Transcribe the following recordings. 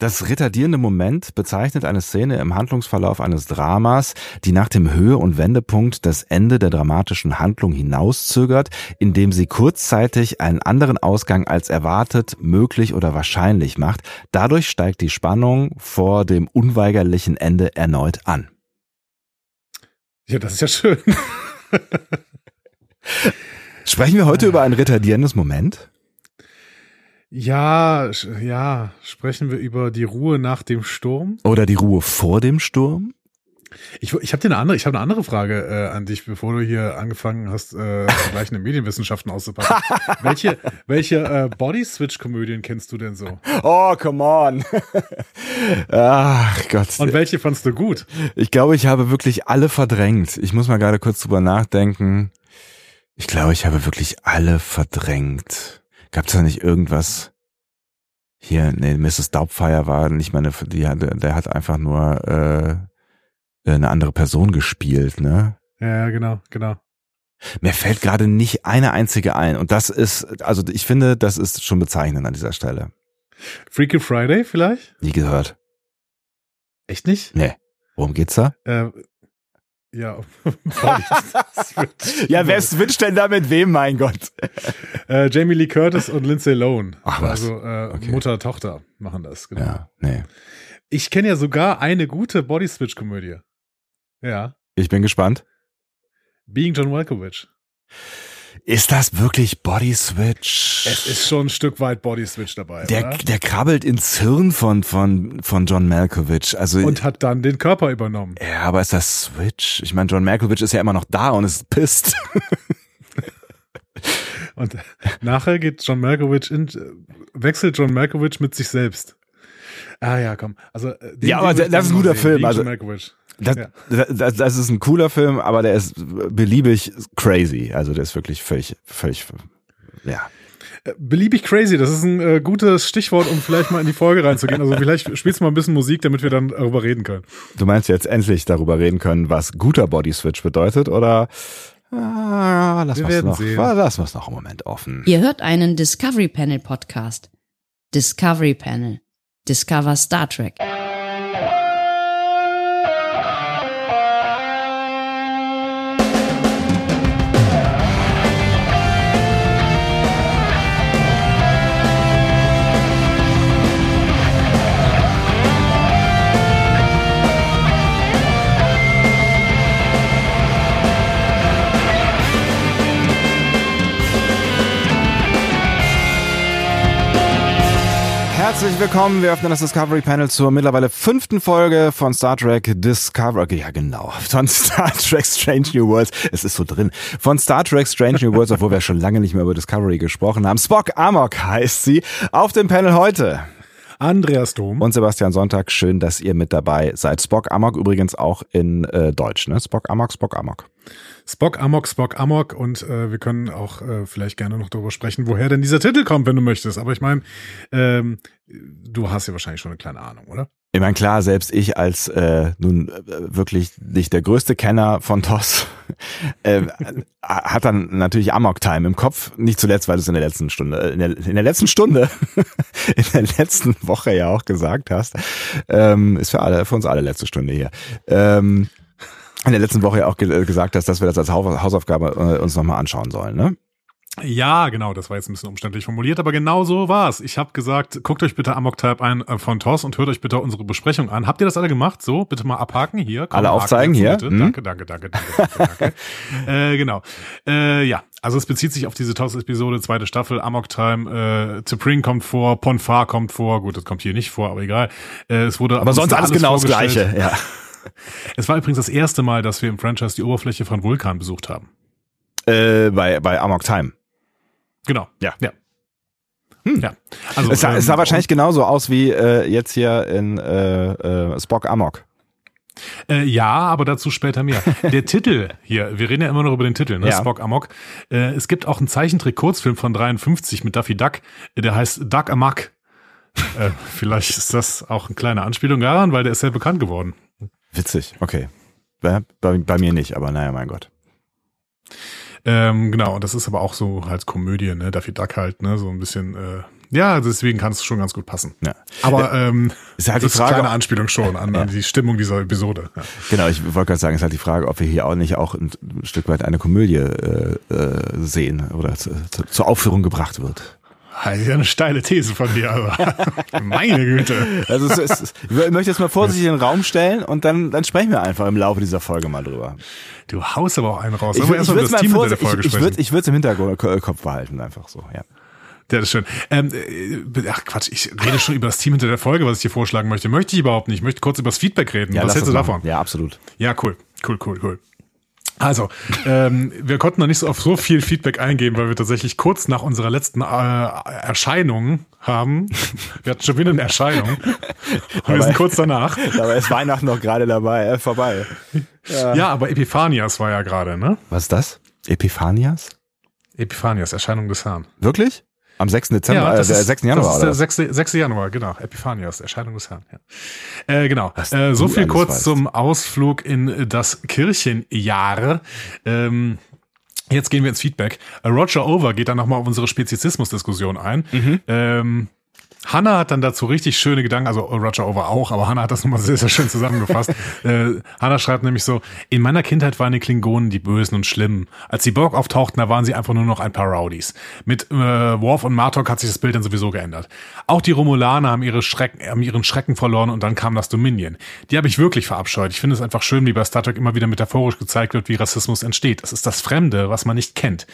Das retardierende Moment bezeichnet eine Szene im Handlungsverlauf eines Dramas, die nach dem Höhe- und Wendepunkt das Ende der dramatischen Handlung hinauszögert, indem sie kurzzeitig einen anderen Ausgang als erwartet, möglich oder wahrscheinlich macht. Dadurch steigt die Spannung vor dem unweigerlichen Ende erneut an. Ja, das ist ja schön. Sprechen wir heute über ein retardierendes Moment? Ja, ja, sprechen wir über die Ruhe nach dem Sturm? Oder die Ruhe vor dem Sturm? Ich, ich habe eine andere, ich habe eine andere Frage äh, an dich, bevor du hier angefangen hast, äh, vergleichende Medienwissenschaften auszupacken. welche welche äh, Body Switch Komödien kennst du denn so? Oh, come on. Ach Gott. Und welche fandst du gut? Ich glaube, ich habe wirklich alle verdrängt. Ich muss mal gerade kurz drüber nachdenken. Ich glaube, ich habe wirklich alle verdrängt. Gab es da nicht irgendwas? Hier, nee, Mrs. Doubtfire war nicht meine, die, der, der hat einfach nur äh, eine andere Person gespielt, ne? Ja, genau, genau. Mir fällt gerade nicht eine einzige ein. Und das ist, also ich finde, das ist schon bezeichnend an dieser Stelle. Freaky Friday vielleicht? Nie gehört. Echt nicht? Nee. Worum geht's da? Äh, ja, ja, wer switcht denn da mit wem, mein Gott? Äh, Jamie Lee Curtis und Lindsay Lohan. Ach was. Also äh, okay. Mutter, Tochter machen das, genau. Ja, nee. Ich kenne ja sogar eine gute Body-Switch-Komödie. Ja. Ich bin gespannt. Being John Malkovich. Ist das wirklich Body Switch? Es ist schon ein Stück weit Body Switch dabei. Der, oder? der krabbelt ins Hirn von, von, von John Malkovich. Also, und hat dann den Körper übernommen. Ja, aber ist das Switch? Ich meine, John Malkovich ist ja immer noch da und ist pisst. und nachher geht John Malkovich in, wechselt John Malkovich mit sich selbst. Ah ja, komm. Also, äh, ja, aber das ist ein guter Film. Also. Das, ja. das, das, ist ein cooler Film, aber der ist beliebig crazy. Also der ist wirklich völlig, völlig, ja. Äh, beliebig crazy, das ist ein äh, gutes Stichwort, um vielleicht mal in die Folge reinzugehen. Also vielleicht spielst du mal ein bisschen Musik, damit wir dann darüber reden können. Du meinst jetzt endlich darüber reden können, was guter Body Switch bedeutet, oder? Ah, lass wir noch, sehen. lass uns noch einen Moment offen. Ihr hört einen Discovery Panel Podcast. Discovery Panel. Discover Star Trek. Herzlich willkommen. Wir öffnen das Discovery Panel zur mittlerweile fünften Folge von Star Trek Discovery. Ja, genau. Von Star Trek Strange New Worlds. Es ist so drin. Von Star Trek Strange New Worlds, obwohl wir schon lange nicht mehr über Discovery gesprochen haben. Spock Amok heißt sie. Auf dem Panel heute. Andreas Dom. Und Sebastian Sonntag. Schön, dass ihr mit dabei seid. Spock Amok übrigens auch in äh, Deutsch, ne? Spock Amok, Spock Amok. Spock Amok, Spock Amok und äh, wir können auch äh, vielleicht gerne noch darüber sprechen, woher denn dieser Titel kommt, wenn du möchtest. Aber ich meine, ähm, du hast ja wahrscheinlich schon eine kleine Ahnung, oder? Ich meine, klar, selbst ich als äh, nun äh, wirklich nicht der größte Kenner von TOS äh, hat dann natürlich Amok Time im Kopf. Nicht zuletzt, weil du es in der letzten Stunde, äh, in der, in der letzten Stunde, in der letzten Woche ja auch gesagt hast. Ähm, ist für alle, für uns alle letzte Stunde hier. Ähm, in der letzten Woche ja auch ge gesagt hast, dass wir das als Hausaufgabe äh, uns nochmal anschauen sollen, ne? Ja, genau, das war jetzt ein bisschen umständlich formuliert, aber genau so war's. Ich habe gesagt, guckt euch bitte Amok Type ein äh, von TOS und hört euch bitte unsere Besprechung an. Habt ihr das alle gemacht? So, bitte mal abhaken hier. Komm, alle aufzeigen hier. Hm? Danke, danke, danke, danke, danke, danke. äh, genau. Äh, ja, also es bezieht sich auf diese TOS-Episode, zweite Staffel, Amok Time, äh, T'Pring kommt vor, Ponfar kommt vor, gut, das kommt hier nicht vor, aber egal. Äh, es wurde aber sonst alles, alles genau das Gleiche, ja. Es war übrigens das erste Mal, dass wir im Franchise die Oberfläche von Vulkan besucht haben. Äh, bei, bei Amok Time. Genau. Ja. Ja. Hm. Ja. Also, es sah, ähm, es sah wahrscheinlich genauso aus wie äh, jetzt hier in äh, äh, Spock Amok. Äh, ja, aber dazu später mehr. Der Titel hier, wir reden ja immer noch über den Titel, ne? Ja. Spock Amok. Äh, es gibt auch einen Zeichentrick-Kurzfilm von 53 mit Duffy Duck, der heißt Duck Amok. äh, vielleicht ist das auch eine kleine Anspielung daran, weil der ist sehr bekannt geworden. Witzig, okay. Bei, bei, mir nicht, aber naja, mein Gott. Ähm, genau, und das ist aber auch so halt Komödie, ne? Daffy Duck halt, ne? So ein bisschen, äh, Ja, deswegen kann es schon ganz gut passen. Ja. Aber ähm, Ist halt die Frage, eine kleine Anspielung schon an, an die Stimmung dieser Episode. Ja. Genau, ich wollte gerade sagen, ist halt die Frage, ob wir hier auch nicht auch ein Stück weit eine Komödie äh, äh, sehen oder zu, zu, zur Aufführung gebracht wird. Das ist ja eine steile These von dir, aber meine Güte. Also es ist, ich möchte jetzt mal vorsichtig in den Raum stellen und dann, dann sprechen wir einfach im Laufe dieser Folge mal drüber. Du haust aber auch einen raus. Ich, ich erstmal würde der ich, ich, ich ich es im Hinterkopf behalten, einfach so, ja. Ja, das ist schön. Ähm, äh, ach Quatsch, ich rede schon über das Team hinter der Folge, was ich dir vorschlagen möchte. Möchte ich überhaupt nicht. Ich möchte kurz über das Feedback reden. ja was hältst du davon? Ja, absolut. Ja, cool. Cool, cool, cool. Also, ähm, wir konnten noch nicht so auf so viel Feedback eingehen, weil wir tatsächlich kurz nach unserer letzten äh, Erscheinung haben. Wir hatten schon wieder eine Erscheinung. Und wir sind kurz danach. Aber ist Weihnachten noch gerade dabei, äh, vorbei. Ja. aber Epiphanias war ja gerade, ne? Was ist das? Epiphanias? Epiphanias, Erscheinung des Herrn. Wirklich? Am 6. Dezember, das äh, der ist- 6. Januar, Das ist der was? 6. 6. Januar, genau. Epiphanias, Erscheinung des Herrn. Ja. Äh, genau. Äh, so viel kurz weißt. zum Ausflug in das Kirchenjahr. Ähm, Jetzt gehen wir ins Feedback. Äh, Roger Over geht dann nochmal auf unsere Spezizismus-Diskussion ein. Mhm. Ähm, Hannah hat dann dazu richtig schöne Gedanken, also Roger Over auch, aber Hannah hat das nochmal sehr, sehr schön zusammengefasst. äh, Hannah schreibt nämlich so, in meiner Kindheit waren die Klingonen die Bösen und Schlimmen. Als die Borg auftauchten, da waren sie einfach nur noch ein paar Rowdies. Mit äh, Worf und Martok hat sich das Bild dann sowieso geändert. Auch die Romulaner haben, ihre Schrecken, haben ihren Schrecken verloren und dann kam das Dominion. Die habe ich wirklich verabscheut. Ich finde es einfach schön, wie bei Star Trek immer wieder metaphorisch gezeigt wird, wie Rassismus entsteht. Es ist das Fremde, was man nicht kennt.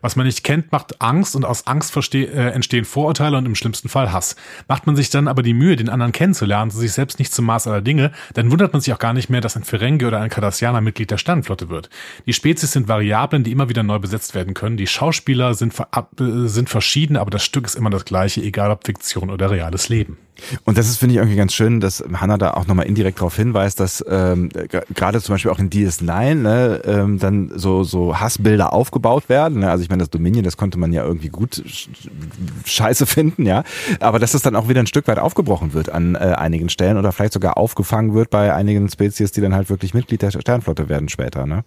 Was man nicht kennt, macht Angst und aus Angst äh, entstehen Vorurteile und im schlimmsten Fall Hass. Macht man sich dann aber die Mühe, den anderen kennenzulernen, und sich selbst nicht zum Maß aller Dinge, dann wundert man sich auch gar nicht mehr, dass ein Ferengi oder ein Cardassianer Mitglied der Sternenflotte wird. Die Spezies sind Variablen, die immer wieder neu besetzt werden können. Die Schauspieler sind, äh, sind verschieden, aber das Stück ist immer das gleiche, egal ob Fiktion oder reales Leben. Und das ist, finde ich, irgendwie ganz schön, dass Hannah da auch nochmal indirekt darauf hinweist, dass ähm, gerade zum Beispiel auch in DS9 ne, ähm, dann so, so Hassbilder aufgebaut werden. Ne? Also ich meine, das Dominion, das konnte man ja irgendwie gut sch- scheiße finden, ja. Aber dass das dann auch wieder ein Stück weit aufgebrochen wird an äh, einigen Stellen oder vielleicht sogar aufgefangen wird bei einigen Spezies, die dann halt wirklich Mitglied der Sternflotte werden später. Ne?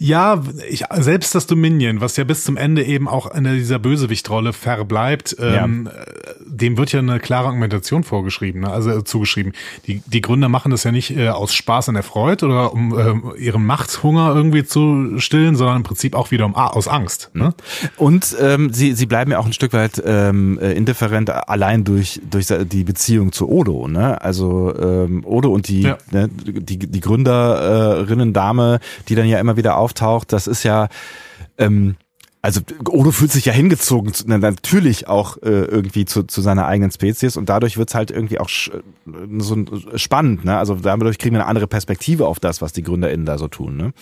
Ja, ich, selbst das Dominion, was ja bis zum Ende eben auch in dieser Bösewichtrolle verbleibt, ähm, äh, dem wird ja eine klare Argumentation vorgeschrieben, ne? also äh, zugeschrieben. Die, die Gründer machen das ja nicht äh, aus Spaß und Erfreut oder um ähm, ihren Machthunger irgendwie zu stillen, sondern im Prinzip auch wieder um, aus Angst. Ne? Und ähm, sie, sie bleiben ja auch ein Stück weit ähm, äh, indifferent allein durch, durch die Beziehung zu Odo. Ne? Also ähm, Odo und die, Ja. ne, die, die Gründerinnen-Dame, die dann ja immer wieder auftaucht, das ist ja... Ähm, also Odo fühlt sich ja hingezogen, zu- na, natürlich auch äh, irgendwie zu, zu seiner eigenen Spezies und dadurch wird's halt irgendwie auch sch, so spannend. Ne? Also dadurch kriegen wir eine andere Perspektive auf das, was die GründerInnen da so tun. Ne?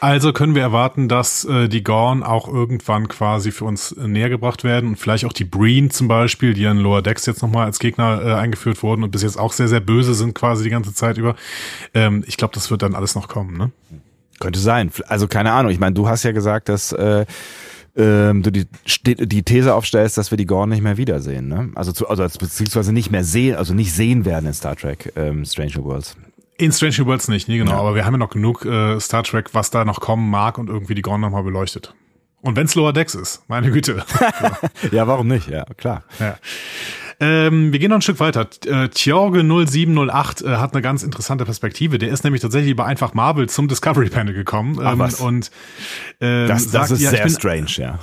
Also können wir erwarten, dass äh, die Gorn auch irgendwann quasi für uns äh, näher gebracht werden und vielleicht auch die Breen zum Beispiel, die in Lower Decks jetzt nochmal als Gegner äh, eingeführt wurden und bis jetzt auch sehr, sehr böse sind quasi die ganze Zeit über. Ähm, ich glaube, das wird dann alles noch kommen, ne? Könnte sein. Also keine Ahnung. Ich meine, du hast ja gesagt, dass äh, ähm, du die, die These aufstellst, dass wir die Gorn nicht mehr wiedersehen. Ne? Also, zu, also beziehungsweise nicht mehr sehen, also nicht sehen werden in Star Trek ähm, Strange New Worlds. In Strange New Worlds nicht, nee, genau. Ja. Aber wir haben ja noch genug äh, Star Trek, was da noch kommen mag und irgendwie die Gorn nochmal beleuchtet. Und wenn's Lower Decks ist, meine Güte. Ja, warum nicht? Ja, klar. Ja. Ähm, wir gehen noch ein Stück weiter. Äh, Tjorge 0708 äh, hat eine ganz interessante Perspektive. Der ist nämlich tatsächlich bei einfach Marvel zum Discovery Panel gekommen Ach, ähm, was. und ähm, Das, das sagt, ist ja, sehr strange, ja.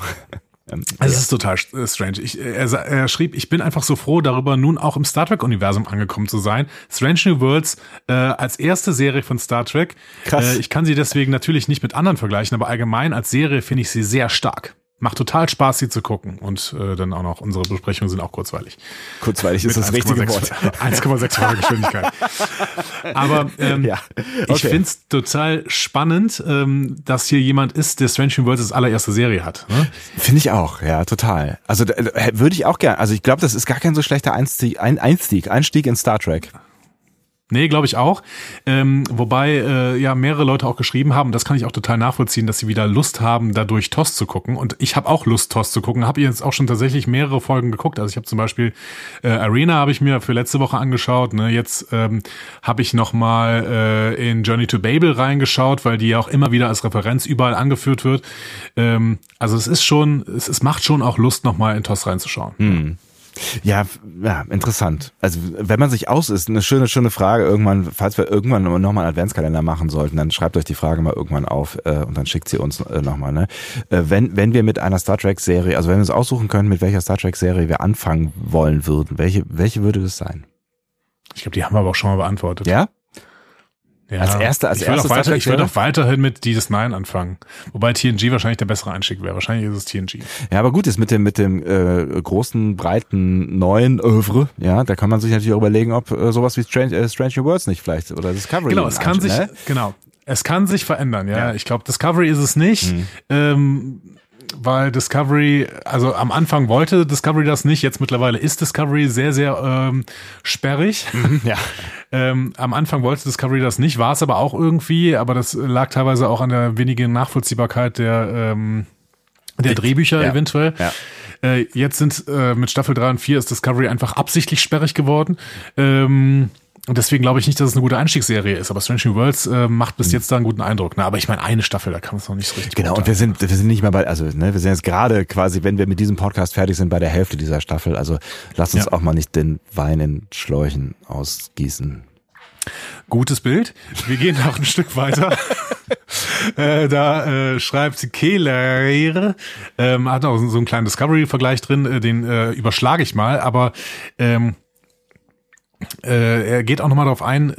Ähm, es ist total äh, strange. Ich, äh, er, er schrieb, ich bin einfach so froh darüber, nun auch im Star Trek-Universum angekommen zu sein. Strange New Worlds äh, als erste Serie von Star Trek. Krass. Äh, ich kann sie deswegen natürlich nicht mit anderen vergleichen, aber allgemein als Serie finde ich sie sehr stark. Macht total Spaß, sie zu gucken. Und äh, dann auch noch, unsere Besprechungen sind auch kurzweilig. Kurzweilig ist das richtige 1,6 Wort. 1,6-fache Geschwindigkeit. Aber ähm, Ja, ich okay. finde es total spannend, ähm, dass hier jemand ist, der Strange New Worlds als allererste Serie hat. Ne? Finde ich auch, ja, total. Also da würde ich auch gerne. Also ich glaube, das ist gar kein so schlechter Einstieg, ein Einstieg, Einstieg in Star Trek. Nee, glaube ich auch. Ähm, wobei äh, ja mehrere Leute auch geschrieben haben, das kann ich auch total nachvollziehen, dass sie wieder Lust haben, dadurch TOS zu gucken. Und ich habe auch Lust, TOS zu gucken. Habe jetzt auch schon tatsächlich mehrere Folgen geguckt. Also ich habe zum Beispiel äh, Arena habe ich mir für letzte Woche angeschaut. Ne? Jetzt ähm, habe ich noch mal äh, in Journey to Babel reingeschaut, weil die ja auch immer wieder als Referenz überall angeführt wird. Ähm, also es ist schon, es, es macht schon auch Lust, noch mal in TOS reinzuschauen. Hm. Ja, ja, interessant. Also wenn man sich aus ist, eine schöne, schöne Frage. Irgendwann, falls wir irgendwann nochmal einen Adventskalender machen sollten, dann schreibt euch die Frage mal irgendwann auf äh, und dann schickt sie uns äh, nochmal. Ne? Äh, wenn, wenn wir mit einer Star Trek-Serie, also wenn wir uns aussuchen können, mit welcher Star Trek-Serie wir anfangen wollen würden, welche, welche würde das sein? Ich glaube, die haben wir aber auch schon mal beantwortet. Ja? Ja, als erste, als ich würde auch, weiter, ich würd auch weiterhin mit dieses Nine anfangen. Wobei TNG wahrscheinlich der bessere Einstieg wäre. Wahrscheinlich ist es TNG. Ja, aber gut, ist mit dem, mit dem äh, großen, breiten, neuen Övre, ja, da kann man sich natürlich auch überlegen, ob äh, sowas wie Strange, äh, Strange New Worlds nicht vielleicht oder Discovery. Genau, es kann sich, ne? genau. Es kann sich verändern, ja. ja. Ich glaube, Discovery ist es nicht. Mhm. Ähm, weil Discovery, also am Anfang wollte Discovery das nicht, jetzt mittlerweile ist Discovery sehr, sehr ähm, sperrig. Mhm, ja. ähm, am Anfang wollte Discovery das nicht, war es aber auch irgendwie, aber das lag teilweise auch an der wenigen Nachvollziehbarkeit der, ähm, der Drehbücher ja. eventuell. Ja. Äh, jetzt sind äh, mit Staffel 3 und 4 ist Discovery einfach absichtlich sperrig geworden. Ähm, und deswegen glaube ich nicht, dass es eine gute Einstiegsserie ist. Aber Strange New Worlds äh, macht bis hm. jetzt da einen guten Eindruck. Ne? Aber ich meine, eine Staffel, da kann man es noch nicht so richtig Genau, und wir sind, wir sind nicht mehr bei, also ne, wir sind jetzt gerade quasi, wenn wir mit diesem Podcast fertig sind, bei der Hälfte dieser Staffel. Also lasst uns ja. auch mal nicht den Wein in Schläuchen ausgießen. Gutes Bild. Wir gehen noch ein Stück weiter. äh, da äh, schreibt Kehler, ähm, hat auch so einen kleinen Discovery-Vergleich drin, äh, den äh, überschlage ich mal, aber ähm, äh, er geht auch nochmal darauf ein,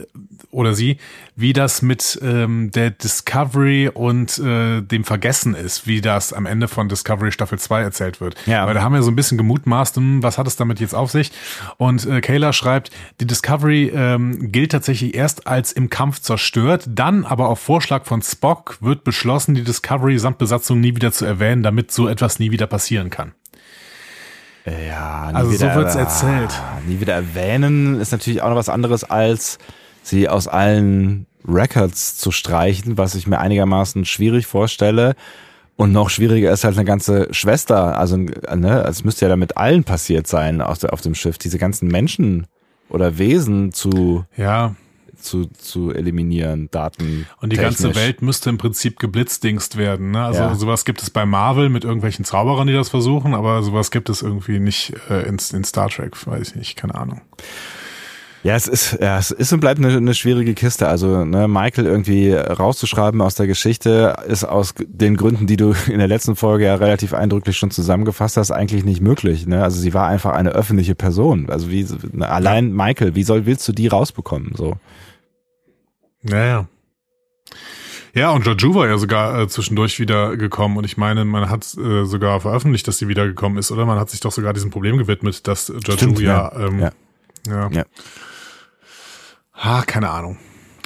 oder sie, wie das mit ähm, der Discovery und äh, dem Vergessen ist, wie das am Ende von Discovery Staffel 2 erzählt wird. Ja. Weil da haben wir so ein bisschen gemutmaßt, hm, was hat es damit jetzt auf sich? Und äh, Kayla schreibt, die Discovery ähm, gilt tatsächlich erst als im Kampf zerstört, dann aber auf Vorschlag von Spock wird beschlossen, die Discovery samt Besatzung nie wieder zu erwähnen, damit so etwas nie wieder passieren kann. Ja, also wieder, so wird's erzählt. Nie wieder erwähnen ist natürlich auch noch was anderes als sie aus allen Records zu streichen, was ich mir einigermaßen schwierig vorstelle. Und noch schwieriger ist halt eine ganze Schwester, also ne, es müsste ja damit allen passiert sein auf, der, auf dem Schiff, diese ganzen Menschen oder Wesen zu ja zu, zu eliminieren, Daten. Und die ganze Welt müsste im Prinzip geblitzdingst werden. Ne? Also ja. sowas gibt es bei Marvel mit irgendwelchen Zauberern, die das versuchen, aber sowas gibt es irgendwie nicht äh, in, in Star Trek, weiß ich nicht, keine Ahnung. Ja, es ist, ja, es ist und bleibt eine, eine schwierige Kiste. Also ne, Michael irgendwie rauszuschreiben aus der Geschichte ist aus den Gründen, die du in der letzten Folge ja relativ eindrücklich schon zusammengefasst hast, eigentlich nicht möglich. Ne? Also sie war einfach eine öffentliche Person. Also wie ne, allein Michael, wie soll willst du die rausbekommen? So. Naja. Ja, und Joju war ja sogar äh, zwischendurch wieder gekommen und ich meine, man hat äh, sogar veröffentlicht, dass sie wiedergekommen ist, oder? Man hat sich doch sogar diesem Problem gewidmet, dass Joju ja, ähm, ja. ja. ja. Ah, keine Ahnung.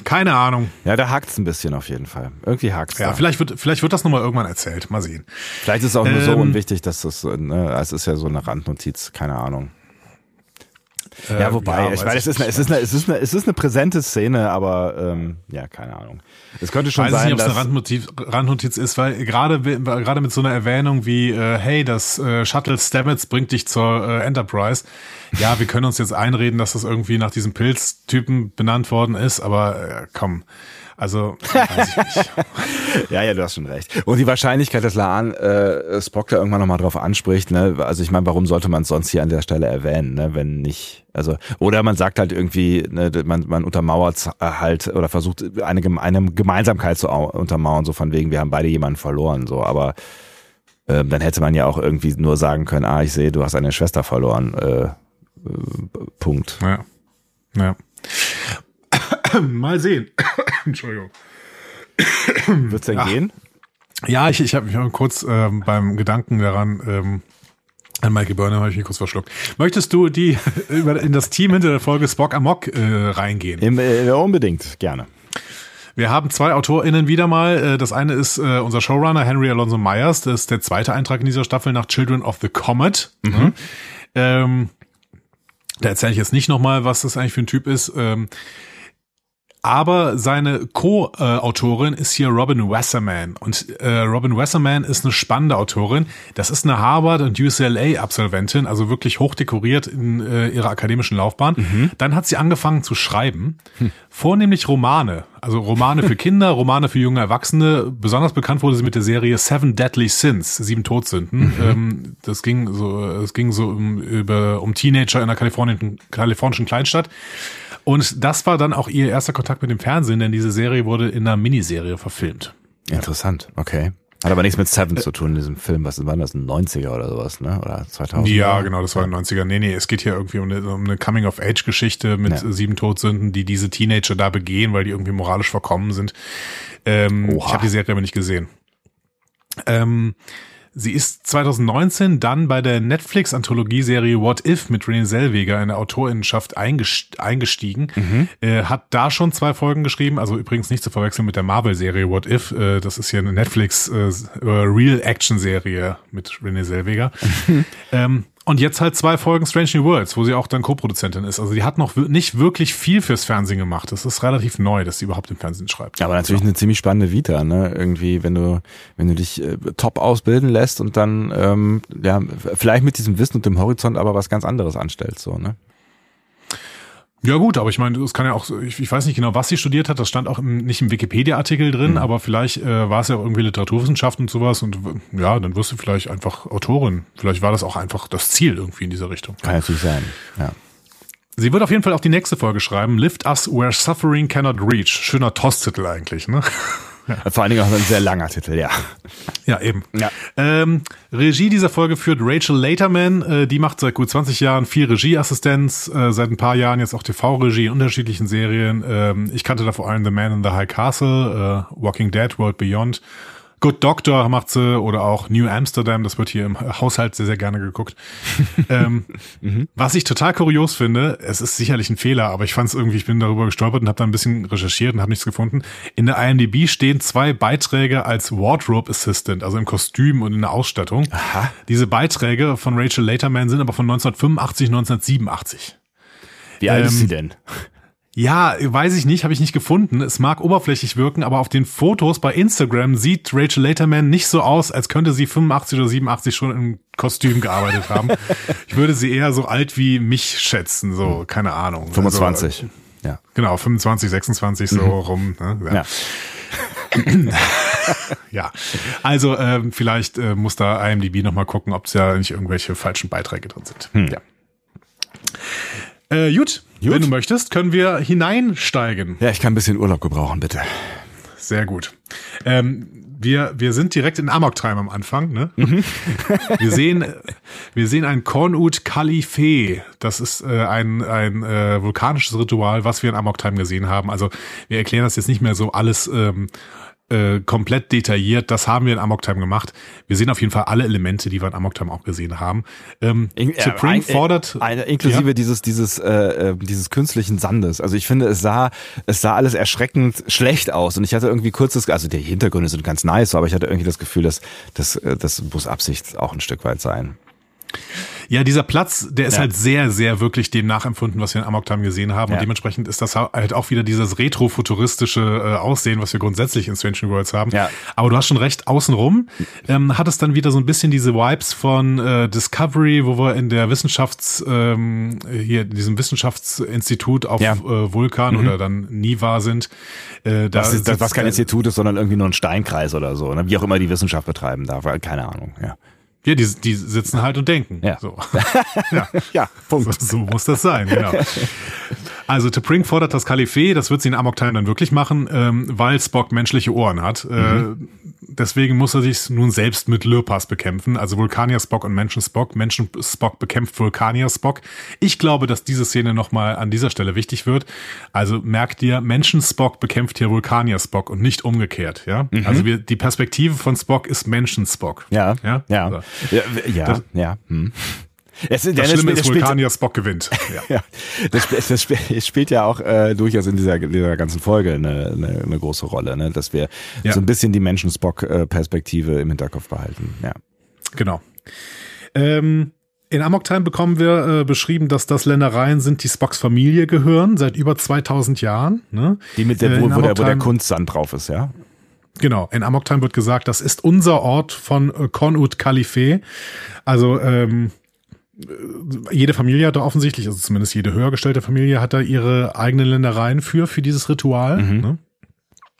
Keine Ahnung. Ja, da hakt's ein bisschen auf jeden Fall. Irgendwie hakt's. Ja, da. vielleicht wird, vielleicht wird das nochmal irgendwann erzählt. Mal sehen. Vielleicht ist es auch nur ähm, so unwichtig, dass das, ne, es ist ja so eine Randnotiz, keine Ahnung. Äh, ja, wobei, ja, ich meine, es ist, eine, es, ist eine, es, ist eine, es ist eine präsente Szene, aber ähm, ja, keine Ahnung. Es könnte schon Weiß sein, nicht, dass eine Randnotiz, Randnotiz ist, weil gerade gerade mit so einer Erwähnung wie, äh, hey, das äh, Shuttle Stamets bringt dich zur äh, Enterprise. Ja, wir können uns jetzt einreden, dass das irgendwie nach diesem Pilztypen benannt worden ist, aber äh, komm. Also, weiß ich nicht. ja, ja, du hast schon recht. Und die Wahrscheinlichkeit, dass Laan äh, Spock da irgendwann nochmal drauf anspricht, ne, also ich meine, warum sollte man es sonst hier an der Stelle erwähnen, ne, wenn nicht, also, oder man sagt halt irgendwie, ne, man, man untermauert halt oder versucht eine, eine Gemeinsamkeit zu untermauern, so von wegen, wir haben beide jemanden verloren, so, aber äh, dann hätte man ja auch irgendwie nur sagen können, ah, ich sehe, du hast eine Schwester verloren, äh, äh Punkt. Ja. Ja. Mal sehen. Entschuldigung. Wird's denn Ach. gehen? Ja, ich, ich habe mich kurz ähm, beim Gedanken daran, ähm, an Michael Burnham habe ich mich kurz verschluckt. Möchtest du die über in das Team hinter der Folge Spock Amok äh, reingehen? Im, äh, unbedingt, gerne. Wir haben zwei AutorInnen wieder mal. Äh, das eine ist äh, unser Showrunner Henry Alonso Myers. Das ist der zweite Eintrag in dieser Staffel nach Children of the Comet. Mhm. Ähm, da erzähle ich jetzt nicht nochmal, was das eigentlich für ein Typ ist. Ähm, aber seine Co-Autorin ist hier Robin Wasserman. Und äh, Robin Wasserman ist eine spannende Autorin. Das ist eine Harvard- und UCLA-Absolventin, also wirklich hochdekoriert in äh, ihrer akademischen Laufbahn. Mhm. Dann hat sie angefangen zu schreiben, hm. vornehmlich Romane. Also Romane für Kinder, Romane für junge Erwachsene. Besonders bekannt wurde sie mit der Serie Seven Deadly Sins, sieben Todsünden. Mhm. Ähm, das ging so, es ging so um, über, um Teenager in einer kalifornischen, kalifornischen Kleinstadt. Und das war dann auch ihr erster Kontakt mit dem Fernsehen, denn diese Serie wurde in einer Miniserie verfilmt. Interessant, okay. Hat aber nichts mit Seven zu tun, in diesem Film. Was war das? Ein 90er oder sowas, ne? Oder 2000? Ja, genau, das war ein 90er. Nee, nee, es geht hier irgendwie um eine, um eine Coming-of-Age-Geschichte mit ja. sieben Todsünden, die diese Teenager da begehen, weil die irgendwie moralisch verkommen sind. Ähm, ich habe die Serie aber nicht gesehen. Ähm, Sie ist 2019 dann bei der Netflix-Anthologieserie What If mit Renee Zellweger in der Autorinnenschaft eingestiegen. Mhm. Äh, hat da schon zwei Folgen geschrieben, also übrigens nicht zu verwechseln mit der Marvel-Serie What If. Äh, das ist hier eine Netflix äh, Real-Action-Serie mit Renee Zellweger. ähm, und jetzt halt zwei Folgen Strange New Worlds, wo sie auch dann Co-Produzentin ist. Also die hat noch nicht wirklich viel fürs Fernsehen gemacht. Das ist relativ neu, dass sie überhaupt im Fernsehen schreibt. Aber natürlich ja. eine ziemlich spannende Vita, ne? Irgendwie, wenn du, wenn du dich äh, top ausbilden lässt und dann ähm, ja, vielleicht mit diesem Wissen und dem Horizont aber was ganz anderes anstellst, so, ne? Ja gut, aber ich meine, es kann ja auch, ich, ich, weiß nicht genau, was sie studiert hat, das stand auch im, nicht im Wikipedia-Artikel drin, mhm. aber vielleicht äh, war es ja auch irgendwie Literaturwissenschaft und sowas und ja, dann wirst du vielleicht einfach Autorin. Vielleicht war das auch einfach das Ziel irgendwie in dieser Richtung. Kann natürlich sein, ja. Sie wird auf jeden Fall auch die nächste Folge schreiben, Lift Us Where Suffering Cannot Reach. Schöner Toss-Titel eigentlich, ne? Ja. Vor allen Dingen auch ein sehr langer Titel, ja. Ja, eben. Ja. Ähm, Regie dieser Folge führt Rachel Laterman. Äh, die macht seit gut 20 Jahren viel Regieassistenz, äh, seit ein paar Jahren jetzt auch TV-Regie in unterschiedlichen Serien. Ähm, ich kannte da vor allem The Man in the High Castle, äh, Walking Dead, World Beyond Good Doctor macht sie oder auch New Amsterdam, das wird hier im Haushalt sehr, sehr gerne geguckt. ähm, mhm. Was ich total kurios finde, es ist sicherlich ein Fehler, aber ich fand es irgendwie, ich bin darüber gestolpert und habe da ein bisschen recherchiert und habe nichts gefunden. In der IMDb stehen zwei Beiträge als Wardrobe Assistant, also im Kostüm und in der Ausstattung. Aha. Diese Beiträge von Rachel Laterman sind aber von 1985, 1987. Wie alt ähm, ist sie denn? Ja, weiß ich nicht, habe ich nicht gefunden. Es mag oberflächlich wirken, aber auf den Fotos bei Instagram sieht Rachel Laterman nicht so aus, als könnte sie 85 oder 87 schon im Kostüm gearbeitet haben. ich würde sie eher so alt wie mich schätzen, so, keine Ahnung. 25. Also, ja. Genau, 25, 26 so mhm. rum. Ne? Ja. ja. ja, also ähm, vielleicht äh, muss da IMDb nochmal gucken, ob es ja nicht irgendwelche falschen Beiträge drin sind. Hm. Ja. Äh, gut, Gut. Wenn du möchtest, können wir hineinsteigen. Ja, ich kann ein bisschen Urlaub gebrauchen, bitte. Sehr gut. Ähm, wir, wir sind direkt in Amok Time am Anfang. Ne? Mhm. wir sehen, wir sehen ein Kornut Kalife. Das ist äh, ein, ein äh, vulkanisches Ritual, was wir in Amok Time gesehen haben. Also wir erklären das jetzt nicht mehr so alles ähm, äh, komplett detailliert. Das haben wir in Amok Time gemacht. Wir sehen auf jeden Fall alle Elemente, die wir in Amok Time auch gesehen haben. Ähm, in, Supreme äh, fordert eine, inklusive ja? dieses dieses äh, äh, dieses künstlichen Sandes. Also ich finde, es sah es sah alles erschreckend schlecht aus und ich hatte irgendwie kurzes, also die Hintergründe sind ganz nice, aber ich hatte irgendwie das Gefühl, dass das äh, das muss Absicht auch ein Stück weit sein. Ja, dieser Platz, der ist ja. halt sehr, sehr wirklich dem nachempfunden, was wir in Amok Time gesehen haben. Ja. Und dementsprechend ist das halt auch wieder dieses retrofuturistische äh, Aussehen, was wir grundsätzlich in Strange New Worlds haben. Ja. Aber du hast schon recht, außenrum ähm, hat es dann wieder so ein bisschen diese Vibes von äh, Discovery, wo wir in der Wissenschafts, ähm, hier in diesem Wissenschaftsinstitut auf ja. äh, Vulkan mhm. oder dann Niva sind. Äh, da das ist, das, was kein Institut ist, sondern irgendwie nur ein Steinkreis oder so, ne? wie auch immer die Wissenschaft betreiben darf, keine Ahnung, ja. Ja, die, die sitzen halt und denken. Ja. So. ja. ja, Punkt. So, so, muss das sein, genau. Also T'Pring fordert das Kalifee, das wird sie in Amok Time dann wirklich machen, ähm, weil Spock menschliche Ohren hat. Äh, mhm. Äh, deswegen muss er sich nun selbst mit Lürpas bekämpfen. Also Vulkanier Spock und Menschen Spock. Menschen Spock bekämpft Vulkanier Spock. Ich glaube, dass diese Szene nochmal an dieser Stelle wichtig wird. Also merkt dir, Menschen Spock bekämpft hier Vulkanier Spock und nicht umgekehrt. Ja, mhm. also wir, die Perspektive von Spock ist Menschen Spock. Ja, ja, ja, so. ja, ja. Das, ja. Hm. Es, das Schlimme ist, Vulkanier Spock gewinnt. Ja. ja das, das, spielt ja auch äh, durchaus in dieser, dieser ganzen Folge eine, eine, eine große Rolle, ne? dass wir ja. so ein bisschen die Menschen-Spock-Perspektive im Hinterkopf behalten. Ja. Genau. Ähm, in Amok Time bekommen wir äh, beschrieben, dass das Ländereien sind, die Spocks Familie gehören, seit über 2000 Jahren. Ne? Die mit der, äh, wo, wo, der, wo der Kunstsand drauf ist, ja? Genau, in Amok Time wird gesagt, das ist unser Ort von äh, Konut Khalife. Also ähm, äh, jede Familie hat da offensichtlich, also zumindest jede höher gestellte Familie hat da ihre eigenen Ländereien für, für dieses Ritual. Mhm. Ne?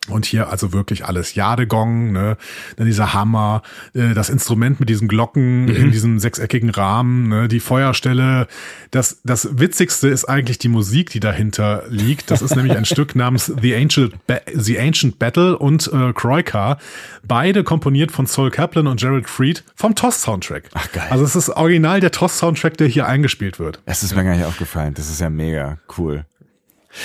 Und hier also wirklich alles. Jadegong, ne, dann dieser Hammer, äh, das Instrument mit diesen Glocken mhm. in diesem sechseckigen Rahmen, ne, die Feuerstelle. Das, das Witzigste ist eigentlich die Musik, die dahinter liegt. Das ist nämlich ein Stück namens The Ancient, ba The Ancient Battle und äh, Kroika. Beide komponiert von Sol Kaplan und Gerald Fried vom TOS-Soundtrack. Ach geil. Also es ist original der TOS-Soundtrack, der hier eingespielt wird. Es ist mir gar nicht aufgefallen. Das ist ja mega cool.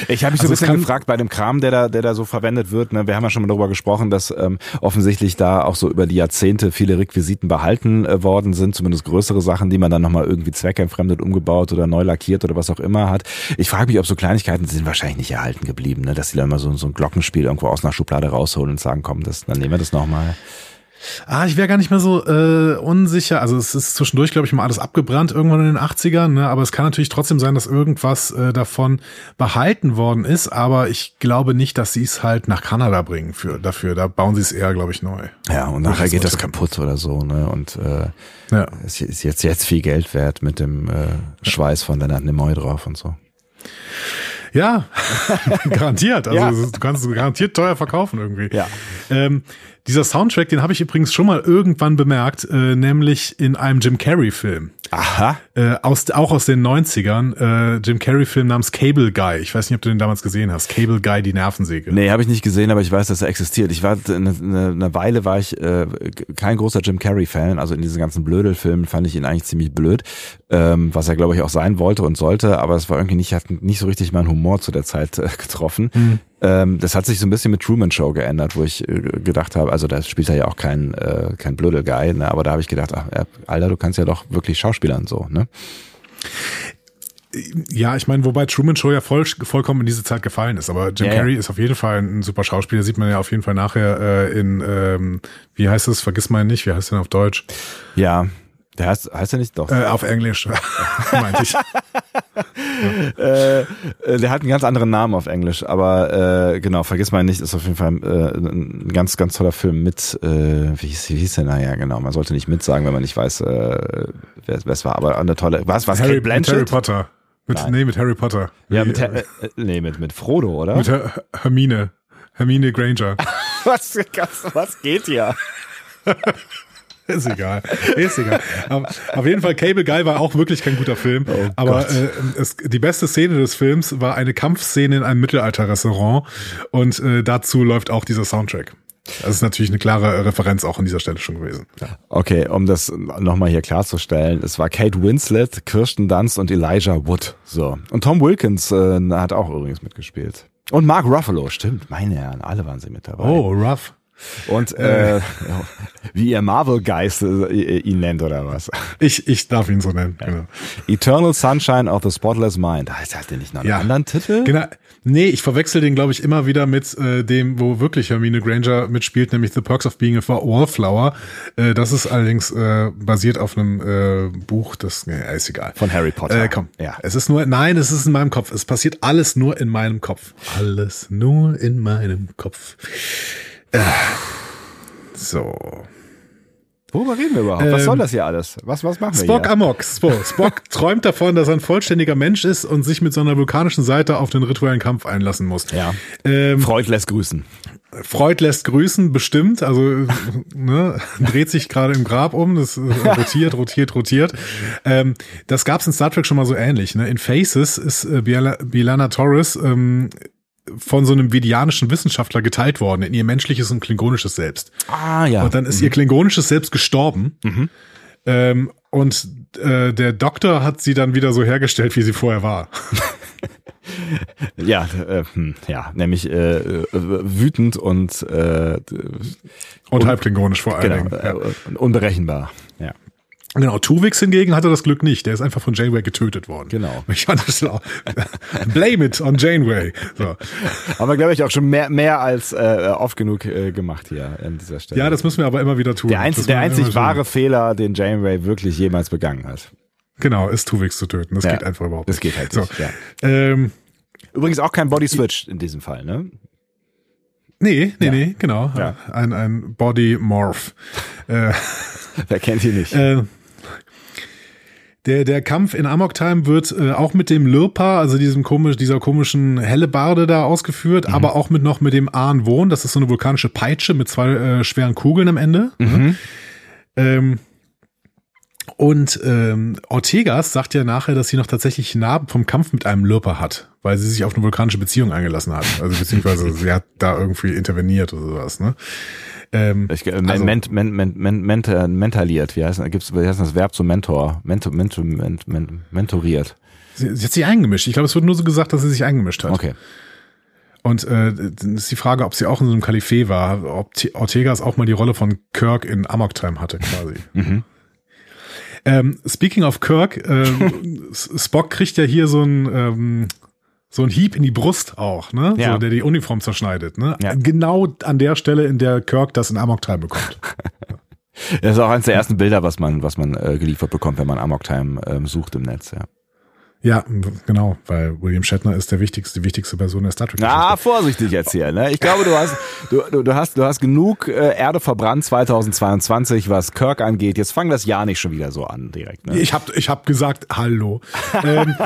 Ich habe mich also so ein bisschen gefragt bei dem Kram, der da, der da so verwendet wird. Ne? Wir haben ja schon mal darüber gesprochen, dass ähm, offensichtlich da auch so über die Jahrzehnte viele Requisiten behalten äh, worden sind, zumindest größere Sachen, die man dann nochmal irgendwie zweckentfremdet, umgebaut oder neu lackiert oder was auch immer hat. Ich frage mich, ob so Kleinigkeiten sind wahrscheinlich nicht erhalten geblieben, ne? dass die dann mal so, so ein Glockenspiel irgendwo aus einer Schublade rausholen und sagen, komm, das, dann nehmen wir das nochmal. Ah, ich wäre gar nicht mehr so äh, unsicher. Also es ist zwischendurch, glaube ich, mal alles abgebrannt irgendwann in den 80ern, ne? aber es kann natürlich trotzdem sein, dass irgendwas äh, davon behalten worden ist, aber ich glaube nicht, dass sie es halt nach Kanada bringen für dafür. Da bauen sie es eher, glaube ich, neu. Ja, und nachher geht das kaputt oder so, ne? Und äh, ja. es ist jetzt jetzt viel Geld wert mit dem äh, Schweiß von Leonard Nimoy drauf und so. Ja, garantiert. Also ja. du kannst es garantiert teuer verkaufen irgendwie. Ja. Ähm, dieser Soundtrack, den habe ich übrigens schon mal irgendwann bemerkt, äh, nämlich in einem Jim Carrey-Film. Aha. Äh, aus, auch aus den 90ern. Äh, Jim Carrey-Film namens Cable Guy. Ich weiß nicht, ob du den damals gesehen hast. Cable Guy, die Nervensäge. Nee, habe ich nicht gesehen, aber ich weiß, dass er existiert. Ich war eine, eine, eine Weile war ich äh, kein großer Jim Carrey-Fan. Also in diesen ganzen Blödel-Filmen fand ich ihn eigentlich ziemlich blöd. Ähm, was er, glaube ich, auch sein wollte und sollte, aber es war irgendwie nicht, hat nicht so richtig meinen Humor zu der Zeit äh, getroffen. Mhm. Ähm, das hat sich so ein bisschen mit Truman Show geändert, wo ich äh, gedacht habe, also da spielt er ja auch kein, äh, kein blöder Guy, ne? aber da habe ich gedacht, ach, Alter, du kannst ja doch wirklich Schauspielern so, ne? Ja, ich meine, wobei Truman Show ja voll, vollkommen in diese Zeit gefallen ist, aber Jim ja, Carrey ja. ist auf jeden Fall ein super Schauspieler, sieht man ja auf jeden Fall nachher äh, in, ähm, wie heißt es, vergiss mal nicht, wie heißt denn auf Deutsch? Ja, der heißt, heißt er nicht doch? Äh, auf Englisch, meinte ich. äh, der hat einen ganz anderen Namen auf Englisch, aber äh, genau, vergiss mal nicht, ist auf jeden Fall äh, ein ganz, ganz toller Film mit, äh, wie, hieß, wie hieß der? Naja, genau, man sollte nicht mitsagen, wenn man nicht weiß, äh, wer, es war, aber eine tolle, was, was, Harry, Kate Blanchett? Harry Potter. Mit, nee, mit Harry Potter. Ja, mit, äh, nee, mit, mit Frodo, oder? Mit Her Hermine. Hermine Granger. was, was geht hier? Ist egal. Ist egal. Auf jeden Fall, Cable Guy war auch wirklich kein guter Film. Oh aber äh, es, die beste Szene des Films war eine Kampfszene in einem Mittelalter-Restaurant. Und äh, dazu läuft auch dieser Soundtrack. Das ist natürlich eine klare Referenz auch an dieser Stelle schon gewesen. Okay, um das nochmal hier klarzustellen, es war Kate Winslet, Kirsten Dunst und Elijah Wood. So. Und Tom Wilkins äh, hat auch übrigens mitgespielt. Und Mark Ruffalo, stimmt, meine Herren, alle waren sie mit dabei. Oh, Ruff. Und äh, wie ihr Marvel-Geist äh, ihn nennt oder was? Ich, ich darf ihn so nennen, ja. genau. Eternal Sunshine of the Spotless Mind. Heißt hat der nicht noch einen ja. anderen Titel? Genau. Nee, ich verwechsel den, glaube ich, immer wieder mit äh, dem, wo wirklich Hermine Granger mitspielt, nämlich The Perks of Being a Wallflower. Äh, das ist allerdings äh, basiert auf einem äh, Buch, das äh, ist egal. Von Harry Potter. Äh, komm, ja. Es ist nur, nein, es ist in meinem Kopf. Es passiert alles nur in meinem Kopf. Alles nur in meinem Kopf. So. Worüber reden wir überhaupt? Was ähm, soll das hier alles? Was, was machen wir Spock hier? Amok. Spock, Spock träumt davon, dass er ein vollständiger Mensch ist und sich mit seiner vulkanischen Seite auf den rituellen Kampf einlassen muss. Ja. Ähm, Freud lässt grüßen. Freud lässt grüßen, bestimmt. Also ne, dreht sich gerade im Grab um, das rotiert, rotiert, rotiert. Ähm, das gab's in Star Trek schon mal so ähnlich. Ne? In Faces ist äh, Bielana Torres ähm, von so einem vidianischen Wissenschaftler geteilt worden in ihr menschliches und klingonisches Selbst. Ah ja. Und dann ist mhm. ihr klingonisches Selbst gestorben. Mhm. Ähm, und äh, der Doktor hat sie dann wieder so hergestellt, wie sie vorher war. ja, äh, hm, ja, nämlich äh, äh, wütend und äh, und halbklingonisch vor allem. Genau, ja. Äh, unberechenbar. Ja. Genau, Tuvix hingegen hatte das Glück nicht. Der ist einfach von Janeway getötet worden. Genau. Ich fand das auch. Blame it on Janeway. So. Haben wir, glaube ich, auch schon mehr, mehr als äh, oft genug äh, gemacht hier an dieser Stelle. Ja, das müssen wir aber immer wieder tun. Der, einzig, der einzig wahre Fehler, den Janeway wirklich jemals begangen hat. Genau, ist Tuvix zu töten. Das Ja. geht einfach überhaupt Das nicht. geht halt So. nicht. Ja. Ähm, Übrigens auch kein Body Switch in diesem Fall, ne? nee, nee, Ja. nee, genau. Ja. Ein, ein Body Morph. äh, Wer kennt ihn nicht? Äh, der, der Kampf in Amok Time wird äh, auch mit dem Lirpa, also diesem komisch, dieser komischen Hellebarde da ausgeführt, aber auch mit noch mit dem Ahn Wohn. Das ist so eine vulkanische Peitsche mit zwei äh, schweren Kugeln am Ende. Ähm, und ähm, Ortegas sagt ja nachher, dass sie noch tatsächlich Narben vom Kampf mit einem Lirpa hat, weil sie sich auf eine vulkanische Beziehung eingelassen hat. Also beziehungsweise sie hat da irgendwie interveniert oder sowas. Ne? Ähm, Ich, äh, also- ment, ment, ment, ment, ment, mentaliert, wie heißt, gibt's, wie heißt das Verb zum Mentor? Mentor, mentor, ment, ment, mentoriert. sie, sie hat sich eingemischt. Ich glaube, es wird nur so gesagt, dass sie sich eingemischt hat. Okay. Und äh, dann ist die Frage, ob sie auch in so einem Kalifee war, ob T- Ortegas auch mal die Rolle von Kirk in Amok Time hatte, quasi. Mhm. Ähm, speaking of Kirk, ähm, Spock kriegt ja hier so ein ähm, so ein Hieb in die Brust auch, ne? Ja. So, der die Uniform zerschneidet, ne? Ja. Genau an der Stelle, in der Kirk das in Amok Time bekommt. Das ist auch eines der ersten Bilder, was man, was man äh, geliefert bekommt, wenn man Amok Time ähm, sucht im Netz, ja. ja, genau, weil William Shatner ist der wichtigste, die wichtigste Person der Star Trek. Ah, vorsichtig jetzt hier, ne? Ich glaube, du hast, du, du, hast, du hast genug äh, Erde verbrannt 2022, was Kirk angeht. Jetzt fang das Jahr nicht schon wieder so an, direkt, ne? Ich habe ich hab gesagt, hallo. ähm,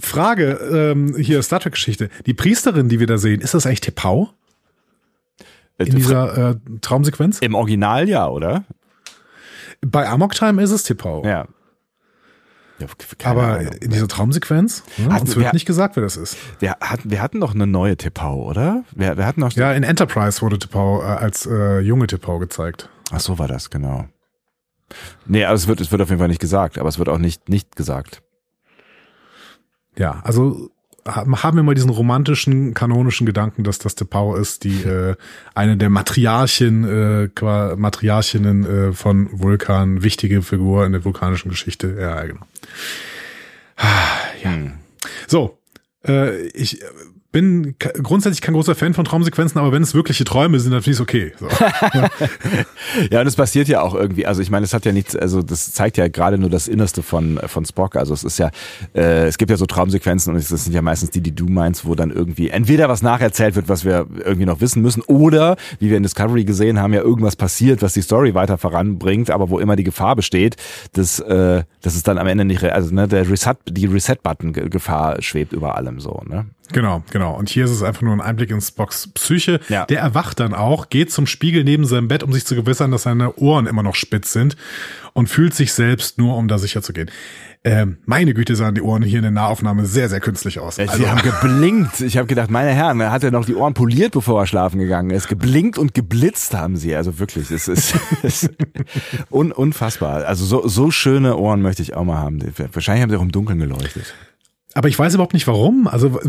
Frage, ähm, hier Star Trek-Geschichte. Die Priesterin, die wir da sehen, ist das eigentlich Tepau Äh, in dieser äh, Traumsequenz? Im Original ja, oder? Bei Amok Time ist es Tepau. Ja. ja Aber Ahnung. in dieser Traumsequenz, ne, Hatten uns wird wir- nicht gesagt, wer das ist. wir hatten, wir hatten doch eine neue Tepau, oder? Wir, wir hatten noch. Ja, in Enterprise wurde Tepau äh, als äh, junge Tepau gezeigt. Ach so war das, genau. Nee, also es wird, es wird auf jeden Fall nicht gesagt, aber es wird auch nicht, nicht gesagt. Ja, also haben wir mal diesen romantischen, kanonischen Gedanken, dass das Tepau ist, die äh, eine der Matriarchen, äh, qua- Matriarchinnen äh, von Vulkan, wichtige Figur in der vulkanischen Geschichte. Ja, genau. Ja. So, äh, ich äh, bin grundsätzlich kein großer Fan von Traumsequenzen, aber wenn es wirkliche Träume sind, dann finde ich es okay. So. Ja, und es passiert ja auch irgendwie, also ich meine, es hat ja nichts, also das zeigt ja gerade nur das Innerste von, von Spock. Also es ist ja, äh, es gibt ja so Traumsequenzen und das sind ja meistens die, die du meinst, wo dann irgendwie entweder was nacherzählt wird, was wir irgendwie noch wissen müssen, oder, wie wir in Discovery gesehen haben, ja irgendwas passiert, was die Story weiter voranbringt, aber wo immer die Gefahr besteht, dass, äh, dass es dann am Ende nicht, also ne, der Reset, die Reset-Button-Gefahr schwebt über allem so, ne? Genau, genau. Und hier ist es einfach nur ein Einblick in Spocks Psyche. Ja. Der erwacht dann auch, geht zum Spiegel neben seinem Bett, um sich zu gewissern, dass seine Ohren immer noch spitz sind und fühlt sich selbst nur, um da sicher zu gehen. Ähm, meine Güte sahen die Ohren hier in der Nahaufnahme sehr, sehr künstlich aus. Sie Also, haben geblinkt. Ich habe gedacht, meine Herren, er hat ja noch die Ohren poliert, bevor er schlafen gegangen ist. Geblinkt und geblitzt haben sie. Also wirklich, es ist, es ist un, unfassbar. Also so, so schöne Ohren möchte ich auch mal haben. Wahrscheinlich haben sie auch im Dunkeln geleuchtet. Aber ich weiß überhaupt nicht warum. Also,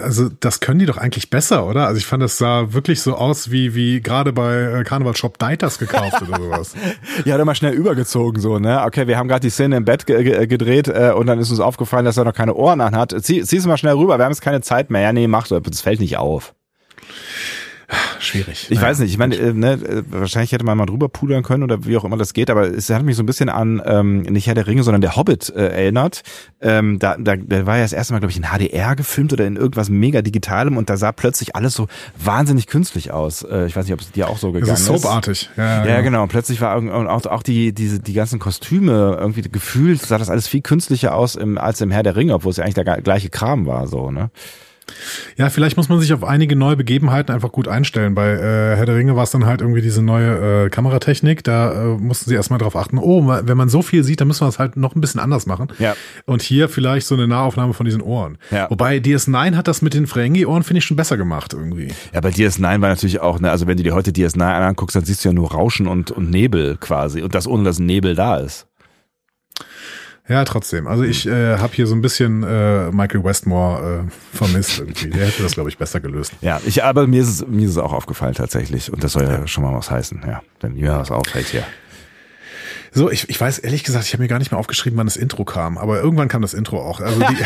also das können die doch eigentlich besser, oder? Also ich fand, das sah wirklich so aus, wie, wie gerade bei äh, Carnival Shop Deiters gekauft oder sowas. Ja, hat er mal schnell übergezogen so, ne? Okay, wir haben gerade die Szene im Bett ge ge gedreht äh, und dann ist uns aufgefallen, dass er noch keine Ohren anhat. Zieh, zieh's mal schnell rüber, wir haben jetzt keine Zeit mehr. Ja, nee, mach so, das fällt nicht auf. Schwierig. Ich Naja. weiß nicht, ich meine, äh, ne, äh, wahrscheinlich hätte man mal drüber pudern können oder wie auch immer das geht, aber es hat mich so ein bisschen an ähm, nicht Herr der Ringe, sondern der Hobbit äh, erinnert. Ähm, da, da, da war ja das erste Mal, glaube ich, in HDR gefilmt oder in irgendwas mega Digitalem und da sah plötzlich alles so wahnsinnig künstlich aus. Äh, ich weiß nicht, ob es dir auch so gegangen Das ist. ist soapartig. Ja, Ja, genau. Und plötzlich war und auch, auch die, diese, die ganzen Kostüme irgendwie gefühlt sah das alles viel künstlicher aus im, als im Herr der Ringe, obwohl es ja eigentlich der gleiche Kram war, so, ne? Ja, vielleicht muss man sich auf einige neue Begebenheiten einfach gut einstellen. Bei äh, Herr der Ringe war es dann halt irgendwie diese neue äh, Kameratechnik. Da äh, mussten sie erstmal drauf achten, oh, wenn man so viel sieht, dann müssen wir es halt noch ein bisschen anders machen. Ja. Und hier vielleicht so eine Nahaufnahme von diesen Ohren. Ja. Wobei DS9 hat das mit den Ferengi-Ohren, finde ich, schon besser gemacht irgendwie. Ja, bei DS9 war natürlich auch, ne, also wenn du dir heute DS9 anguckst, dann siehst du ja nur Rauschen und, und Nebel quasi. Und das ohne, dass Nebel da ist. Ja, trotzdem. Also ich äh, habe hier so ein bisschen äh, Michael Westmore äh, vermisst irgendwie. Der hätte das, glaube ich, besser gelöst. Ja, ich, aber mir ist es, mir ist es auch aufgefallen tatsächlich. Und das soll ja schon mal was heißen, ja. Wenn mir was auffällt hier. So, ich, ich weiß ehrlich gesagt, ich habe mir gar nicht mehr aufgeschrieben, wann das Intro kam, aber irgendwann kam das Intro auch. Also die,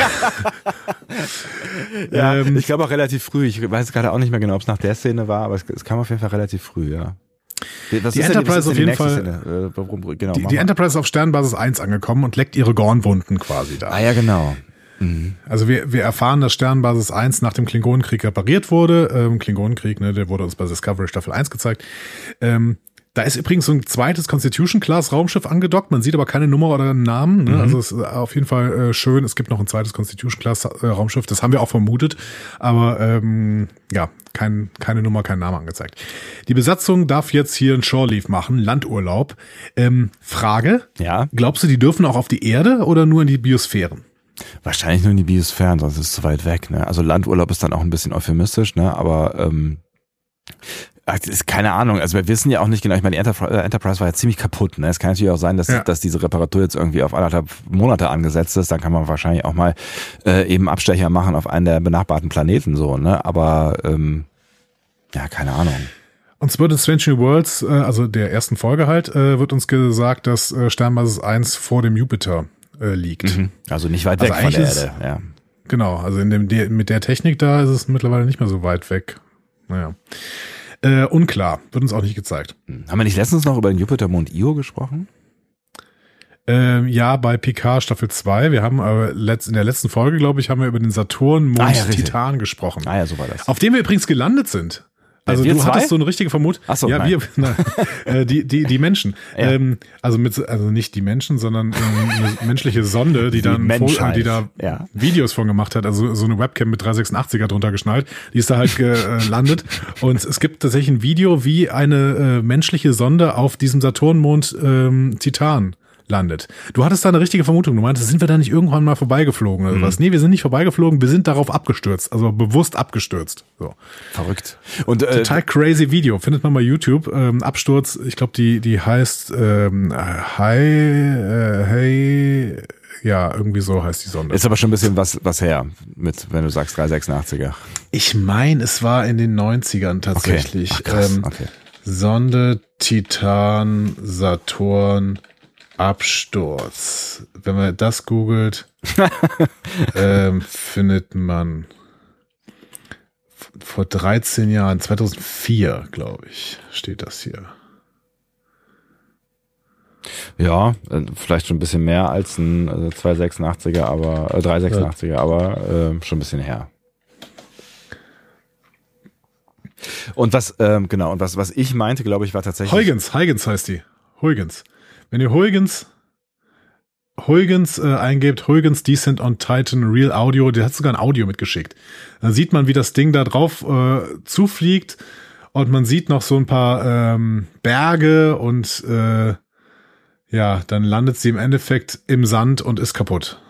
Ja, Ähm, ich glaube auch relativ früh. Ich weiß gerade auch nicht mehr genau, ob es nach der Szene war, aber es, es kam auf jeden Fall relativ früh, ja. Was die Enterprise auf jeden Fall. Äh, genau, die, die Enterprise ist auf Sternbasis 1 angekommen und leckt ihre Gornwunden quasi da. Ah ja, genau. Mhm. Also wir, wir erfahren, dass Sternbasis 1 nach dem Klingonenkrieg repariert wurde. Ähm, Klingonenkrieg, ne, der wurde uns bei Discovery Staffel 1 gezeigt. Ähm, da ist übrigens so ein zweites Constitution-Class-Raumschiff angedockt. Man sieht aber keine Nummer oder einen Namen. Ne? Mhm. Also es ist auf jeden Fall äh, schön. Es gibt noch ein zweites Constitution-Class-Raumschiff. Das haben wir auch vermutet. Aber ähm, ja, kein, keine Nummer, kein Name angezeigt. Die Besatzung darf jetzt hier ein Shore Leave machen, Landurlaub. Ähm, Frage. Ja. Glaubst du, die dürfen auch auf die Erde oder nur in die Biosphären? Wahrscheinlich nur in die Biosphären, sonst ist es zu weit weg. Ne? Also Landurlaub ist dann auch ein bisschen euphemistisch, ne? aber ähm, ist keine Ahnung. Also wir wissen ja auch nicht genau. Ich meine, die äh, Enterprise war ja ziemlich kaputt. Ne? Es kann natürlich auch sein, dass, ja. dass diese Reparatur jetzt irgendwie auf anderthalb Monate angesetzt ist. Dann kann man wahrscheinlich auch mal äh, eben Abstecher machen auf einen der benachbarten Planeten so. Ne? Aber ähm, ja, keine Ahnung. Uns wird in Strange New Worlds, äh, also der ersten Folge halt, äh, wird uns gesagt, dass äh, Sternbasis 1 vor dem Jupiter äh, liegt. Mhm. Also nicht weit also weg von der Erde. Ja. Genau, also in dem, mit der Technik da ist es mittlerweile nicht mehr so weit weg. Naja. Äh, unklar, wird uns auch nicht gezeigt. Hm. Haben wir nicht letztens noch über den Jupitermond Io gesprochen? Ähm, ja, bei Picard Staffel 2. Wir haben aber letzt, in der letzten Folge, glaube ich, haben wir über den Saturn-Mond ah, ja, Titan gesprochen. Ah ja, so war das. Auf dem wir übrigens gelandet sind. Also wir du zwei? hattest so eine richtige Vermutung. Ach so, ja, nein. wir, na, äh, die, die, die Menschen. Ja. Ähm, also mit, also nicht die Menschen, sondern ähm, eine menschliche Sonde, die, die dann, Menschheit. die da ja. Videos von gemacht hat. Also so eine Webcam mit 386er drunter geschnallt. Die ist da halt gelandet. Und es gibt tatsächlich ein Video, wie eine äh, menschliche Sonde auf diesem Saturnmond ähm, Titan landet. Du hattest da eine richtige Vermutung. Du meintest, sind wir da nicht irgendwann mal vorbeigeflogen oder mhm. was? Nee, wir sind nicht vorbeigeflogen, wir sind darauf abgestürzt, also bewusst abgestürzt. So. Verrückt. Und äh, total crazy Video, findet man bei YouTube. Ähm, Absturz, ich glaube, die die heißt ähm, Hi äh, Hey ja, irgendwie so heißt die Sonde. Ist aber schon ein bisschen was, was her, mit, wenn du sagst 386er. Ich meine, es war in den 90ern tatsächlich. Okay. Ach, krass. Ähm, okay. Sonde, Titan, Saturn, Absturz. Wenn man das googelt, ähm, findet man vor 13 Jahren, 2004, glaube ich, steht das hier. Ja, äh, vielleicht schon ein bisschen mehr als ein also 286er, aber äh, 386er, ja. aber äh, schon ein bisschen her. Und was, ähm, genau, und was, was ich meinte, glaube ich, war tatsächlich. Huygens, Huygens heißt die. Huygens. Wenn ihr Huygens Huygens äh, eingebt, Huygens Descent on Titan Real Audio, der hat sogar ein Audio mitgeschickt. Dann sieht man, wie das Ding da drauf äh, zufliegt und man sieht noch so ein paar ähm, Berge und äh, ja, dann landet sie im Endeffekt im Sand und ist kaputt.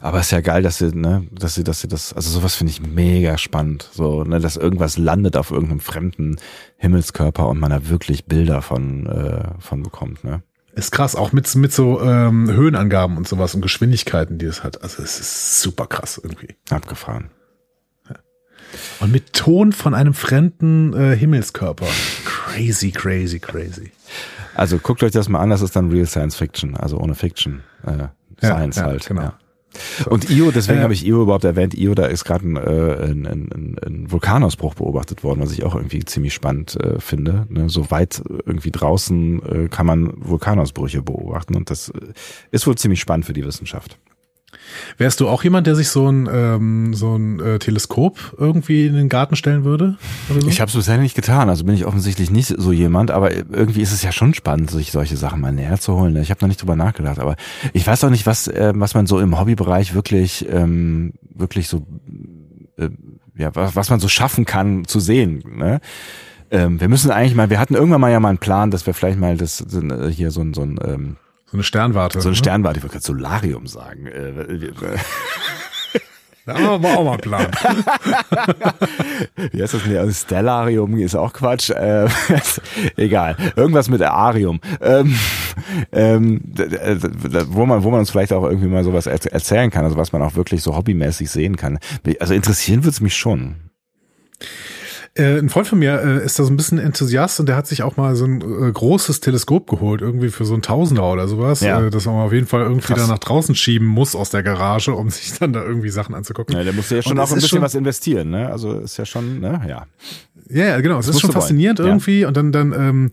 Aber ist ja geil, dass sie, ne, dass sie, dass sie das, also sowas finde ich mega spannend, so, ne, dass irgendwas landet auf irgendeinem fremden Himmelskörper und man da wirklich Bilder von, äh, von bekommt, ne. Ist krass, auch mit, mit so ähm, Höhenangaben und sowas und Geschwindigkeiten, die es hat. Also es ist super krass irgendwie. Abgefahren. Ja. Und mit Ton von einem fremden äh, Himmelskörper. Crazy, crazy, crazy. Also guckt euch das mal an, das ist dann Real Science Fiction, also ohne Fiction. Äh, Science ja, ja, halt. Genau. Ja. Und Io, deswegen äh, habe ich Io überhaupt erwähnt. Io, da ist gerade ein, äh, ein, ein, ein Vulkanausbruch beobachtet worden, was ich auch irgendwie ziemlich spannend äh, finde. Ne? So weit irgendwie draußen äh, kann man Vulkanausbrüche beobachten und das äh, ist wohl ziemlich spannend für die Wissenschaft. Wärst du auch jemand, der sich so ein, ähm, so ein äh, Teleskop irgendwie in den Garten stellen würde? So? Ich habe es bisher nicht getan, also bin ich offensichtlich nicht so jemand, aber irgendwie ist es ja schon spannend, sich solche Sachen mal näher zu holen. Ich habe noch nicht drüber nachgedacht, aber ich weiß auch nicht, was, äh, was man so im Hobbybereich wirklich, ähm, wirklich so, äh, ja, was, was man so schaffen kann zu sehen. Ne? Ähm, wir müssen eigentlich mal, wir hatten irgendwann mal ja mal einen Plan, dass wir vielleicht mal das äh, hier so ein, so ein ähm, so eine Sternwarte. So eine ne? Sternwarte, ich wollte gerade Solarium sagen. Äh, da haben wir auch mal einen Plan. Wie heißt das denn? Also Stellarium ist auch Quatsch. Äh, egal. Irgendwas mit Arium. Ähm, ähm, wo man, wo man uns vielleicht auch irgendwie mal sowas erzählen kann, also was man auch wirklich so hobbymäßig sehen kann. Also interessieren würde es mich schon. Äh, ein Freund von mir äh, ist da so ein bisschen Enthusiast und der hat sich auch mal so ein äh, großes Teleskop geholt, irgendwie für so ein Tausender oder sowas, ja. äh, das man auf jeden Fall irgendwie Krass. da nach draußen schieben muss aus der Garage, um sich dann da irgendwie Sachen anzugucken. Ja, der muss ja schon und auch ein bisschen schon, was investieren, ne? Also ist ja schon, ne? Ja. Ja, ja, genau. Es ist schon faszinierend wollen. irgendwie. Ja. Und dann, dann, ähm,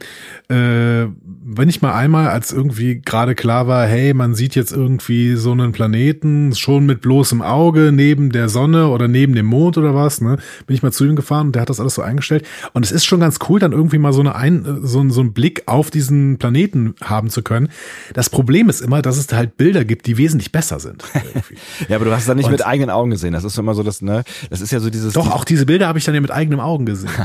äh, wenn ich mal einmal, als irgendwie gerade klar war, hey, man sieht jetzt irgendwie so einen Planeten schon mit bloßem Auge neben der Sonne oder neben dem Mond oder was, ne, bin ich mal zu ihm gefahren und der hat das alles so eingestellt. Und es ist schon ganz cool, dann irgendwie mal so eine ein, so, so einen Blick auf diesen Planeten haben zu können. Das Problem ist immer, dass es da halt Bilder gibt, die wesentlich besser sind. ja, aber du hast es dann nicht und mit eigenen Augen gesehen. Das ist immer so, das, ne, das ist ja so dieses. Doch, auch diese Bilder habe ich dann ja mit eigenen Augen gesehen.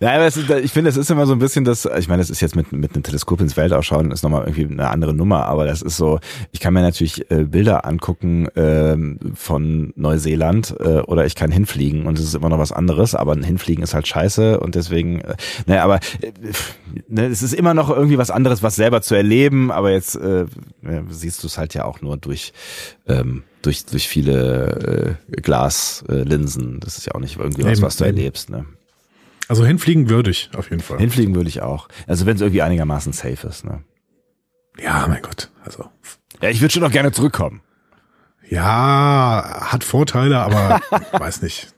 Nein, aber ist, ich finde, es ist immer so ein bisschen das, ich meine, das ist jetzt mit, mit einem Teleskop ins Weltall schauen, ist nochmal irgendwie eine andere Nummer, aber das ist so, ich kann mir natürlich äh, Bilder angucken äh, von Neuseeland äh, oder ich kann hinfliegen und es ist immer noch was anderes, aber ein Hinfliegen ist halt scheiße und deswegen, äh, naja, aber äh, ne, es ist immer noch irgendwie was anderes, was selber zu erleben, aber jetzt äh, siehst du es halt ja auch nur durch ähm, durch, durch viele äh, Glaslinsen. das ist ja auch nicht irgendwie was, was du erlebst. Ne? Also hinfliegen würde ich auf jeden Fall. Hinfliegen würde ich auch. Also wenn es irgendwie einigermaßen safe ist. Ne? Ja, mein Gott. Also. Ja, ich würde schon noch gerne zurückkommen. Ja, hat Vorteile, aber weiß nicht.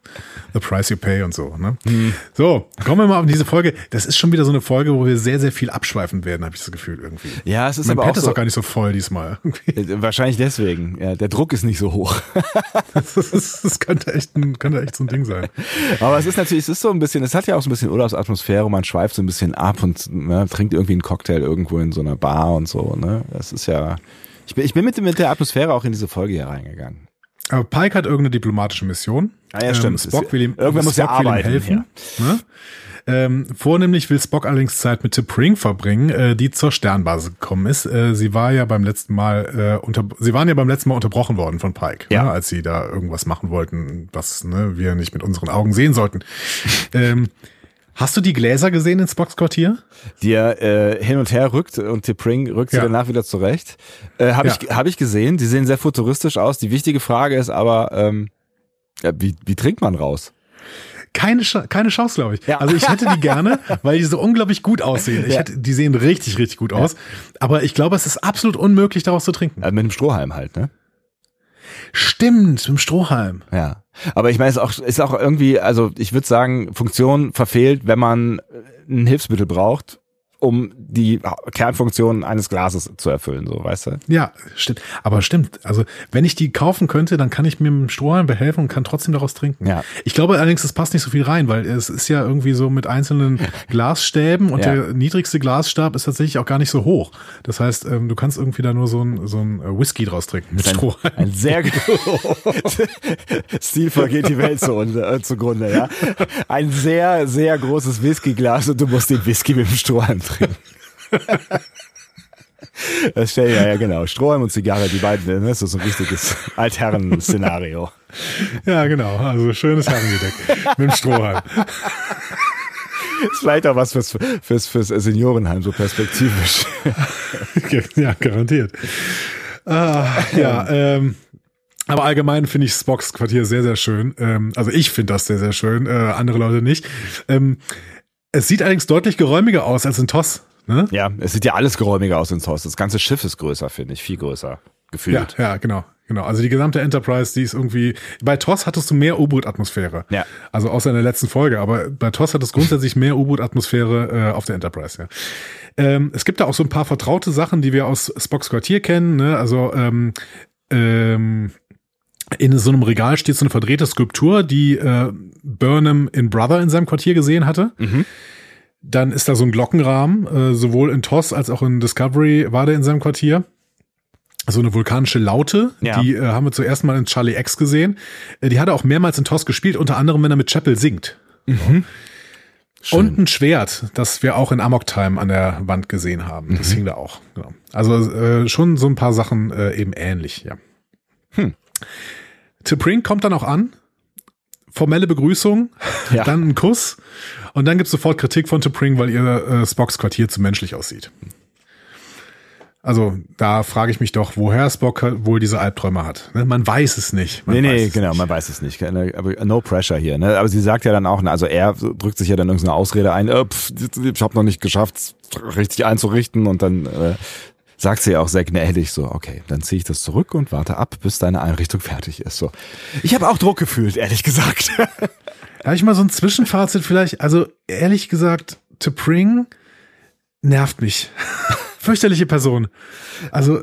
The Price You Pay und so. Ne? Mhm. So, kommen wir mal auf diese Folge. Das ist schon wieder so eine Folge, wo wir sehr, sehr viel abschweifen werden, habe ich das Gefühl irgendwie. Ja, es ist mein aber Pad auch ist auch gar nicht so voll diesmal. Äh, wahrscheinlich deswegen. Ja, der Druck ist nicht so hoch. das, ist, das könnte echt ein, könnte echt so ein Ding sein. Aber es ist natürlich, es ist so ein bisschen, es hat ja auch so ein bisschen Urlaubsatmosphäre. Man schweift so ein bisschen ab und ne, trinkt irgendwie einen Cocktail irgendwo in so einer Bar und so. Ne, das ist ja. Ich bin, ich bin mit, mit der Atmosphäre auch in diese Folge hier reingegangen. Aber Pike hat irgendeine diplomatische Mission. Ah ja, stimmt. Ähm, Spock will ihm, Irgendwer muss ja arbeiten, will ihm helfen. Ja. Ne? Ähm, vornehmlich will Spock allerdings Zeit mit T'Pring verbringen, äh, die zur Sternbasis gekommen ist. Äh, sie war ja beim letzten Mal äh, unter, sie waren ja beim letzten Mal unterbrochen worden von Pike, ja. ne, als sie da irgendwas machen wollten, was ne, wir nicht mit unseren Augen sehen sollten. ähm, Hast du die Gläser gesehen in Spocks Quartier? Die er äh, hin und her rückt und T'Pring rückt sie ja. danach wieder zurecht. Äh, Habe ja. ich, hab ich gesehen. Die sehen sehr futuristisch aus. Die wichtige Frage ist aber, ähm, wie, wie trinkt man raus? keine, keine Chance, glaube ich. Ja. Also ich hätte die gerne, weil die so unglaublich gut aussehen. Ich ja. hätte, die sehen richtig, richtig gut aus. Ja. Aber ich glaube, es ist absolut unmöglich, daraus zu trinken. Also mit einem Strohhalm halt, ne? Stimmt, mit dem Strohhalm. Ja. Aber ich meine, es ist auch, ist auch irgendwie, also ich würde sagen, Funktion verfehlt, wenn man ein Hilfsmittel braucht um die Kernfunktion eines Glases zu erfüllen, so, weißt du? Ja, stimmt. Aber stimmt. Also, wenn ich die kaufen könnte, dann kann ich mir mit dem Strohhalm behelfen und kann trotzdem daraus trinken. Ja. Ich glaube allerdings, es passt nicht so viel rein, weil es ist ja irgendwie so mit einzelnen Glasstäben und ja. der niedrigste Glasstab ist tatsächlich auch gar nicht so hoch. Das heißt, ähm, du kannst irgendwie da nur so ein, so ein äh, Whisky draus trinken mit ein, Strohhalm. Ein sehr Stilvoll geht die Welt zu, äh, zugrunde, ja. Ein sehr, sehr großes Whiskyglas und du musst den Whisky mit dem Strohhalm trinken trinken. Das stell ja, ja, genau. Strohhalm und Zigarre, die beiden, ne, das ist so ein richtiges Altherren-Szenario. Ja, genau. Also schönes Herrengedeck mit dem Strohhalm. Ist vielleicht auch was fürs, fürs, fürs Seniorenheim, so perspektivisch. Ja, garantiert. Ah, ja, ähm, aber allgemein finde ich Spocks Quartier sehr, sehr schön. Ähm, also ich finde das sehr, sehr schön, äh, andere Leute nicht. Ähm, es sieht allerdings deutlich geräumiger aus als in TOS. Ne? Ja, es sieht ja alles geräumiger aus in TOS. Das ganze Schiff ist größer, finde ich, viel größer gefühlt. Ja, ja, genau. Genau, also die gesamte Enterprise, die ist irgendwie. Bei TOS hattest du mehr U-Boot-Atmosphäre. Ja. Also außer in der letzten Folge, aber bei TOS hattest du grundsätzlich mehr U-Boot-Atmosphäre äh, auf der Enterprise, ja. Ähm, es gibt da auch so ein paar vertraute Sachen, die wir aus Spocks Quartier kennen. Ne? Also ähm, ähm, in so einem Regal steht so eine verdrehte Skulptur, die äh, Burnham in Brother in seinem Quartier gesehen hatte. Mhm. Dann ist da so ein Glockenrahmen, äh, sowohl in TOS als auch in Discovery war der in seinem Quartier. So eine vulkanische Laute, ja. die äh, haben wir zuerst mal in Charlie X gesehen. Äh, die hat er auch mehrmals in TOS gespielt, unter anderem, wenn er mit Chapel singt. Mhm. Und ein Schwert, das wir auch in Amok Time an der Wand gesehen haben. Das mhm. hing da auch. Genau. Also äh, schon so ein paar Sachen äh, eben ähnlich, ja. Hm. T'Pring kommt dann auch an, formelle Begrüßung, ja. dann ein Kuss und dann gibt's sofort Kritik von T'Pring, weil ihr äh, Spocks Quartier zu menschlich aussieht. Also da frage ich mich doch, woher Spock wohl diese Albträume hat. Ne? Man weiß ich mich doch, woher Spock wohl diese Albträume hat. Ne? Man weiß es nicht. Man nee, nee, genau, nicht. man weiß es nicht. Aber no pressure hier. Ne? Aber sie sagt ja dann auch, also er drückt sich ja dann irgendeine Ausrede ein, äh, pff, ich habe noch nicht geschafft, richtig einzurichten und dann äh, sagt sie auch sehr gnädig so, okay, dann ziehe ich das zurück und warte ab, bis deine Einrichtung fertig ist. So, Ich habe auch Druck gefühlt, ehrlich gesagt. Habe ich mal so ein Zwischenfazit vielleicht? Also ehrlich gesagt, To Pring nervt mich. Fürchterliche Person. Also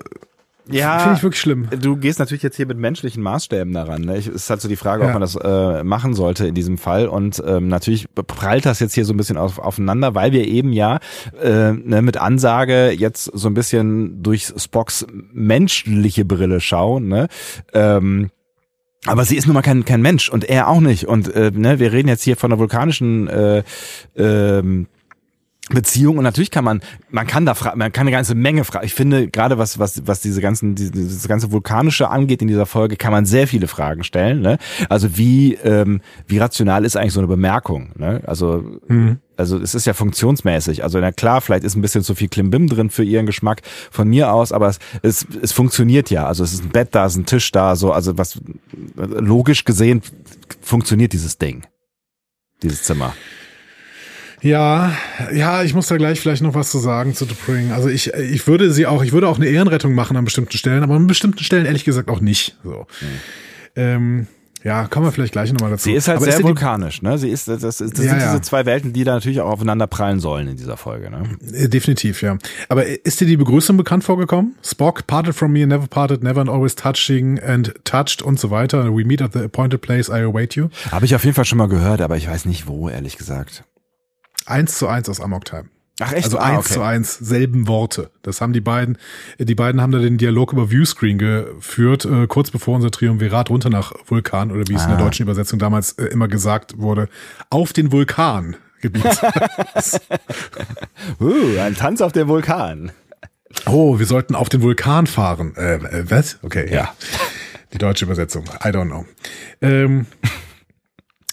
ja, finde ich wirklich schlimm. Du gehst natürlich jetzt hier mit menschlichen Maßstäben daran. Ne? Es ist halt so die Frage, ja. ob man das äh, machen sollte in diesem Fall. Und ähm, natürlich prallt das jetzt hier so ein bisschen auf, aufeinander, weil wir eben ja äh, ne, mit Ansage jetzt so ein bisschen durch Spocks menschliche Brille schauen. Ne? Ähm, aber sie ist nun mal kein, kein Mensch und er auch nicht. Und äh, ne, wir reden jetzt hier von einer vulkanischen äh, ähm, Beziehung. Und natürlich kann man man kann da fragen man kann eine ganze Menge fragen ich finde gerade was was was diese ganzen diese, dieses ganze vulkanische angeht in dieser Folge kann man sehr viele Fragen stellen ne? Also wie ähm, wie rational ist eigentlich so eine Bemerkung ne? Also mhm. also es ist ja funktionsmäßig. Also na klar vielleicht ist ein bisschen zu viel Klimbim drin für ihren Geschmack von mir aus aber es, es es funktioniert ja. Also es ist ein Bett da es ist ein Tisch da so also was logisch gesehen funktioniert dieses Ding dieses Zimmer ja, ja, ich muss da gleich vielleicht noch was zu sagen zu Dupring. Also ich, ich würde sie auch, ich würde auch eine Ehrenrettung machen an bestimmten Stellen, aber an bestimmten Stellen ehrlich gesagt auch nicht. So. Mhm. Ähm, ja, kommen wir vielleicht gleich nochmal dazu. Sie ist halt aber sehr ist vulkanisch, ne? Sie ist, das, das, das ja, sind diese zwei Welten, die da natürlich auch aufeinander prallen sollen in dieser Folge, ne? Äh, definitiv, ja. Aber ist dir die Begrüßung bekannt vorgekommen? Spock, parted from me, never parted, never and always touching and touched und so weiter. We meet at the appointed place, I await you. Habe ich auf jeden Fall schon mal gehört, aber ich weiß nicht wo, ehrlich gesagt eins zu eins aus Amok Time. Ach echt? Also ah, eins okay. zu eins, selben Worte. Das haben die beiden, die beiden haben da den Dialog über Viewscreen geführt, äh, kurz bevor unser Triumvirat runter nach Vulkan, oder wie es ah. in der ah. deutschen Übersetzung damals äh, immer gesagt wurde, auf den Vulkan Gebiet. uh, ein Tanz auf dem Vulkan. Oh, wir sollten auf den Vulkan fahren. Äh, äh was? Okay, ja. ja. Die deutsche Übersetzung. I don't know. Ähm,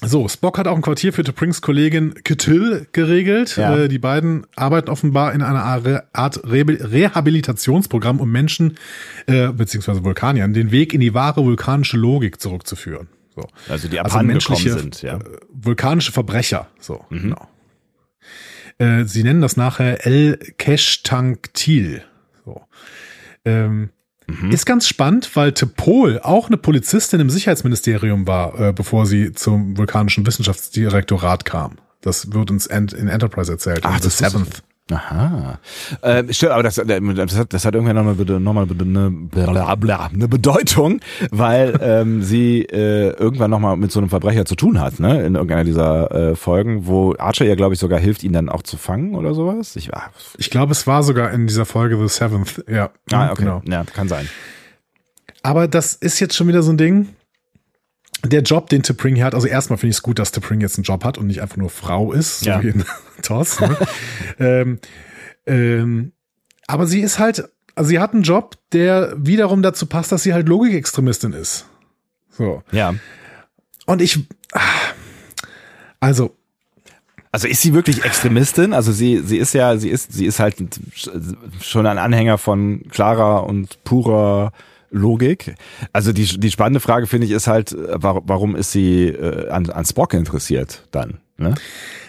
so, Spock hat auch ein Quartier für T'Prings Kollegin Ketil geregelt. Ja. Äh, die beiden arbeiten offenbar in einer Art Re Rehabilitationsprogramm, um Menschen äh, beziehungsweise Vulkaniern den Weg in die wahre vulkanische Logik zurückzuführen. So. Also die also menschliche, sind, ja. Äh, vulkanische Verbrecher. So, mhm. genau. Äh, sie nennen das nachher El Keshtanktil. So. Ähm, Mhm. Ist ganz spannend, weil Tepol auch eine Polizistin im Sicherheitsministerium war, äh, bevor sie zum vulkanischen Wissenschaftsdirektorat kam. Das wird uns in Enterprise erzählt. Ach, das Seventh. Aha. Äh, stimmt, aber das, das, hat, das hat irgendwann nochmal noch mal eine, blablabla, eine Bedeutung, weil ähm, sie äh, irgendwann nochmal mit so einem Verbrecher zu tun hat, ne? In irgendeiner dieser äh, Folgen, wo Archer ja, glaube ich, sogar hilft, ihn dann auch zu fangen oder sowas. Ich, ah, ich glaube, es war sogar in dieser Folge The Seventh, ja. Ah, okay. Genau. Ja, kann sein. Aber das ist jetzt schon wieder so ein Ding der Job, den T'Pring hier hat, also erstmal finde ich es gut, dass T'Pring jetzt einen Job hat und nicht einfach nur Frau ist, so ja. wie in Toss. Ne? ähm, ähm, aber sie ist halt, also sie hat einen Job, der wiederum dazu passt, dass sie halt Logikextremistin ist. So. Ja. Und ich, also, also ist sie wirklich Extremistin? Also sie, sie ist ja, sie ist, sie ist halt schon ein Anhänger von klarer und purer Logik. Also die, die spannende Frage finde ich ist halt, warum ist sie äh, an, an Spock interessiert dann? Ne?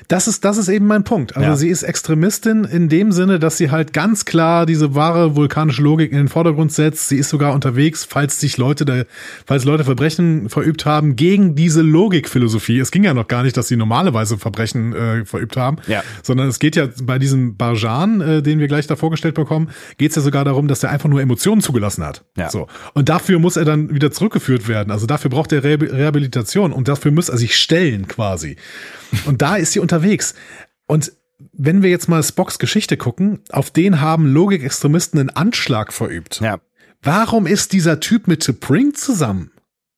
Das ist, das ist eben mein Punkt. Also ja. sie ist Extremistin in dem Sinne, dass sie halt ganz klar diese wahre vulkanische Logik in den Vordergrund setzt. Sie ist sogar unterwegs, falls sich Leute da, falls Leute Verbrechen verübt haben, gegen diese Logikphilosophie. Es ging ja noch gar nicht, dass sie normalerweise Verbrechen äh, verübt haben, ja. sondern es geht ja bei diesem Barjan, äh, den wir gleich da vorgestellt bekommen, geht es ja sogar darum, dass er einfach nur Emotionen zugelassen hat. Ja. So. Und dafür muss er dann wieder zurückgeführt werden. Also dafür braucht er Re Rehabilitation und dafür muss er sich stellen quasi. Und da ist sie unterwegs. Und wenn wir jetzt mal Spocks Geschichte gucken, auf den haben Logikextremisten einen Anschlag verübt. Ja. Warum ist dieser Typ mit T'Pring zusammen?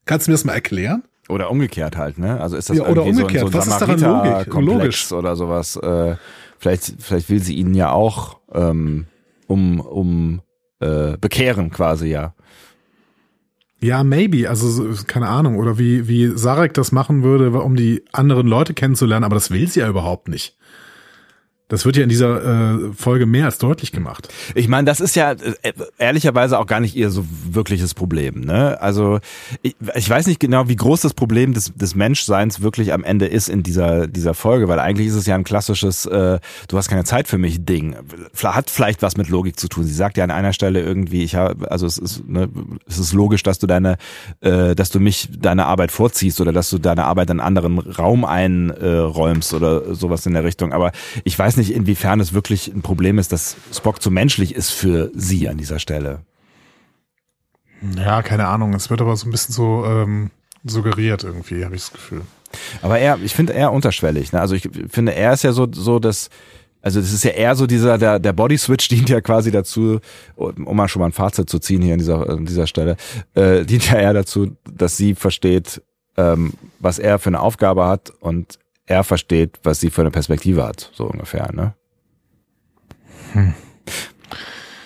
Kannst du mir das mal erklären? Oder umgekehrt halt, ne? Also ist das ja, oder umgekehrt. So ein, so ein Was ist daran Logik? Logisch oder sowas? Äh, vielleicht, vielleicht will sie ihn ja auch ähm, um um äh, bekehren quasi ja. Ja, maybe. Also keine Ahnung. Oder wie, wie Sarek das machen würde, um die anderen Leute kennenzulernen, aber das will sie ja überhaupt nicht. Das wird ja in dieser äh, Folge mehr als deutlich gemacht. Ich meine, das ist ja äh, ehrlicherweise auch gar nicht ihr so wirkliches Problem. Ne? Also ich, ich weiß nicht genau, wie groß das Problem des, des Menschseins wirklich am Ende ist in dieser dieser Folge, weil eigentlich ist es ja ein klassisches äh, "Du hast keine Zeit für mich" Ding. Hat vielleicht was mit Logik zu tun. Sie sagt ja an einer Stelle irgendwie, ich habe, also es ist, ne, es ist logisch, dass du deine, äh, dass du mich deine Arbeit vorziehst oder dass du deine Arbeit in einen anderen Raum einräumst oder sowas in der Richtung. Aber ich weiß nicht, inwiefern es wirklich ein Problem ist, dass Spock zu menschlich ist für sie an dieser Stelle. Ja, keine Ahnung. Es wird aber so ein bisschen so ähm, suggeriert irgendwie, habe ich das Gefühl. Aber er, ich finde eher unterschwellig. Ne? Also ich finde, er ist ja so, so dass also das ist ja eher so dieser, der, der Body Switch dient ja quasi dazu, um mal schon mal ein Fazit zu ziehen hier an dieser, an dieser Stelle, äh, dient ja eher dazu, dass sie versteht, ähm, was er für eine Aufgabe hat und er versteht, was sie für eine Perspektive hat, so ungefähr, ne? Hm.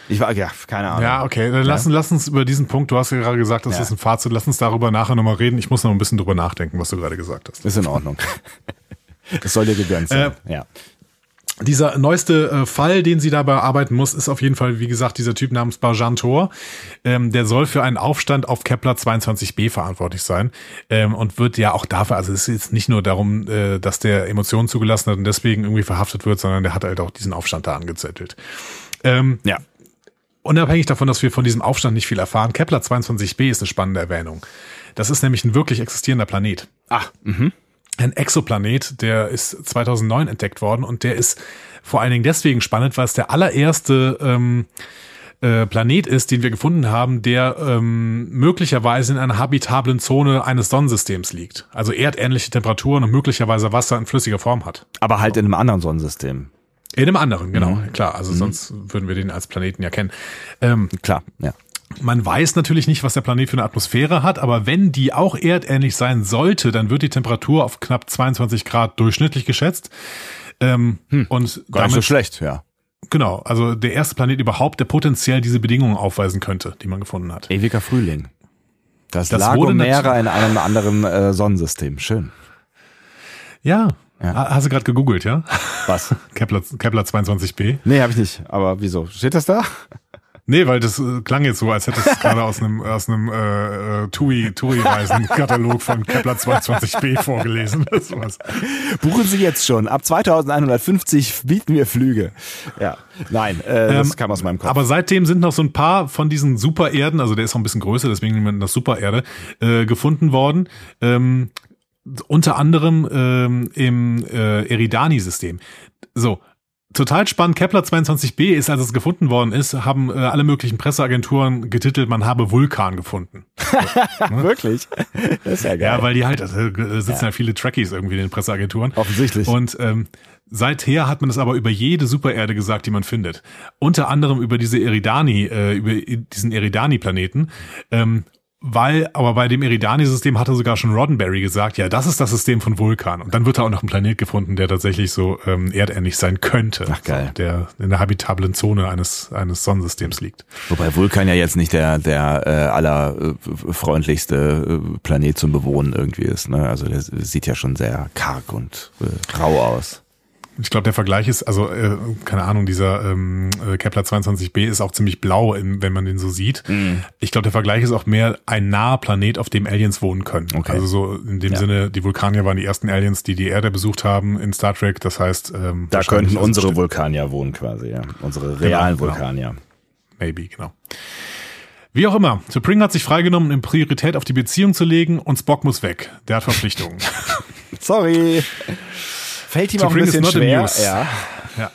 Ich war, ja, keine Ahnung. Ja, okay, dann lass, ja. lass uns über diesen Punkt, du hast ja gerade gesagt, das ja. ist ein Fazit, lass uns darüber nachher nochmal reden. Ich muss noch ein bisschen drüber nachdenken, was du gerade gesagt hast. Ist in Ordnung. Es soll dir gegönnt sein. Äh, ja dieser neueste äh, Fall, den sie da bearbeiten muss, ist auf jeden Fall, wie gesagt, dieser Typ namens Barjan Thor. Ähm, der soll für einen Aufstand auf Kepler 22b verantwortlich sein ähm, und wird ja auch dafür, also es ist jetzt nicht nur darum, äh, dass der Emotionen zugelassen hat und deswegen irgendwie verhaftet wird, sondern der hat halt auch diesen Aufstand da angezettelt. Ähm, ja. Unabhängig davon, dass wir von diesem Aufstand nicht viel erfahren, Kepler 22b ist eine spannende Erwähnung. Das ist nämlich ein wirklich existierender Planet. Ach, mhm ein Exoplanet, der ist 2009 entdeckt worden und der ist vor allen Dingen deswegen spannend, weil es der allererste ähm, äh, Planet ist, den wir gefunden haben, der ähm, möglicherweise in einer habitablen Zone eines Sonnensystems liegt. Also erdähnliche Temperaturen und möglicherweise Wasser in flüssiger Form hat. Aber halt in einem anderen Sonnensystem. In einem anderen, genau, mhm. klar. Also mhm. sonst würden wir den als Planeten ja kennen. Ähm, klar, ja. Man weiß natürlich nicht, was der Planet für eine Atmosphäre hat, aber wenn die auch erdähnlich sein sollte, dann wird die Temperatur auf knapp 22 Grad durchschnittlich geschätzt. Ähm, hm, und gar damit, nicht so schlecht, ja. Genau, also der erste Planet überhaupt, der potenziell diese Bedingungen aufweisen könnte, die man gefunden hat. Ewiger Frühling. Das, das Lago Mera in einem anderen äh, Sonnensystem. Schön. Ja, ja. Hast du gerade gegoogelt, ja? Was? Kepler, Kepler 22b? Nee, habe ich nicht. Aber wieso? Steht das da? Nee, weil das äh, klang jetzt so, als hättest du es gerade aus einem aus einem äh, äh TUI TUI Reisen Katalog von Kepler 22b vorgelesen. Das war's. Buchen Sie jetzt schon. Ab 2150 bieten wir Flüge. Ja, nein, äh, das ähm, kam aus meinem Kopf. Aber seitdem sind noch so ein paar von diesen Supererden, also der ist auch ein bisschen größer, deswegen nennen wir das Supererde, äh, gefunden worden. Ähm, unter anderem ähm, im äh, Eridani-System. So, total spannend. Kepler 22b ist, als es gefunden worden ist, haben äh, alle möglichen Presseagenturen getitelt, man habe Vulkan gefunden. Ne? Wirklich? Das ist ja geil. Ja, weil die halt, also, äh, sitzen ja. halt viele Trekkies irgendwie in den Presseagenturen. Offensichtlich. Und ähm, seither hat man das aber über jede Supererde gesagt, die man findet. Unter anderem über diese Eridani, äh, über diesen Eridani-Planeten. Ähm, weil, aber bei dem Eridani-System hatte sogar schon Roddenberry gesagt, ja, das ist das System von Vulkan. Und dann wird da auch noch ein Planet gefunden, der tatsächlich so ähm, erdähnlich sein könnte. Ach geil. So, der in der habitablen Zone eines, eines Sonnensystems liegt. Wobei Vulkan ja jetzt nicht der, der äh, allerfreundlichste äh, Planet zum Bewohnen irgendwie ist. Ne? Also der sieht ja schon sehr karg und äh, rau aus. Ich glaube, der Vergleich ist, also äh, keine Ahnung, dieser ähm, äh, Kepler 22b ist auch ziemlich blau, in, wenn man den so sieht. Mm. Ich glaube, der Vergleich ist auch mehr ein naher Planet, auf dem Aliens wohnen können. Okay. Also so in dem ja. Sinne, die Vulkanier waren die ersten Aliens, die die Erde besucht haben in Star Trek. Das heißt, ähm, da könnten also unsere Vulkanier wohnen quasi, ja, unsere genau, realen genau, Vulkanier. Genau. Maybe, genau. Wie auch immer, T'Pring hat sich freigenommen, eine Priorität auf die Beziehung zu legen und Spock muss weg. Der hat Verpflichtungen. Sorry. Fällt ihm to auch ein bisschen schwer. Ja. ja.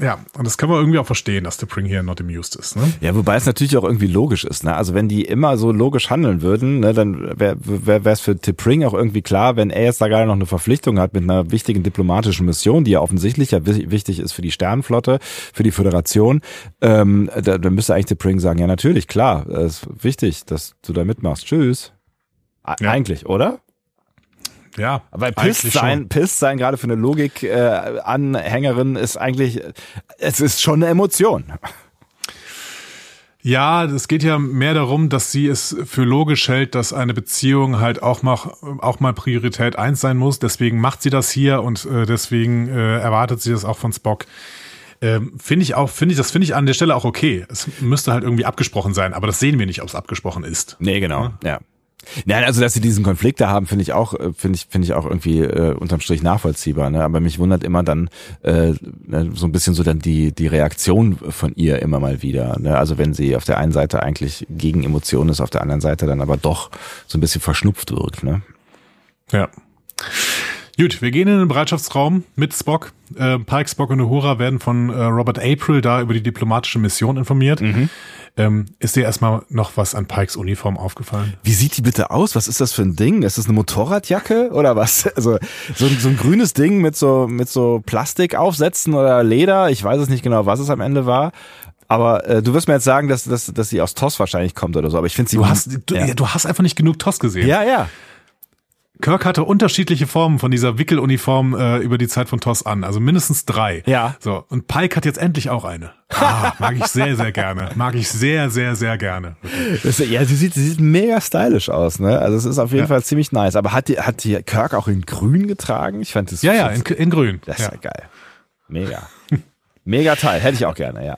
Ja, und das kann man irgendwie auch verstehen, dass The Pring hier not amused ist. Ne? Ja, wobei es natürlich auch irgendwie logisch ist. Ne? Also wenn die immer so logisch handeln würden, ne, dann wäre wär, es für Pring auch irgendwie klar, wenn er jetzt da gerade noch eine Verpflichtung hat mit einer wichtigen diplomatischen Mission, die ja offensichtlich ja wichtig ist für die Sternenflotte, für die Föderation, ähm, da, dann müsste eigentlich Pring sagen, ja natürlich, klar, es ist wichtig, dass du da mitmachst. Tschüss. Ja. Eigentlich, oder? Ja, weil pisst sein, pisst sein gerade für eine Logik-Anhängerin äh, ist eigentlich, es ist schon eine Emotion. Ja, es geht ja mehr darum, dass sie es für logisch hält, dass eine Beziehung halt auch mal, auch mal Priorität eins sein muss. Deswegen macht sie das hier und äh, deswegen äh, erwartet sie das auch von Spock. Ähm, finde ich auch, finde ich, das finde ich an der Stelle auch okay. Es müsste halt irgendwie abgesprochen sein, aber das sehen wir nicht, ob es abgesprochen ist. Nee, genau, ja. ja. Nein, also dass sie diesen Konflikt da haben, finde ich auch, äh, finde ich, finde ich auch irgendwie äh, unterm Strich nachvollziehbar. Ne? Aber mich wundert immer dann äh, ne, so ein bisschen so dann die die Reaktion von ihr immer mal wieder. Ne? Also wenn sie auf der einen Seite eigentlich gegen Emotionen ist, auf der anderen Seite dann aber doch so ein bisschen verschnupft wirkt. Ne? Ja. Gut, wir gehen in den Bereitschaftsraum mit Spock. Äh, Pike, Spock und Uhura werden von äh, Robert April da über die diplomatische Mission informiert. Mhm. Ähm, ist dir erstmal noch was an Pikes Uniform aufgefallen? Wie sieht die bitte aus? Was ist das für ein Ding? Ist das eine Motorradjacke oder was? Also so, so ein grünes Ding mit so mit so Plastikaufsätzen oder Leder. Ich weiß es nicht genau, was es am Ende war. Aber äh, du wirst mir jetzt sagen, dass, dass, dass sie aus TOS wahrscheinlich kommt oder so. Aber ich finde sie. Du hast, du, ja. du hast einfach nicht genug TOS gesehen. Ja, ja. Kirk hatte unterschiedliche Formen von dieser Wickeluniform äh, über die Zeit von TOS an, also mindestens drei. Ja. So und Pike hat jetzt endlich auch eine. Ah, mag ich sehr, sehr gerne. Mag ich sehr, sehr, sehr gerne. Das, ja, sie sieht, sie sieht mega stylisch aus, ne? Also es ist auf jeden ja. Fall ziemlich nice. Aber hat die, hat die Kirk auch in Grün getragen? Ich fand das. Ja, ja, in, in Grün. Das ist ja, ja geil. Mega. mega Teil. Hätte ich auch gerne, ja.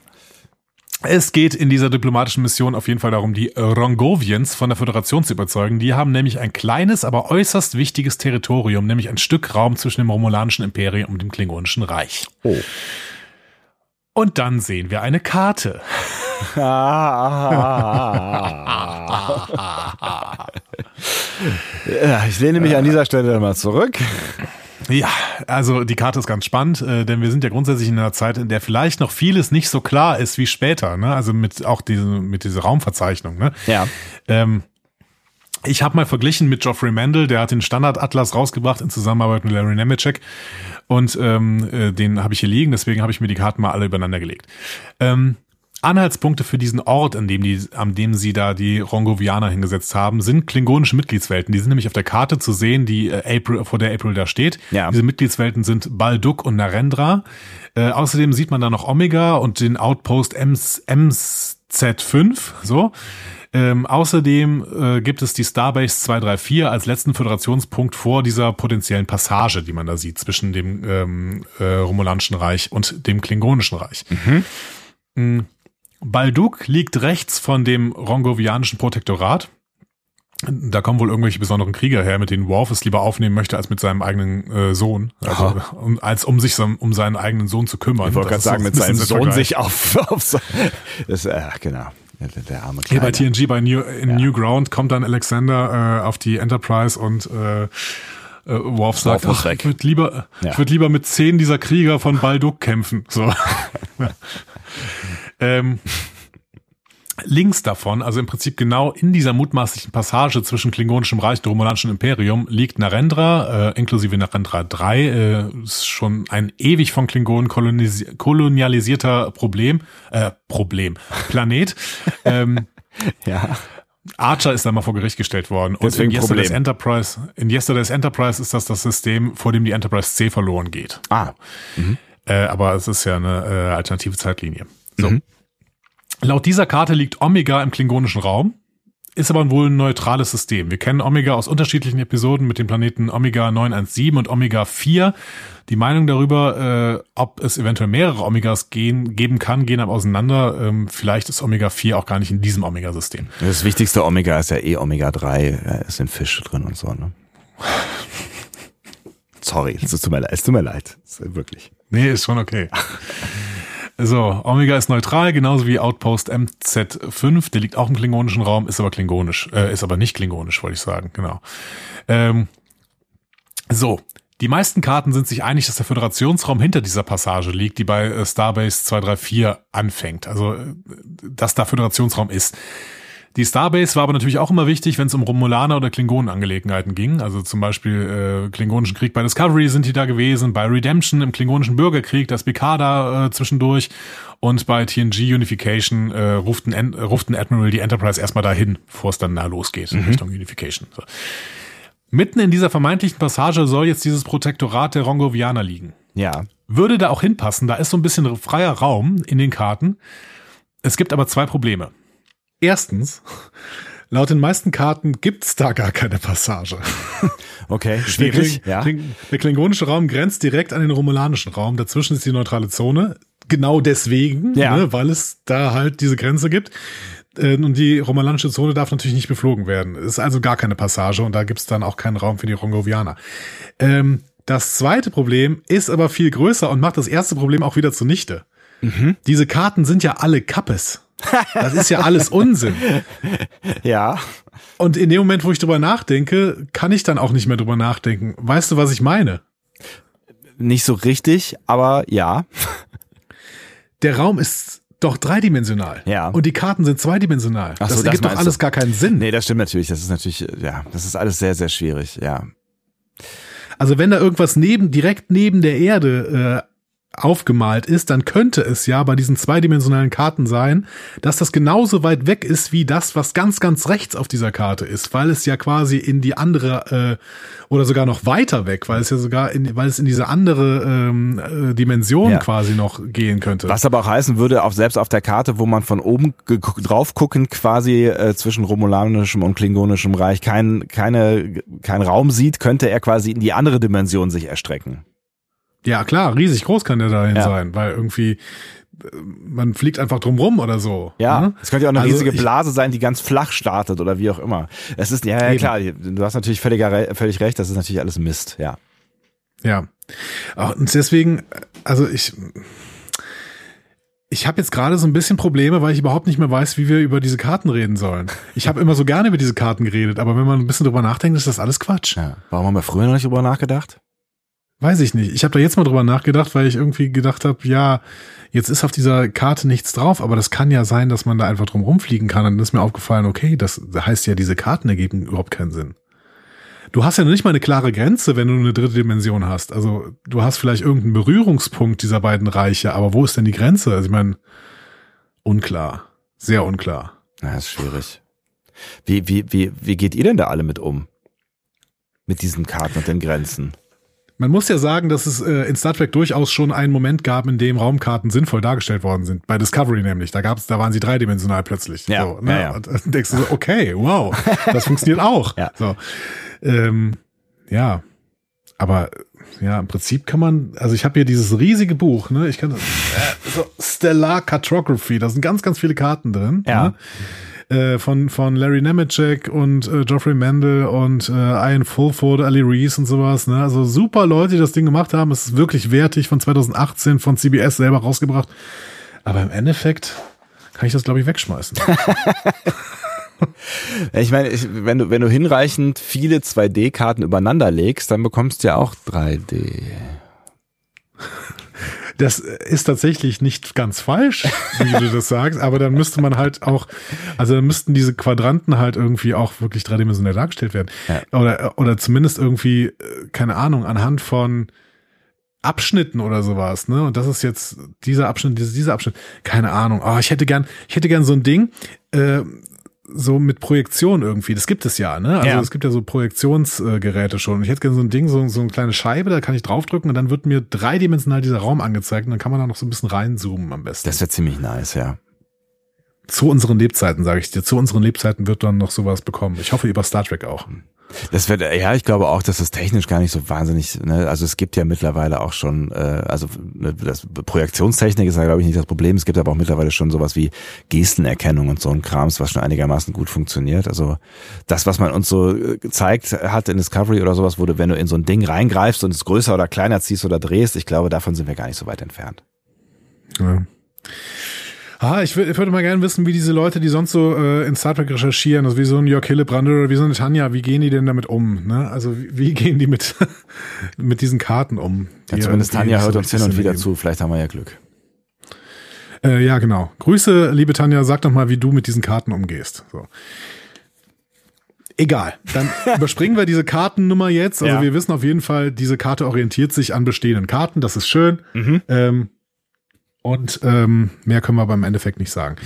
Es geht in dieser diplomatischen Mission auf jeden Fall darum, die Rongovians von der Föderation zu überzeugen. Die haben nämlich ein kleines, aber äußerst wichtiges Territorium, nämlich ein Stück Raum zwischen dem romulanischen Imperium und dem klingonischen Reich. Oh. Und dann sehen wir eine Karte. ich lehne mich an dieser Stelle mal zurück. Ja, also die Karte ist ganz spannend, äh, denn wir sind ja grundsätzlich in einer Zeit, in der vielleicht noch vieles nicht so klar ist wie später, ne? Also mit auch diese, mit dieser Raumverzeichnung, ne? Ja. Ähm, ich habe mal verglichen mit Geoffrey Mandel, der hat den Standardatlas rausgebracht in Zusammenarbeit mit Larry Nemeczek und ähm, äh, den habe ich hier liegen, deswegen habe ich mir die Karten mal alle übereinander gelegt. Ähm, Anhaltspunkte für diesen Ort, an dem, die, an dem sie da die Rongovianer hingesetzt haben, sind klingonische Mitgliedswelten. Die sind nämlich auf der Karte zu sehen, die äh, April, vor der April da steht. Ja. Diese Mitgliedswelten sind Balduk und Narendra. Äh, außerdem sieht man da noch Omega und den Outpost MS, MZ5, so. Ähm, außerdem äh, gibt es die Starbase 234 als letzten Föderationspunkt vor dieser potenziellen Passage, die man da sieht, zwischen dem ähm, äh, Romulanischen Reich und dem Klingonischen Reich. Mhm. Mhm. Balduk liegt rechts von dem rongovianischen Protektorat. Da kommen wohl irgendwelche besonderen Krieger her, mit denen Worf es lieber aufnehmen möchte als mit seinem eigenen äh, Sohn, also, um, als um sich um seinen eigenen Sohn zu kümmern. Ich wollte gerade sagen, mit seinem Sohn sich auf, auf so, das, äh, genau. Der, der arme Hier bei TNG bei New, in ja. New Ground kommt dann Alexander äh, auf die Enterprise und äh, äh, Worf sagt, Worf ach, ich würde lieber, ja. ich würde lieber mit zehn dieser Krieger von Balduk kämpfen. So. Ähm, links davon, also im Prinzip genau in dieser mutmaßlichen Passage zwischen klingonischem Reich und romulanischen Imperium, liegt Narendra, äh, inklusive Narendra 3, äh, ist schon ein ewig von Klingonen kolonialisierter Problem, äh, Problem, Planet. ähm, ja. Archer ist da mal vor Gericht gestellt worden. Und Deswegen in Yesterday's Enterprise, in Yesterday's Enterprise ist das das System, vor dem die Enterprise C verloren geht. Ah. Mhm. Äh, aber es ist ja eine äh, alternative Zeitlinie. So. Mhm. Laut dieser Karte liegt Omega im klingonischen Raum, ist aber wohl ein neutrales System. Wir kennen Omega aus unterschiedlichen Episoden mit den Planeten Omega 917 und Omega 4. Die Meinung darüber, äh, ob es eventuell mehrere Omegas gehen, geben kann, gehen aber auseinander. Ähm, vielleicht ist Omega 4 auch gar nicht in diesem Omega-System. Das wichtigste Omega ist ja eh Omega 3, da ist ein Fisch drin und so, ne? Sorry, es tut mir leid, es tut mir leid. Wirklich. Nee, ist schon okay. So, Omega ist neutral, genauso wie Outpost MZ5. Der liegt auch im klingonischen Raum, ist aber klingonisch. Äh, ist aber nicht klingonisch, wollte ich sagen, genau. Ähm, so, die meisten Karten sind sich einig, dass der Föderationsraum hinter dieser Passage liegt, die bei äh, Starbase 234 anfängt. Also, äh, dass da Föderationsraum ist. Die Starbase war aber natürlich auch immer wichtig, wenn es um Romulaner oder Klingonenangelegenheiten ging. Also zum Beispiel äh, Klingonischen Krieg bei Discovery sind die da gewesen, bei Redemption im Klingonischen Bürgerkrieg, das PK äh, zwischendurch und bei TNG Unification äh, ruft, ein, ruft ein Admiral die Enterprise erstmal dahin, bevor es dann nah losgeht in mhm. Richtung Unification. So. Mitten in dieser vermeintlichen Passage soll jetzt dieses Protektorat der Rongovianer liegen. Ja. Würde da auch hinpassen, da ist so ein bisschen freier Raum in den Karten. Es gibt aber zwei Probleme. Erstens, laut den meisten Karten gibt's da gar keine Passage. Okay, schwierig. Der, Kling, ja. der klingonische Raum grenzt direkt an den romulanischen Raum. Dazwischen ist die neutrale Zone. Genau deswegen, ja. ne, weil es da halt diese Grenze gibt. Äh, und die romulanische Zone darf natürlich nicht beflogen werden. Ist also gar keine Passage und da gibt's dann auch keinen Raum für die Rongovianer. Ähm, das zweite Problem ist aber viel größer und macht das erste Problem auch wieder zunichte. Mhm. Diese Karten sind ja alle Kappes. Das ist ja alles Unsinn. ja. Und in dem Moment, wo ich drüber nachdenke, kann ich dann auch nicht mehr drüber nachdenken. Weißt du, was ich meine? Nicht so richtig, aber ja. Der Raum ist doch dreidimensional. Ja. Und die Karten sind zweidimensional. Ach so, das ergibt das doch alles du? gar keinen Sinn. Nee, das stimmt natürlich. Das ist natürlich, ja, das ist alles sehr, sehr schwierig, ja. Also wenn da irgendwas neben, direkt neben der Erde äh, aufgemalt ist, dann könnte es ja bei diesen zweidimensionalen Karten sein, dass das genauso weit weg ist wie das, was ganz, ganz rechts auf dieser Karte ist, weil es ja quasi in die andere äh, oder sogar noch weiter weg, weil es ja sogar in, weil es in diese andere ähm, äh, Dimension ja. quasi noch gehen könnte. Was aber auch heißen würde, auch selbst auf der Karte, wo man von oben drauf gucken quasi äh, zwischen romulanischem und klingonischem Reich kein, keine, kein Raum sieht, könnte er quasi in die andere Dimension sich erstrecken. Ja, klar, riesig groß kann der dahin ja. sein, weil irgendwie äh, man fliegt einfach drum rum oder so. Ja, ne? es könnte ja auch eine also riesige Blase sein, die ganz flach startet oder wie auch immer. Es ist, ja, ja klar, du hast natürlich völlig, völlig recht, das ist natürlich alles Mist, ja. Ja. Und deswegen, also ich, ich habe jetzt gerade so ein bisschen Probleme, weil ich überhaupt nicht mehr weiß, wie wir über diese Karten reden sollen. Ich habe immer so gerne über diese Karten geredet, aber wenn man ein bisschen drüber nachdenkt, ist das alles Quatsch. Ja. Warum haben wir früher noch nicht drüber nachgedacht? Weiß ich nicht. Ich habe da jetzt mal drüber nachgedacht, weil ich irgendwie gedacht habe, ja, jetzt ist auf dieser Karte nichts drauf, aber das kann ja sein, dass man da einfach drum rumfliegen kann. Und dann ist mir aufgefallen, okay, das heißt ja, diese Karten ergeben überhaupt keinen Sinn. Du hast ja noch nicht mal eine klare Grenze, wenn du eine dritte Dimension hast. Also du hast vielleicht irgendeinen Berührungspunkt dieser beiden Reiche, aber wo ist denn die Grenze? Also ich meine, unklar. Sehr unklar. Ja, ist schwierig. Wie, wie, wie, wie geht ihr denn da alle mit um? Mit diesen Karten und den Grenzen? Man muss ja sagen, dass es äh, in Star Trek durchaus schon einen Moment gab, in dem Raumkarten sinnvoll dargestellt worden sind. Bei Discovery nämlich. Da gab's, da waren sie dreidimensional plötzlich. Ja, so, ne? ja, ja. Und dann denkst du so, okay, wow, das funktioniert auch. Ja. So, ähm, ja, aber ja, im Prinzip kann man, also ich habe hier dieses riesige Buch, ne? Ich kann äh, so Stellar Cartography, da sind ganz, ganz viele Karten drin. Ja. Ne? Äh, von, von Larry Nemeczek und äh, Geoffrey Mendel und äh, Ian Fulford, Ali Reese und sowas. Ne? Also super Leute, die das Ding gemacht haben. Es ist wirklich wertig von 2018 von CBS selber rausgebracht. Aber im Endeffekt kann ich das, glaube ich, wegschmeißen. ich meine, ich, wenn du, wenn du hinreichend viele 2D-Karten übereinander legst, dann bekommst du ja auch 3D. Das ist tatsächlich nicht ganz falsch, wie du das sagst, aber dann müsste man halt auch, also dann müssten diese Quadranten halt irgendwie auch wirklich dreidimensional dargestellt werden. Ja. Oder, oder zumindest irgendwie, äh, keine Ahnung, anhand von Abschnitten oder sowas, ne? Und das ist jetzt dieser Abschnitt, dieser, dieser Abschnitt, keine Ahnung. Oh, ich hätte gern, ich hätte gern so ein Ding, äh, so mit Projektion irgendwie. Das gibt es ja, ne? Also ja. es gibt ja so Projektionsgeräte schon. Ich hätte gerne so ein Ding, so, so eine kleine Scheibe, da kann ich draufdrücken und dann wird mir dreidimensional dieser Raum angezeigt und dann kann man da noch so ein bisschen reinzoomen am besten. Das wäre ziemlich nice, ja. Zu unseren Lebzeiten, sage ich dir. Zu unseren Lebzeiten wird dann noch sowas bekommen. Ich hoffe über Star Trek auch. Das wird, ja, ich glaube auch, dass das technisch gar nicht so wahnsinnig, ne, also es gibt ja mittlerweile auch schon, äh, also ne, das Projektionstechnik ist ja, glaube ich, nicht das Problem. Es gibt aber auch mittlerweile schon sowas wie Gestenerkennung und so ein Krams, was schon einigermaßen gut funktioniert. Also das, was man uns so äh, gezeigt hat in Discovery oder sowas, wurde, wenn du in so ein Ding reingreifst und es größer oder kleiner ziehst oder drehst, ich glaube, davon sind wir gar nicht so weit entfernt. Ja. Ah, ich, ich würde mal gerne wissen, wie diese Leute, die sonst so äh, in Star Trek recherchieren, also wie so ein Jörg Hillebrand oder wie so eine Tanja, wie gehen die denn damit um? Ne? Also wie, wie gehen die mit, mit diesen Karten um? Ja, zumindest Tanja hört uns hin und wieder zu, vielleicht haben wir ja Glück. Äh, ja, genau. Grüße, liebe Tanja, sag doch mal, wie du mit diesen Karten umgehst. So. Egal. Dann überspringen wir diese Kartennummer jetzt. Also ja. wir wissen auf jeden Fall, diese Karte orientiert sich an bestehenden Karten. Das ist schön. Mhm. Ähm, und ähm, mehr können wir beim Endeffekt nicht sagen.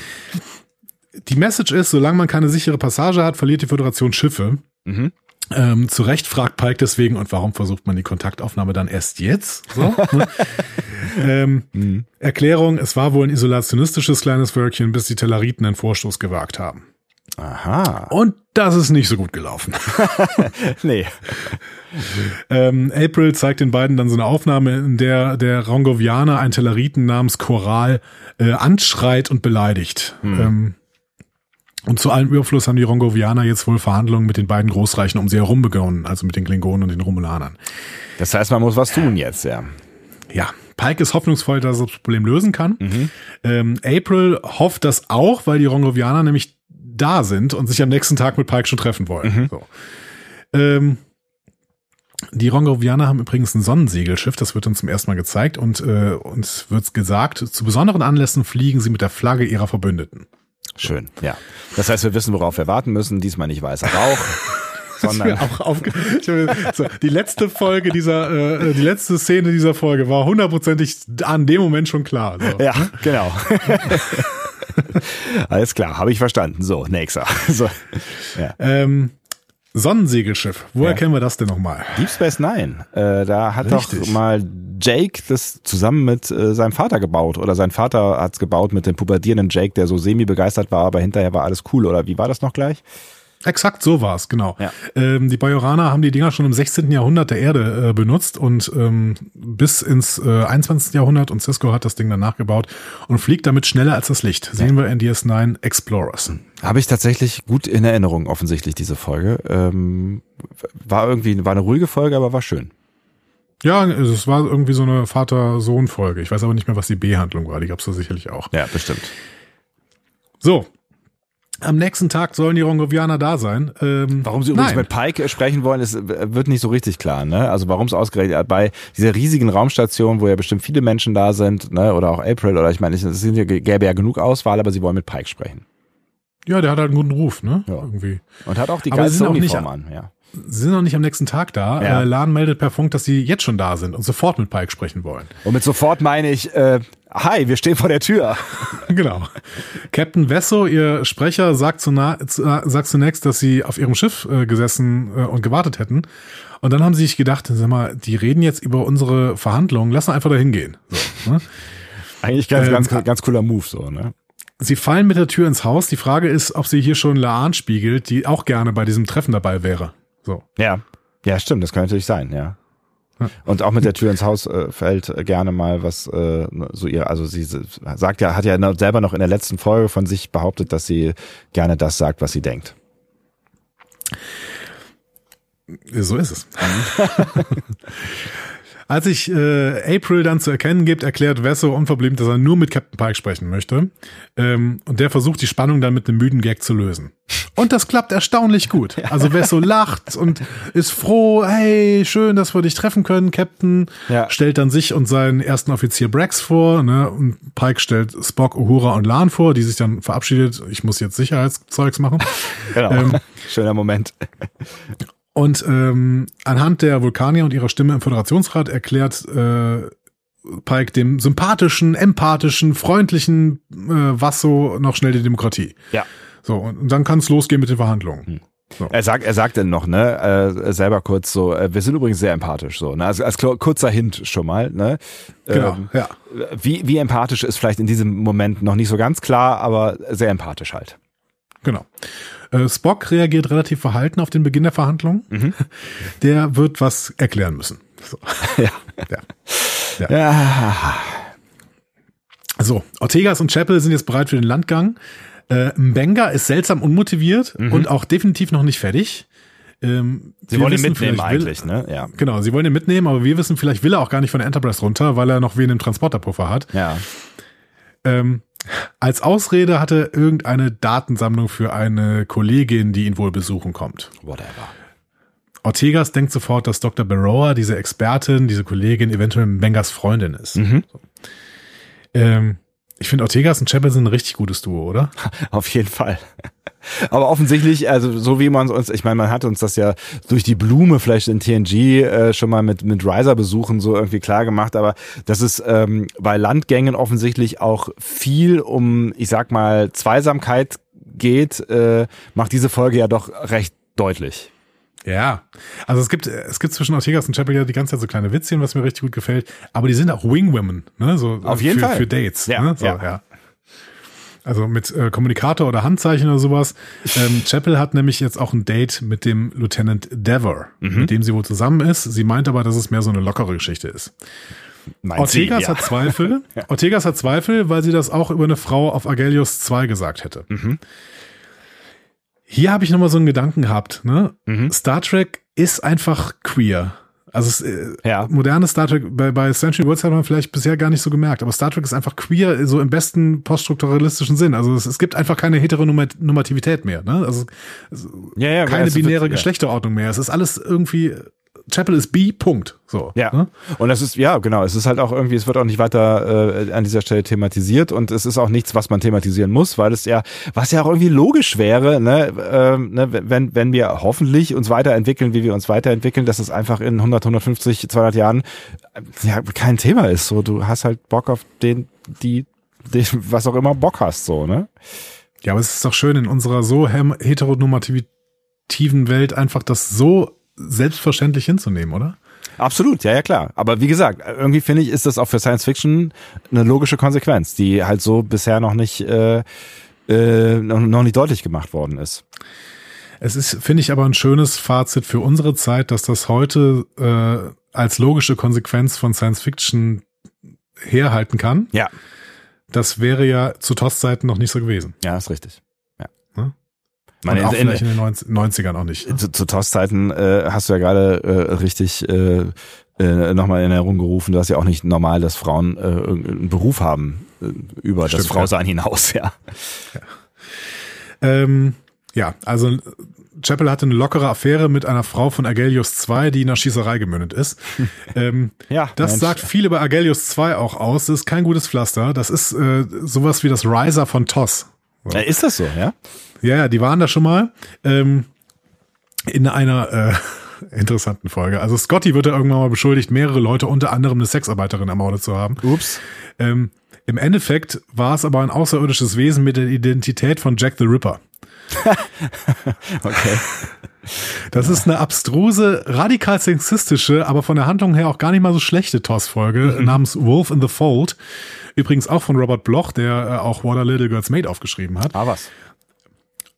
Die Message ist, solange man keine sichere Passage hat, verliert die Föderation Schiffe. Mhm. Ähm, zu Recht fragt Pike deswegen, und warum versucht man die Kontaktaufnahme dann erst jetzt? So, ne? ähm, mhm. Erklärung, es war wohl ein isolationistisches kleines Wörtchen, bis die Telleriten einen Vorstoß gewagt haben. Aha. Und das ist nicht so gut gelaufen. nee. ähm, April zeigt den beiden dann so eine Aufnahme, in der der Rongovianer einen Telleriten namens Choral äh, anschreit und beleidigt. Hm. Ähm, und zu allem Überfluss haben die Rongovianer jetzt wohl Verhandlungen mit den beiden Großreichen um sie herum begonnen, also mit den Klingonen und den Romulanern. Das heißt, man muss was tun jetzt, ja. Ja, Pike ist hoffnungsvoll, dass er das Problem lösen kann. Mhm. Ähm, April hofft das auch, weil die Rongovianer nämlich da sind und sich am nächsten Tag mit Pike schon treffen wollen. Mhm. So. Ähm, die Rongovianer haben übrigens ein Sonnensegelschiff, das wird uns zum ersten Mal gezeigt und äh, uns wird gesagt, zu besonderen Anlässen fliegen sie mit der Flagge ihrer Verbündeten. Schön, ja. Das heißt, wir wissen, worauf wir warten müssen. Diesmal nicht weißer Rauch. sondern auch aufge so, die letzte Folge dieser, äh, die letzte Szene dieser Folge war hundertprozentig an dem Moment schon klar. So. Ja, genau. Alles klar, habe ich verstanden. So, nächster. So, ja. ähm, Sonnensegelschiff. Woher ja. kennen wir das denn nochmal? Deep Space Nine. Äh, da hat Richtig. doch mal Jake das zusammen mit äh, seinem Vater gebaut. Oder sein Vater hat's gebaut mit dem pubertierenden Jake, der so semi begeistert war, aber hinterher war alles cool. Oder wie war das noch gleich? Exakt so war es, genau. Ja. Ähm, die Bajoraner haben die Dinger schon im 16. Jahrhundert der Erde äh, benutzt und ähm, bis ins äh, 21. Jahrhundert und Cisco hat das Ding dann nachgebaut und fliegt damit schneller als das Licht. Sehen ja. wir in DS9 Explorers. Habe ich tatsächlich gut in Erinnerung, offensichtlich, diese Folge. Ähm, war irgendwie, war eine ruhige Folge, aber war schön. Ja, es war irgendwie so eine Vater-Sohn-Folge. Ich weiß aber nicht mehr, was die B-Handlung war. Die gab's da sicherlich auch. Ja, bestimmt. So, am nächsten Tag sollen die Rongovianer da sein. Ähm, warum sie übrigens nein. mit Pike sprechen wollen, ist, wird nicht so richtig klar. Ne? Also warum es ausgerechnet bei dieser riesigen Raumstation, wo ja bestimmt viele Menschen da sind, ne? oder auch April, oder ich meine, es sind ja, gäbe ja genug Auswahl, aber sie wollen mit Pike sprechen. Ja, der hat halt einen guten Ruf, ne? Ja. Irgendwie. Und hat auch die geilste Uniform an, ja. Sie sind noch nicht am nächsten Tag da. Ja. Äh, Lan meldet per Funk, dass sie jetzt schon da sind und sofort mit Pike sprechen wollen. Und mit sofort meine ich, äh, hi, wir stehen vor der Tür. genau. Captain Vesso, ihr Sprecher, sagt, zunächst, sagt zunächst, dass sie auf ihrem Schiff äh, gesessen äh, und gewartet hätten. Und dann haben sie sich gedacht, sag mal, die reden jetzt über unsere Verhandlungen, lass einfach da hingehen. So, ne? Eigentlich ganz, ähm, ganz, ganz cooler Move, so, ne? Sie fallen mit der Tür ins Haus. Die Frage ist, ob sie hier schon Laan spiegelt, die auch gerne bei diesem Treffen dabei wäre. So. Ja. Ja, stimmt, das kann natürlich sein, ja. Und auch mit der Tür ins Haus äh, fällt gerne mal was äh, so ihr, also sie sagt ja, hat ja selber noch in der letzten Folge von sich behauptet, dass sie gerne das sagt, was sie denkt. So ist es. Als sich äh, April dann zu erkennen gibt, erklärt Vesso unverblümt, dass er nur mit Captain Pike sprechen möchte. Ähm, und der versucht die Spannung dann mit einem müden Gag zu lösen. Und das klappt erstaunlich gut. Also Vesso lacht und ist froh, hey, schön, dass wir dich treffen können, Captain. Ja. Stellt dann sich und seinen ersten Offizier Brax vor. Ne? Und Pike stellt Spock, Uhura und Lan vor, die sich dann verabschiedet. Ich muss jetzt Sicherheitszeugs machen. Genau. Ähm, Schöner Moment. Und ähm, anhand der Vulkanier und ihrer Stimme im Föderationsrat erklärt äh, Pike dem sympathischen, empathischen, freundlichen äh, Vasso noch schnell die Demokratie. Ja. So, und dann kann es losgehen mit den Verhandlungen. Hm. So. Er sagt, er sagt dann noch, ne, äh, selber kurz so, äh, wir sind übrigens sehr empathisch, so, ne, also als kurzer Hint schon mal, ne. Genau, ähm, ja. Wie, wie empathisch ist vielleicht in diesem Moment noch nicht so ganz klar, aber sehr empathisch halt. Genau. Äh, Spock reagiert relativ verhalten auf den Beginn der Verhandlungen. Mhm. Der wird was erklären müssen. So. Ja. ja. ja. ja. So, Ortegas und Chapel sind jetzt bereit für den Landgang. Äh, Mbenga ist seltsam unmotiviert mhm. und auch definitiv noch nicht fertig. Ähm, sie wollen ihn mitnehmen will, eigentlich, ne? Ja. Genau, sie wollen ihn mitnehmen, aber wir wissen, vielleicht will er auch gar nicht von der Enterprise runter, weil er noch wen im Transporterpuffer hat. Ja. Ähm, als Ausrede hatte irgendeine Datensammlung für eine Kollegin, die ihn wohl besuchen kommt. Whatever. Ortegas denkt sofort, dass Dr. Baroa, diese Expertin, diese Kollegin, eventuell Bengas Freundin ist. Mhm. Ähm, ich finde, Ortegas und Chapel sind ein richtig gutes Duo, oder? Auf jeden Fall. Aber offensichtlich, also so wie man uns, ich meine, man hat uns das ja durch die Blume vielleicht in TNG äh, schon mal mit mit Riser besuchen so irgendwie klar gemacht, aber dass es ähm, bei Landgängen offensichtlich auch viel um, ich sag mal, Zweisamkeit geht, äh, macht diese Folge ja doch recht deutlich. Ja, also es gibt es gibt zwischen Ortegas und Chapel ja die ganze Zeit so kleine Witzchen, was mir richtig gut gefällt. Aber die sind auch Wingwomen, ne? So Auf jeden für, Fall. für Dates. Ja, ne? so, ja. ja. Also mit äh, Kommunikator oder Handzeichen oder sowas. Ähm, Chapel hat nämlich jetzt auch ein Date mit dem Lieutenant Dever, Mhm. mit dem sie wohl zusammen ist. Sie meint aber, dass es mehr so eine lockere Geschichte ist. Meint sie, Ortegas ja. hat Zweifel. Ortegas hat Zweifel, weil sie das auch über eine Frau auf Agelius 2 gesagt hätte. Mhm. Hier habe ich nochmal so einen Gedanken gehabt. Ne? Mhm. Star Trek ist einfach queer. Also es, äh, Ja. moderne Star Trek, bei, bei Century Worlds hat man vielleicht bisher gar nicht so gemerkt, aber Star Trek ist einfach queer, so im besten poststrukturalistischen Sinn. Also es, es gibt einfach keine Heteronormativität mehr. Ne? Also Ja, ja, keine es binäre. Geschlechterordnung mehr. Es ist alles irgendwie, Chapel ist B, Punkt. So. Ja. Ne? Und das ist, ja, genau, es ist halt auch irgendwie, es wird auch nicht weiter äh, an dieser Stelle thematisiert und es ist auch nichts, was man thematisieren muss, weil es ja, was ja auch irgendwie logisch wäre, ne, ähm, ne wenn, wenn wir hoffentlich uns weiterentwickeln, wie wir uns weiterentwickeln, dass es einfach in 100, 150, 200 Jahren äh, ja, kein Thema ist. So, du hast halt Bock auf den, die, den, was auch immer Bock hast, so, ne? Ja, aber es ist doch schön in unserer so heteronormativen Welt einfach das so selbstverständlich hinzunehmen, oder? Absolut, ja, ja, klar. Aber wie gesagt, irgendwie finde ich, ist das auch für Science Fiction eine logische Konsequenz, die halt so bisher noch nicht, äh, äh, noch, nicht deutlich gemacht worden ist. Es ist, finde ich, aber ein schönes Fazit für unsere Zeit, dass das heute äh, als logische Konsequenz von Science Fiction herhalten kann. Ja. Das wäre ja zu TOS-Zeiten noch nicht so gewesen. Ja, ist richtig. Ja. Meine, auch in, vielleicht in, den 90 90ern auch nicht. zu, zu TOS-Zeiten äh, hast du ja gerade äh, richtig äh, äh, nochmal in Erinnerung gerufen, du hast ja auch nicht normal, dass Frauen äh, irgendeinen Beruf haben äh, über das Stimmt, Frausein hinaus, ja. Ähm, ja, also Chapel hatte eine lockere Affäre mit einer Frau von Agelius II, die in einer Schießerei gemündet ist. ähm, Ja, das Mensch. sagt viel über Agelius II auch aus. Das ist kein gutes Pflaster. Das ist äh, sowas wie das Riser von TOS. Äh, ist das so, ja? Ja, ja, die waren da schon mal ähm, in einer äh, interessanten Folge. Also Scotty wird da irgendwann mal beschuldigt, mehrere Leute, unter anderem eine Sexarbeiterin ermordet zu haben. Ups. Ähm, Im Endeffekt war es aber ein außerirdisches Wesen mit der Identität von Jack the Ripper. Okay. Das ist eine abstruse, radikal sexistische, aber von der Handlung her auch gar nicht mal so schlechte TOS-Folge namens Wolf in the Fold. Übrigens auch von Robert Bloch, der äh, auch What a Little Girl's Made aufgeschrieben hat. Ah, was?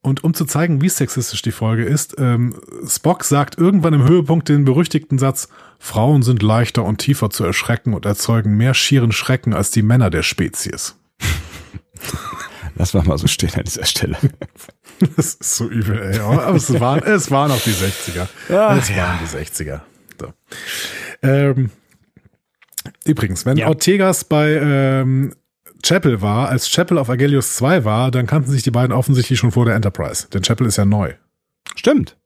Und um zu zeigen, wie sexistisch die Folge ist, ähm, Spock sagt irgendwann im Höhepunkt den berüchtigten Satz, Frauen sind leichter und tiefer zu erschrecken und erzeugen mehr schieren Schrecken als die Männer der Spezies. Lass mal so stehen an dieser Stelle. Das ist so übel, ey. Aber es waren, es waren auch die 60er. Ja, es waren die 60er. So. Ähm, übrigens, wenn Ja. Ortegas bei ähm, Chapel war, als Chapel auf Agelius 2 war, dann kannten sich die beiden offensichtlich schon vor der Enterprise. Denn Chapel ist ja neu. Stimmt.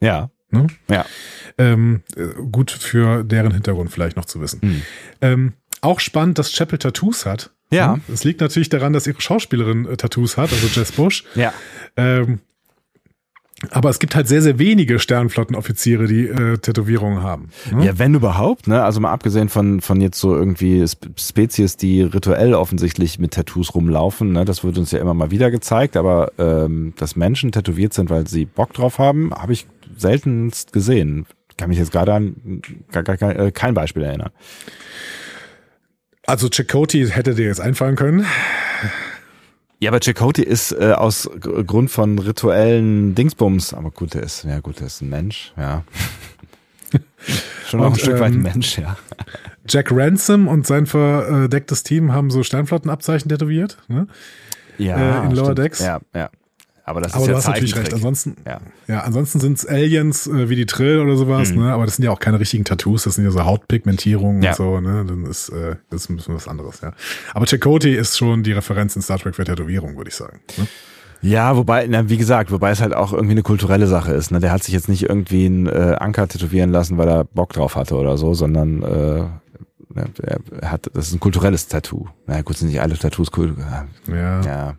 Ja. Ne? Ja. Ähm, äh, gut für deren Hintergrund vielleicht noch zu wissen. Hm. Ähm, auch spannend, dass Chapel Tattoos hat. Ja. Hm? Es liegt natürlich daran, dass ihre Schauspielerin äh, Tattoos hat, also Jess Bush. Ja. Ähm, aber es gibt halt sehr, sehr wenige Sternflottenoffiziere, die äh, Tätowierungen haben. Ne? Ja, wenn überhaupt, ne? Also mal abgesehen von, von jetzt so irgendwie Sp- Spezies, die rituell offensichtlich mit Tattoos rumlaufen, ne? Das wird uns ja immer mal wieder gezeigt, aber ähm, dass Menschen tätowiert sind, weil sie Bock drauf haben, habe ich seltenst gesehen. Kann mich jetzt gerade an gar, gar, gar, äh, kein Beispiel erinnern. Also Chakotay hätte dir jetzt einfallen können. Ja, aber Chakotay ist äh, aus Grund von rituellen Dingsbums, aber gut, der ist, ja gut, der ist ein Mensch, ja. Schon auch ein Stück weit ein ähm, Mensch, ja. Jack Ransom und sein verdecktes Team haben so Sternflottenabzeichen tätowiert. Ne? Ja, äh, in Lower stimmt. Decks. Ja, ja. Aber das Aber ist du ja hast natürlich recht. Ansonsten, Ja. ja, ansonsten sind es Aliens äh, wie die Trill oder sowas, Mhm. ne? Aber das sind ja auch keine richtigen Tattoos, das sind ja so Hautpigmentierungen Ja. und so, ne? Dann ist äh, das ist ein bisschen was anderes, ja. Aber Chakotay ist schon die Referenz in Star Trek für Tätowierung, würde ich sagen. Ne? Ja, wobei, na, wie gesagt, wobei es halt auch irgendwie eine kulturelle Sache ist. Ne? Der hat sich jetzt nicht irgendwie einen äh, Anker tätowieren lassen, weil er Bock drauf hatte oder so, sondern äh, er hat, das ist ein kulturelles Tattoo. Na ja, gut, sind nicht alle Tattoos cool. Ja. Ja.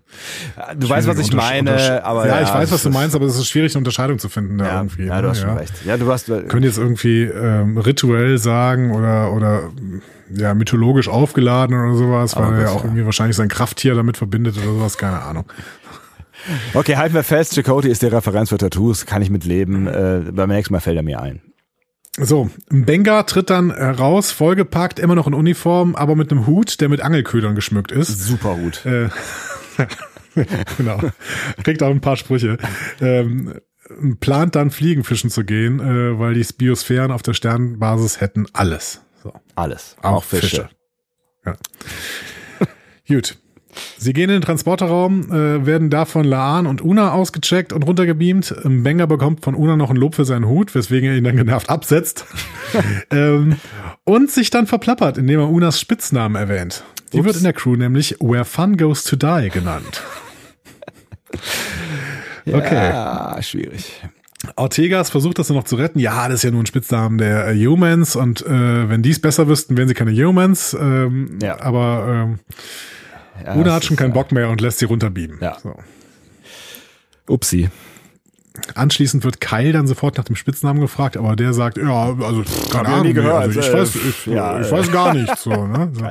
Du weißt, was ich meine, aber ja, ja, ich weiß, was du meinst, aber es ist schwierig, eine Unterscheidung zu finden da Ja, irgendwie. ja, du ne? hast schon ja. recht. Ja, du hast, Könnt jetzt irgendwie ähm, rituell sagen oder oder ja mythologisch aufgeladen oder sowas, Aber weil er ja auch irgendwie wahrscheinlich sein Krafttier damit verbindet oder sowas, keine Ahnung. Okay, halten wir fest, Chakotay ist die Referenz für Tattoos, kann ich mitleben. Äh, beim nächsten Mal fällt er mir ein. So, Benga tritt dann raus, vollgepackt, immer noch in Uniform, aber mit einem Hut, der mit Angelködern geschmückt ist. Super Hut. Äh, genau. Kriegt auch ein paar Sprüche. Ähm, plant dann Fliegenfischen zu gehen, äh, weil die Biosphären auf der Sternbasis hätten alles. So. Alles. Auch, auch Fische. Fische. Ja. Gut. Sie gehen in den Transporterraum, äh, werden da von Laan und Una ausgecheckt und runtergebeamt. Benga bekommt von Una noch ein Lob für seinen Hut, weswegen er ihn dann genervt absetzt. ähm, und sich dann verplappert, indem er Unas Spitznamen erwähnt. Die Ups. wird in der Crew nämlich Where Fun Goes to Die genannt. okay. Ja, schwierig. Ortegas versucht das noch zu retten. Ja, das ist ja nur ein Spitznamen der äh, Humans und äh, wenn die es besser wüssten, wären sie keine Humans. Ähm, ja. Aber ähm, ja, Una hat schon keinen Bock mehr und lässt sie runterbieben. Ja. So. Upsi. Anschließend wird Kyle dann sofort nach dem Spitznamen gefragt, aber der sagt, ja, also keine Ahnung, nie gehört. Also, ich, äh, weiß, ich, ja, ich weiß gar nichts. So, ne? so.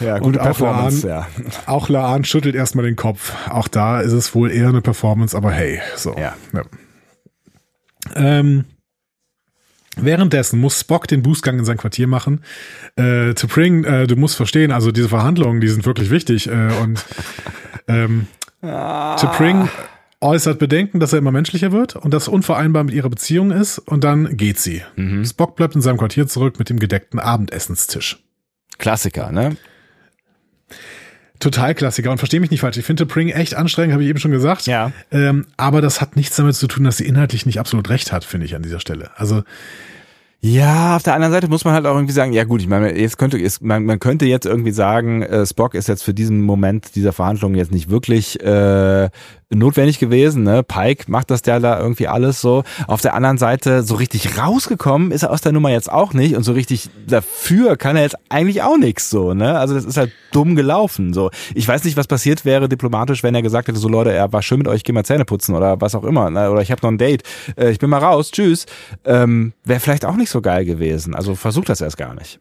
Ja, gute und Performance, Laan, ja. Auch Laan schüttelt erstmal den Kopf. Auch da ist es wohl eher eine Performance, aber hey, so. Ja. ja. Ähm, Währenddessen muss Spock den Boostgang in sein Quartier machen. Äh, T'Pring, äh, du musst verstehen, also diese Verhandlungen, die sind wirklich wichtig. Äh, und ähm, ah. T'Pring äußert Bedenken, dass er immer menschlicher wird und das unvereinbar mit ihrer Beziehung ist. Und dann geht sie. Mhm. Spock bleibt in seinem Quartier zurück mit dem gedeckten Abendessenstisch. Klassiker, ne? Total Klassiker und verstehe mich nicht falsch. Ich finde Pring echt anstrengend, habe ich eben schon gesagt. Ja. Ähm, aber das hat nichts damit zu tun, dass sie inhaltlich nicht absolut recht hat, finde ich an dieser Stelle. Also ja, auf der anderen Seite muss man halt auch irgendwie sagen, ja gut, ich meine, jetzt könnte ist, man, man könnte jetzt irgendwie sagen, äh, Spock ist jetzt für diesen Moment dieser Verhandlungen jetzt nicht wirklich äh, notwendig gewesen. Ne? Pike macht das ja da irgendwie alles so. Auf der anderen Seite, so richtig rausgekommen ist er aus der Nummer jetzt auch nicht und so richtig dafür kann er jetzt eigentlich auch nichts so. Ne? Also das ist halt dumm gelaufen. So, ich weiß nicht, was passiert wäre diplomatisch, wenn er gesagt hätte, so Leute, er war schön mit euch, geh mal Zähne putzen oder was auch immer. Ne? Oder ich habe noch ein Date, äh, ich bin mal raus, tschüss. Ähm, wäre vielleicht auch nicht so geil gewesen. Also versucht das erst gar nicht.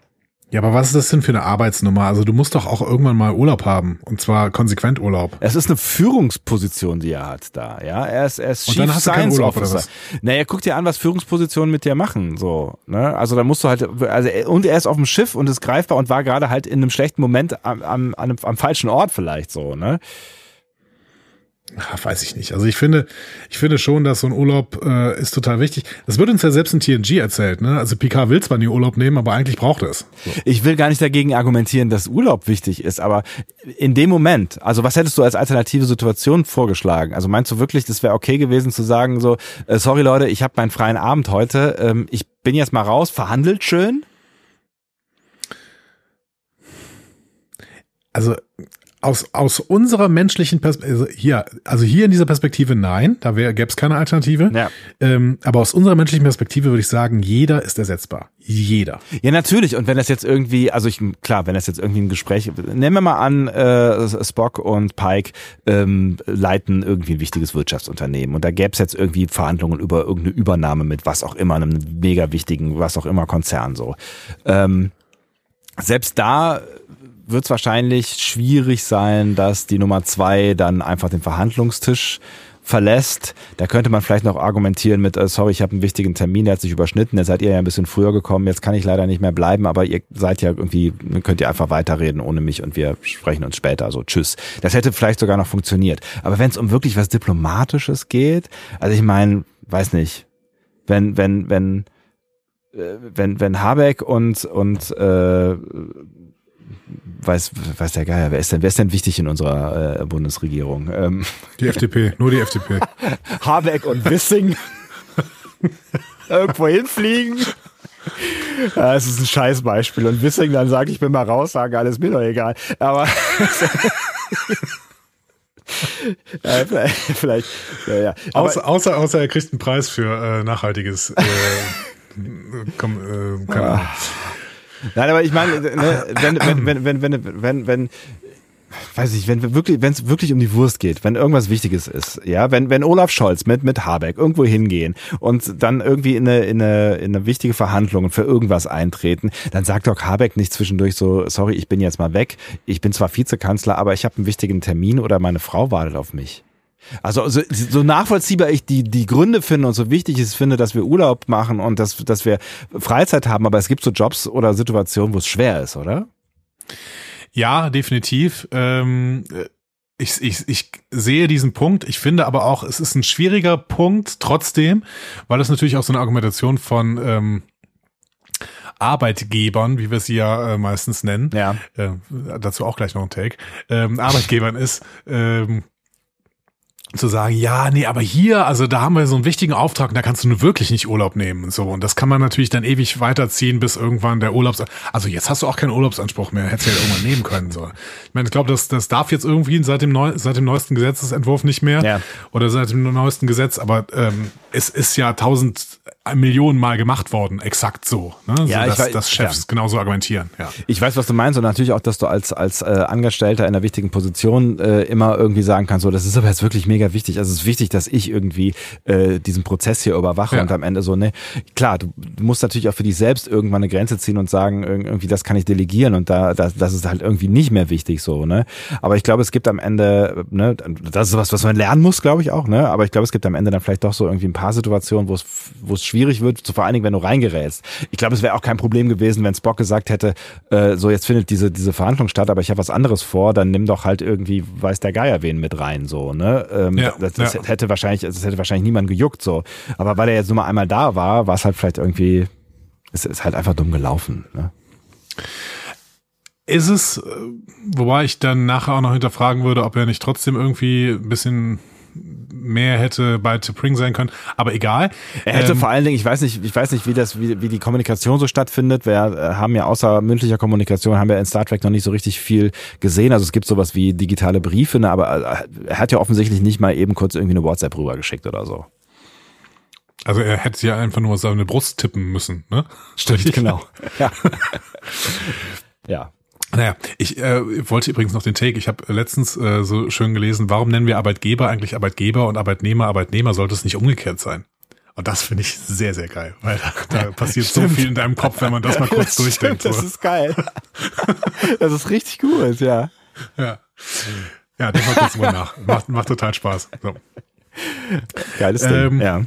Ja, aber was ist das denn für eine Arbeitsnummer? Also du musst doch auch irgendwann mal Urlaub haben und zwar konsequent Urlaub. Es ist eine Führungsposition, die er hat da. Ja, er ist, er ist und dann hast du keinen Urlaub Officer. oder was? Naja, guck dir an, was Führungspositionen mit dir machen. So, ne? Also da musst du halt, also und er ist auf dem Schiff und ist greifbar und war gerade halt in einem schlechten Moment am, am, am, am falschen Ort vielleicht so. Ne? Ach, weiß ich nicht. Also ich finde, ich finde schon, dass so ein Urlaub äh, ist total wichtig. Das wird uns ja selbst in TNG erzählt, ne? Also Picard will zwar nie Urlaub nehmen, aber eigentlich braucht er es. So. Ich will gar nicht dagegen argumentieren, dass Urlaub wichtig ist, aber in dem Moment, also was hättest du als alternative Situation vorgeschlagen? Also meinst du wirklich, das wäre okay gewesen zu sagen, so, äh, sorry Leute, ich habe meinen freien Abend heute, ähm, ich bin jetzt mal raus, verhandelt schön? Also aus, aus unserer menschlichen Perspektive, also hier, also hier in dieser Perspektive nein, da gäbe es keine Alternative. Ja. Ähm, aber aus unserer menschlichen Perspektive würde ich sagen, jeder ist ersetzbar. Jeder. Ja, natürlich. Und wenn das jetzt irgendwie, also ich, klar, wenn das jetzt irgendwie ein Gespräch, nehmen wir mal an, äh, Spock und Pike ähm, leiten irgendwie ein wichtiges Wirtschaftsunternehmen und da gäbe es jetzt irgendwie Verhandlungen über irgendeine Übernahme mit was auch immer, einem mega wichtigen, was auch immer Konzern so. Ähm, selbst da wird es wahrscheinlich schwierig sein, dass die Nummer zwei dann einfach den Verhandlungstisch verlässt. Da könnte man vielleicht noch argumentieren mit, äh, sorry, ich habe einen wichtigen Termin, der hat sich überschnitten, jetzt seid ihr ja ein bisschen früher gekommen, jetzt kann ich leider nicht mehr bleiben, aber ihr seid ja irgendwie, könnt ihr einfach weiterreden ohne mich und wir sprechen uns später, so tschüss. Das hätte vielleicht sogar noch funktioniert. Aber wenn es um wirklich was Diplomatisches geht, also ich meine, weiß nicht, wenn, wenn, wenn, äh, wenn, wenn Habeck und, und äh, weiß, weiß der Geier, wer ist denn, wer ist denn wichtig in unserer äh, Bundesregierung? Ähm. Die FDP, nur die FDP. Habeck und Wissing irgendwo hinfliegen. Ja, es ist ein Scheißbeispiel. Und Wissing dann sagt, ich bin mal raus, sagen alles mir doch egal. Aber ja, vielleicht, vielleicht ja, ja. Aber außer, außer, außer er kriegt einen Preis für äh, nachhaltiges äh, komm, äh, keine Ahnung. Nein, aber ich meine, ne, wenn, wenn, wenn, wenn, wenn, wenn, wenn weiß ich, wenn wir wirklich, wenn es wirklich um die Wurst geht, wenn irgendwas Wichtiges ist, ja, wenn wenn Olaf Scholz mit mit Habeck irgendwo hingehen und dann irgendwie in eine in eine in eine wichtige Verhandlung für irgendwas eintreten, dann sagt doch Habeck nicht zwischendurch so, sorry, ich bin jetzt mal weg, ich bin zwar Vizekanzler, aber ich habe einen wichtigen Termin oder meine Frau wartet auf mich. Also so, so nachvollziehbar ich die die Gründe finde und so wichtig es finde, dass wir Urlaub machen und dass dass wir Freizeit haben, aber es gibt so Jobs oder Situationen, wo es schwer ist, oder? Ja, definitiv. Ähm, ich, ich, ich sehe diesen Punkt. Ich finde aber auch, es ist ein schwieriger Punkt trotzdem, weil es natürlich auch so eine Argumentation von ähm, Arbeitgebern, wie wir sie ja äh, meistens nennen, ja. Äh, dazu auch gleich noch ein Take, ähm, Arbeitgebern ist, ähm, zu sagen, ja, nee, aber hier, also da haben wir so einen wichtigen Auftrag und da kannst du nur wirklich nicht Urlaub nehmen und so. Und das kann man natürlich dann ewig weiterziehen, bis irgendwann der Urlaubs, also jetzt hast du auch keinen Urlaubsanspruch mehr, hättest du ja irgendwann nehmen können, so. Ich meine, ich glaube, das, das darf jetzt irgendwie seit dem, neu, seit dem neuesten Gesetzesentwurf nicht mehr ja. oder seit dem neuesten Gesetz, aber ähm, es ist ja tausend Millionen Mal gemacht worden, exakt so. Ne? Ja, so, dass, weiß, dass Chefs ja. genauso argumentieren. Ja. Ich weiß, was du meinst und natürlich auch, dass du als als äh, Angestellter in einer wichtigen Position äh, immer irgendwie sagen kannst, so das ist aber jetzt wirklich mega wichtig. Also es ist wichtig, dass ich irgendwie äh, diesen Prozess hier überwache ja. und am Ende so ne klar, du, du musst natürlich auch für dich selbst irgendwann eine Grenze ziehen und sagen irgendwie das kann ich delegieren und da das, das ist halt irgendwie nicht mehr wichtig so ne. Aber ich glaube, es gibt am Ende ne das ist was, was man lernen muss, glaube ich auch ne. Aber ich glaube, es gibt am Ende dann vielleicht doch so irgendwie ein paar Situationen, wo es wo es schwierig wird, zu vor allen Dingen, wenn du reingerätst. Ich glaube, es wäre auch kein Problem gewesen, wenn Spock gesagt hätte, äh, so jetzt findet diese diese Verhandlung statt, aber ich habe was anderes vor, dann nimm doch halt irgendwie weiß der Geier wen mit rein so, ne? Ähm, ja, das, das ja. hätte wahrscheinlich das hätte wahrscheinlich niemand gejuckt so, aber weil er jetzt nur mal einmal da war, war es halt vielleicht irgendwie es ist halt einfach dumm gelaufen, ne? Ist es, äh, wobei ich dann nachher auch noch hinterfragen würde, ob er nicht trotzdem irgendwie ein bisschen mehr hätte bei T'Pring sein können, aber egal. Er hätte ähm, vor allen Dingen, ich weiß nicht, ich weiß nicht, wie das, wie, wie die Kommunikation so stattfindet. Wir äh, haben ja außer mündlicher Kommunikation haben wir in Star Trek noch nicht so richtig viel gesehen. Also es gibt sowas wie digitale Briefe, ne, aber äh, er hat ja offensichtlich nicht mal eben kurz irgendwie eine WhatsApp rübergeschickt oder so. Also er hätte ja einfach nur seine Brust tippen müssen, ne? Stimmt, genau. Ja. ja. Naja, ich äh, wollte übrigens noch den Take. Ich habe letztens äh, so schön gelesen, warum nennen wir Arbeitgeber eigentlich Arbeitgeber und Arbeitnehmer Arbeitnehmer? Sollte es nicht umgekehrt sein? Und das finde ich sehr, sehr geil, weil da, da passiert so viel in deinem Kopf, wenn man das mal kurz das durchdenkt. Stimmt, das ist geil. Das ist richtig gut, ja. Ja. Ja, denk mal kurz mal nach. Macht, macht total Spaß. So. Geiles Ding, ähm, ja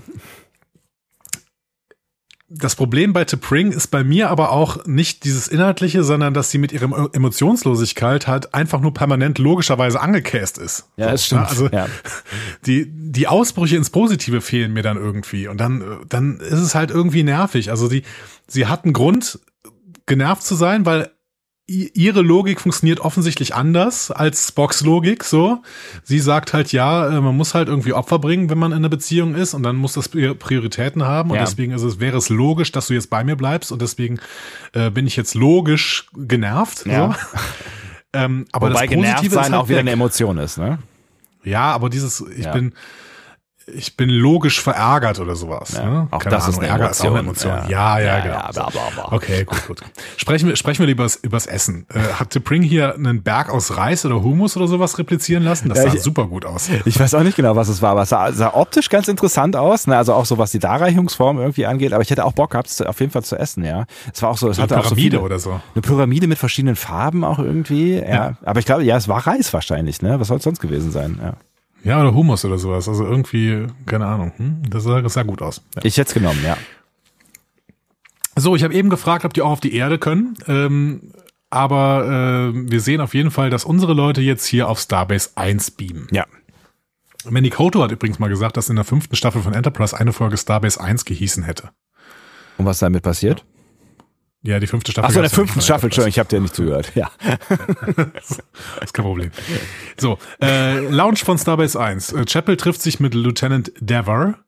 das Problem bei T'Pring ist bei mir aber auch nicht dieses Inhaltliche, sondern dass sie mit ihrer Emotionslosigkeit halt einfach nur permanent logischerweise angekäst ist. Ja, das stimmt. Also ja. die, die Ausbrüche ins Positive fehlen mir dann irgendwie. Und dann, dann ist es halt irgendwie nervig. Also die, sie hat einen Grund, genervt zu sein, weil ihre Logik funktioniert offensichtlich anders als Spocks Logik, so. Sie sagt halt, ja, äh, man muss halt irgendwie Opfer bringen, wenn man in einer Beziehung ist und dann muss das Prioritäten haben und ja. deswegen ist es, wäre es logisch, dass du jetzt bei mir bleibst und deswegen äh, bin ich jetzt logisch genervt, ja. so. ähm, aber Wobei das Positive genervt sein halt auch wieder weg. eine Emotion ist, ne? Ja, aber dieses, ich Ja. bin, ich bin logisch verärgert oder sowas. Ja, Ne? auch das ist eine Ärger ist auch eine Emotion. Emotion. Ja, ja, genau. ja, aber, aber, aber. Okay, gut, gut. Sprechen wir, sprechen wir lieber übers, übers Essen. Äh, hat T'Pring hier einen Berg aus Reis oder Humus oder sowas replizieren lassen? Das Ja, sah ich- super gut aus. Ich weiß auch nicht genau, was es war, aber es sah, sah optisch ganz interessant aus, ne? also auch so was die Darreichungsform irgendwie angeht, aber ich hätte auch Bock gehabt, es auf jeden Fall zu essen, ja. Es war auch so, es So eine hatte auch so Pyramide viele, oder so. eine Pyramide mit verschiedenen Farben auch irgendwie, ja. Ja. Aber ich glaube, ja, es war Reis wahrscheinlich, ne? Was soll es sonst gewesen sein, ja. Ja, oder Humus oder sowas. Also irgendwie, keine Ahnung. Hm? Das, sah, das sah gut aus. Ja. Ich hätte es genommen, ja. So, ich habe eben gefragt, ob die auch auf die Erde können. Ähm, aber äh, wir sehen auf jeden Fall, dass unsere Leute jetzt hier auf Starbase 1 beamen. Ja. Manny Koto hat übrigens mal gesagt, dass in der fünften Staffel von Enterprise eine Folge Starbase 1 gehießen hätte. Und was damit passiert? Ja, die fünfte Staffel. Ach so, in der fünften Staffel, Entschuldigung, ich habe dir nicht zugehört, ja. Das ist kein Problem. So, äh, Lounge von Starbase 1. Äh, Chapel trifft sich mit Lieutenant Dever.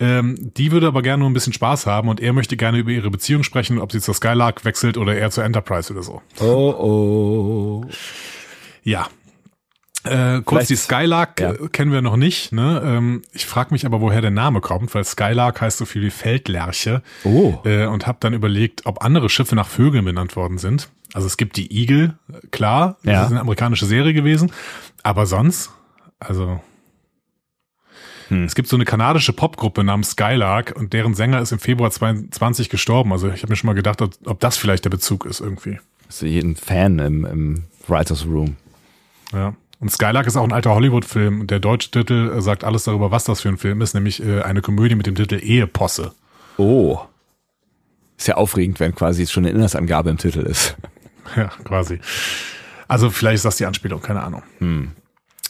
Ähm, die würde aber gerne nur ein bisschen Spaß haben und er möchte gerne über ihre Beziehung sprechen, ob sie zur Skylark wechselt oder eher zur Enterprise oder so. Oh, oh. Ja. Äh, kurz Vielleicht- die Skylark Ja. äh, kennen wir noch nicht. Ne? Ähm, ich frage mich aber, woher der Name kommt, weil Skylark heißt so viel wie Feldlerche. Oh. Äh, und habe dann überlegt, ob andere Schiffe nach Vögeln benannt worden sind. Also es gibt die Eagle, klar, das Ja. ist eine amerikanische Serie gewesen. Aber sonst, also Hm. es gibt so eine kanadische Popgruppe namens Skylark und deren Sänger ist im Februar 22 gestorben. Also ich habe mir schon mal gedacht, ob, ob das vielleicht der Bezug ist irgendwie. Ist jeden Fan im, im Writers Room. Ja. Und Skylark ist auch ein alter Hollywood-Film. Und Der deutsche Titel sagt alles darüber, was das für ein Film ist, nämlich äh, eine Komödie mit dem Titel Eheposse. Oh. Ist ja aufregend, wenn quasi schon eine Inhaltsangabe im Titel ist. Ja, quasi. Also vielleicht ist das die Anspielung, keine Ahnung.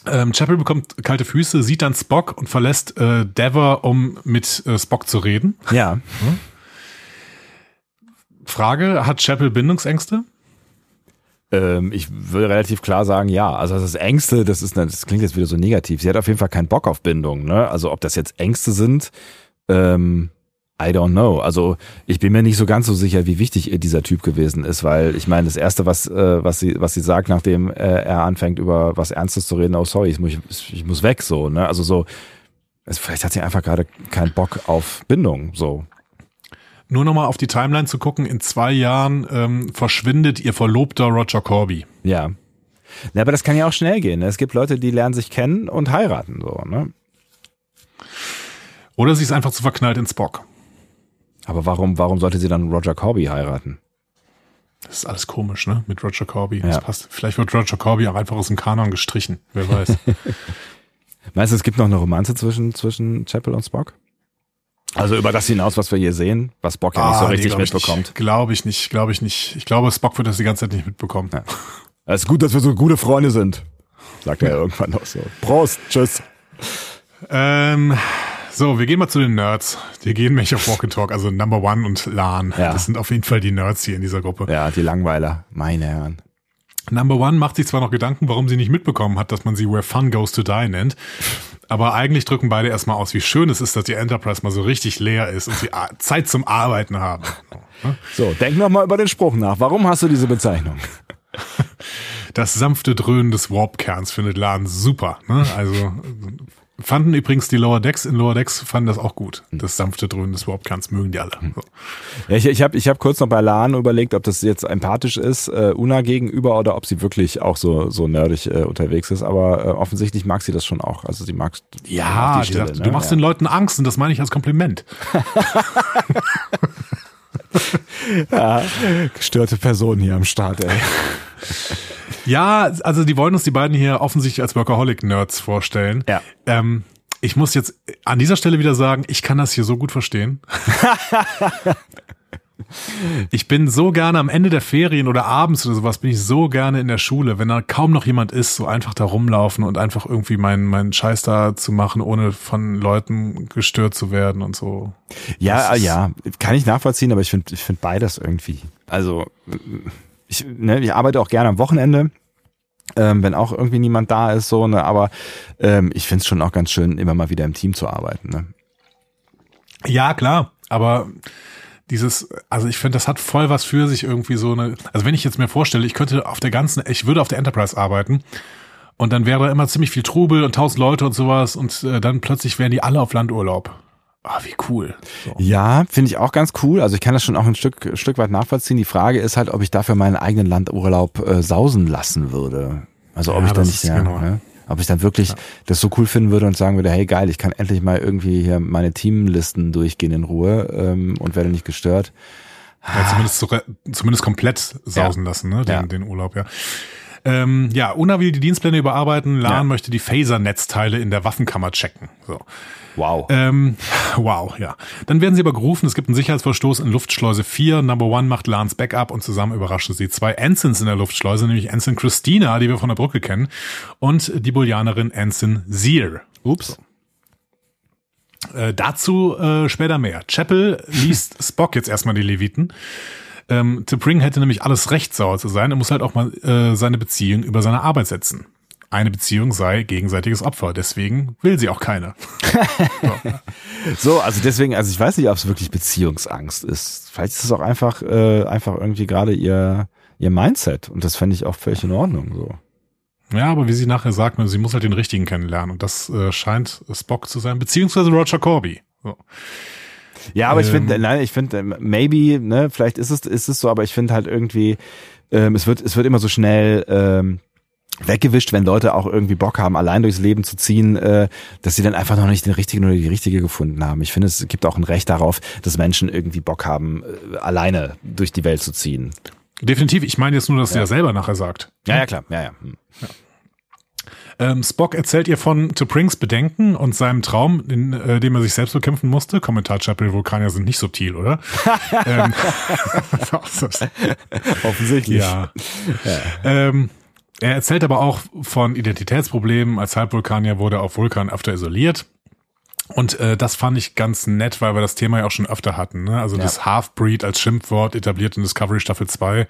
Ähm, Chapel bekommt kalte Füße, sieht dann Spock und verlässt äh, Dever, um mit äh, Spock zu reden. Ja. Frage, hat Chapel Bindungsängste? Ähm, ich würde relativ klar sagen, ja. Also das Ängste, das ist, das klingt jetzt wieder so negativ. Sie hat auf jeden Fall keinen Bock auf Bindung. Ne? Also ob das jetzt Ängste sind, ähm, I don't know. Also ich bin mir nicht so ganz so sicher, wie wichtig dieser Typ gewesen ist, weil ich meine, das erste, was äh, was sie was sie sagt, nachdem äh, er anfängt über was Ernstes zu reden, oh sorry, ich muss ich muss weg so. Ne? Also so, es, vielleicht hat sie einfach gerade keinen Bock auf Bindung. So. Nur nochmal auf die Timeline zu gucken, in zwei Jahren ähm, verschwindet ihr Verlobter Roger Corby. Ja. Na, aber das kann ja auch schnell gehen. Ne? Es gibt Leute, die lernen sich kennen und heiraten so. Ne? Oder sie ist einfach zu verknallt in Spock. Aber warum, warum sollte sie dann Roger Corby heiraten? Das ist alles komisch, ne? Mit Roger Corby. Ja. Das passt. Vielleicht wird Roger Corby auch einfach aus dem Kanon gestrichen. Wer weiß. Meinst du, es gibt noch eine Romanze zwischen, zwischen Chapel und Spock? Also über das hinaus, was wir hier sehen, was Spock ja nicht so Ah, nee, richtig glaub ich mitbekommt. Glaube ich nicht, glaube ich nicht. Ich glaube, Spock wird das die ganze Zeit nicht mitbekommen. Ja. Es ist gut, dass wir so gute Freunde sind, sagt er irgendwann noch so. Prost, tschüss. Ähm, so, wir gehen mal zu den Nerds. Die gehen mich auf Walk and Talk, also Number One und Lan. Ja. Das sind auf jeden Fall die Nerds hier in dieser Gruppe. Ja, die Langweiler, meine Herren. Number One macht sich zwar noch Gedanken, warum sie nicht mitbekommen hat, dass man sie Where Fun Goes to Die nennt. Aber eigentlich drücken beide erstmal aus, wie schön es ist, dass die Enterprise mal so richtig leer ist und sie Zeit zum Arbeiten haben. So, denk noch mal über den Spruch nach. Warum hast du diese Bezeichnung? Das sanfte Dröhnen des Warp-Kerns findet Lan super. Ne? Also fanden übrigens die Lower Decks in Lower Decks fanden das auch gut. Das sanfte Dröhnen des Warp-Kerns mögen die alle. So. Ja, ich ich habe ich hab kurz noch bei Lan überlegt, ob das jetzt empathisch ist, äh, Una gegenüber, oder ob sie wirklich auch so, so nerdig äh, unterwegs ist. Aber äh, offensichtlich mag sie das schon auch. Also sie mag Ja, die Stille, sagt, ne? du machst ja. den Leuten Angst und das meine ich als Kompliment. gestörte Person hier am Start, ey. Ja, also die wollen uns die beiden hier offensichtlich als Workaholic-Nerds vorstellen. Ja. Ähm, ich muss jetzt an dieser Stelle wieder sagen, ich kann das hier so gut verstehen. ich bin so gerne am Ende der Ferien oder abends oder sowas, bin ich so gerne in der Schule, wenn da kaum noch jemand ist, so einfach da rumlaufen und einfach irgendwie meinen meinen Scheiß da zu machen, ohne von Leuten gestört zu werden und so. Ja, ja, kann ich nachvollziehen, aber ich finde ich finde beides irgendwie. Also ich, ne, ich arbeite auch gerne am Wochenende, ähm, wenn auch irgendwie niemand da ist, so, ne, aber ähm, ich finde es schon auch ganz schön, immer mal wieder im Team zu arbeiten. Ne? Ja, klar, aber dieses, also ich finde, das hat voll was für sich irgendwie so eine, also wenn ich jetzt mir vorstelle, ich könnte auf der ganzen, ich würde auf der Enterprise arbeiten und dann wäre da immer ziemlich viel Trubel und tausend Leute und sowas und äh, dann plötzlich wären die alle auf Landurlaub. Ah, wie cool. So. Ja, finde ich auch ganz cool. Also ich kann das schon auch ein Stück, Stück weit nachvollziehen. Die Frage ist halt, ob ich dafür meinen eigenen Landurlaub äh, sausen lassen würde. Also ob Ja, ich dann das nicht, ja, genau. ne? Ob ich dann wirklich das so cool finden würde und sagen würde, hey geil, ich kann endlich mal irgendwie hier meine Teamlisten durchgehen in Ruhe ähm, und werde nicht gestört. Ja, zumindest, so, zumindest komplett sausen lassen, ne? Den, Ja. den Urlaub, ja. Ähm, ja, Una will die Dienstpläne überarbeiten, Lan Ja. möchte die Phaser-Netzteile in der Waffenkammer checken. So. Wow. Ähm, wow, ja. Dann werden sie aber gerufen, es gibt einen Sicherheitsverstoß in Luftschleuse 4. Number One macht Lans Backup und zusammen überraschen sie zwei Ensigns in der Luftschleuse, nämlich Ensign Christina, die wir von der Brücke kennen, und die Bullianerin Ensign Zier. Ups. Äh, dazu äh, später mehr. Chapel liest Spock jetzt erstmal die Leviten. Ähm, T'Pring hätte nämlich alles recht, sauer zu sein. Er muss halt auch mal äh, seine Beziehung über seine Arbeit setzen. Eine Beziehung sei gegenseitiges Opfer, deswegen will sie auch keine. So, also deswegen, also ich weiß nicht, ob es wirklich Beziehungsangst ist. Vielleicht ist es auch einfach, äh, einfach irgendwie gerade ihr, ihr Mindset und das fände ich auch völlig in Ordnung. So. Ja, aber wie sie nachher sagt, sie muss halt den richtigen kennenlernen. Und das äh, scheint Spock zu sein, beziehungsweise Roger Corby. So. Ja, aber ähm, ich finde, nein, ich finde, maybe, ne, vielleicht ist es, ist es so, aber ich finde halt irgendwie, ähm, es wird, es wird immer so schnell ähm, weggewischt, wenn Leute auch irgendwie Bock haben, allein durchs Leben zu ziehen, äh, dass sie dann einfach noch nicht den richtigen oder die richtige gefunden haben. Ich finde, es gibt auch ein Recht darauf, dass Menschen irgendwie Bock haben, äh, alleine durch die Welt zu ziehen. Definitiv. Ich meine jetzt nur, dass ja. ja selber nachher sagt. Ja, ja, klar. Ja, ja. Hm. ja. Ähm, Spock erzählt ihr von T'Prinks Bedenken und seinem Traum, in äh, dem er sich selbst bekämpfen musste. Kommentar Chapel Vulkanier sind nicht subtil, oder? ähm, Offensichtlich. Ja. ja. Ähm, er erzählt aber auch von Identitätsproblemen. Als Halbvulkanier wurde er auf Vulkan öfter isoliert. Und äh, das fand ich ganz nett, weil wir das Thema ja auch schon öfter hatten. Ne? Also ja. das Half-Breed als Schimpfwort etabliert in Discovery Staffel 2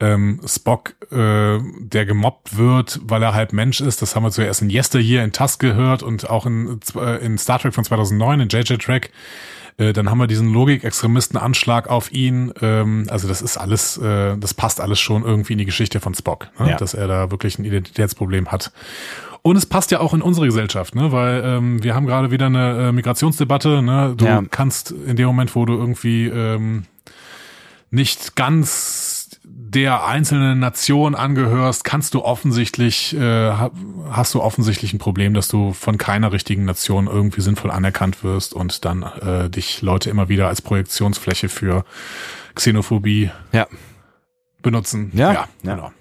ähm, Spock, äh, der gemobbt wird, weil er halb Mensch ist. Das haben wir zuerst in Yesteryear in Tusk gehört und auch in, äh, in Star Trek von 2009, in JJ Track. Äh, dann haben wir diesen Logik-Extremisten-Anschlag auf ihn. Ähm, also das ist alles, äh, das passt alles schon irgendwie in die Geschichte von Spock, ne? ja. dass er da wirklich ein Identitätsproblem hat. Und es passt ja auch in unsere Gesellschaft, ne? weil ähm, wir haben gerade wieder eine äh, Migrationsdebatte. Ne? Du ja. kannst in dem Moment, wo du irgendwie ähm, nicht ganz der einzelnen Nation angehörst, kannst du offensichtlich, äh, hast du offensichtlich ein Problem, dass du von keiner richtigen Nation irgendwie sinnvoll anerkannt wirst und dann äh, dich Leute immer wieder als Projektionsfläche für Xenophobie ja. benutzen. Ja, ja, genau.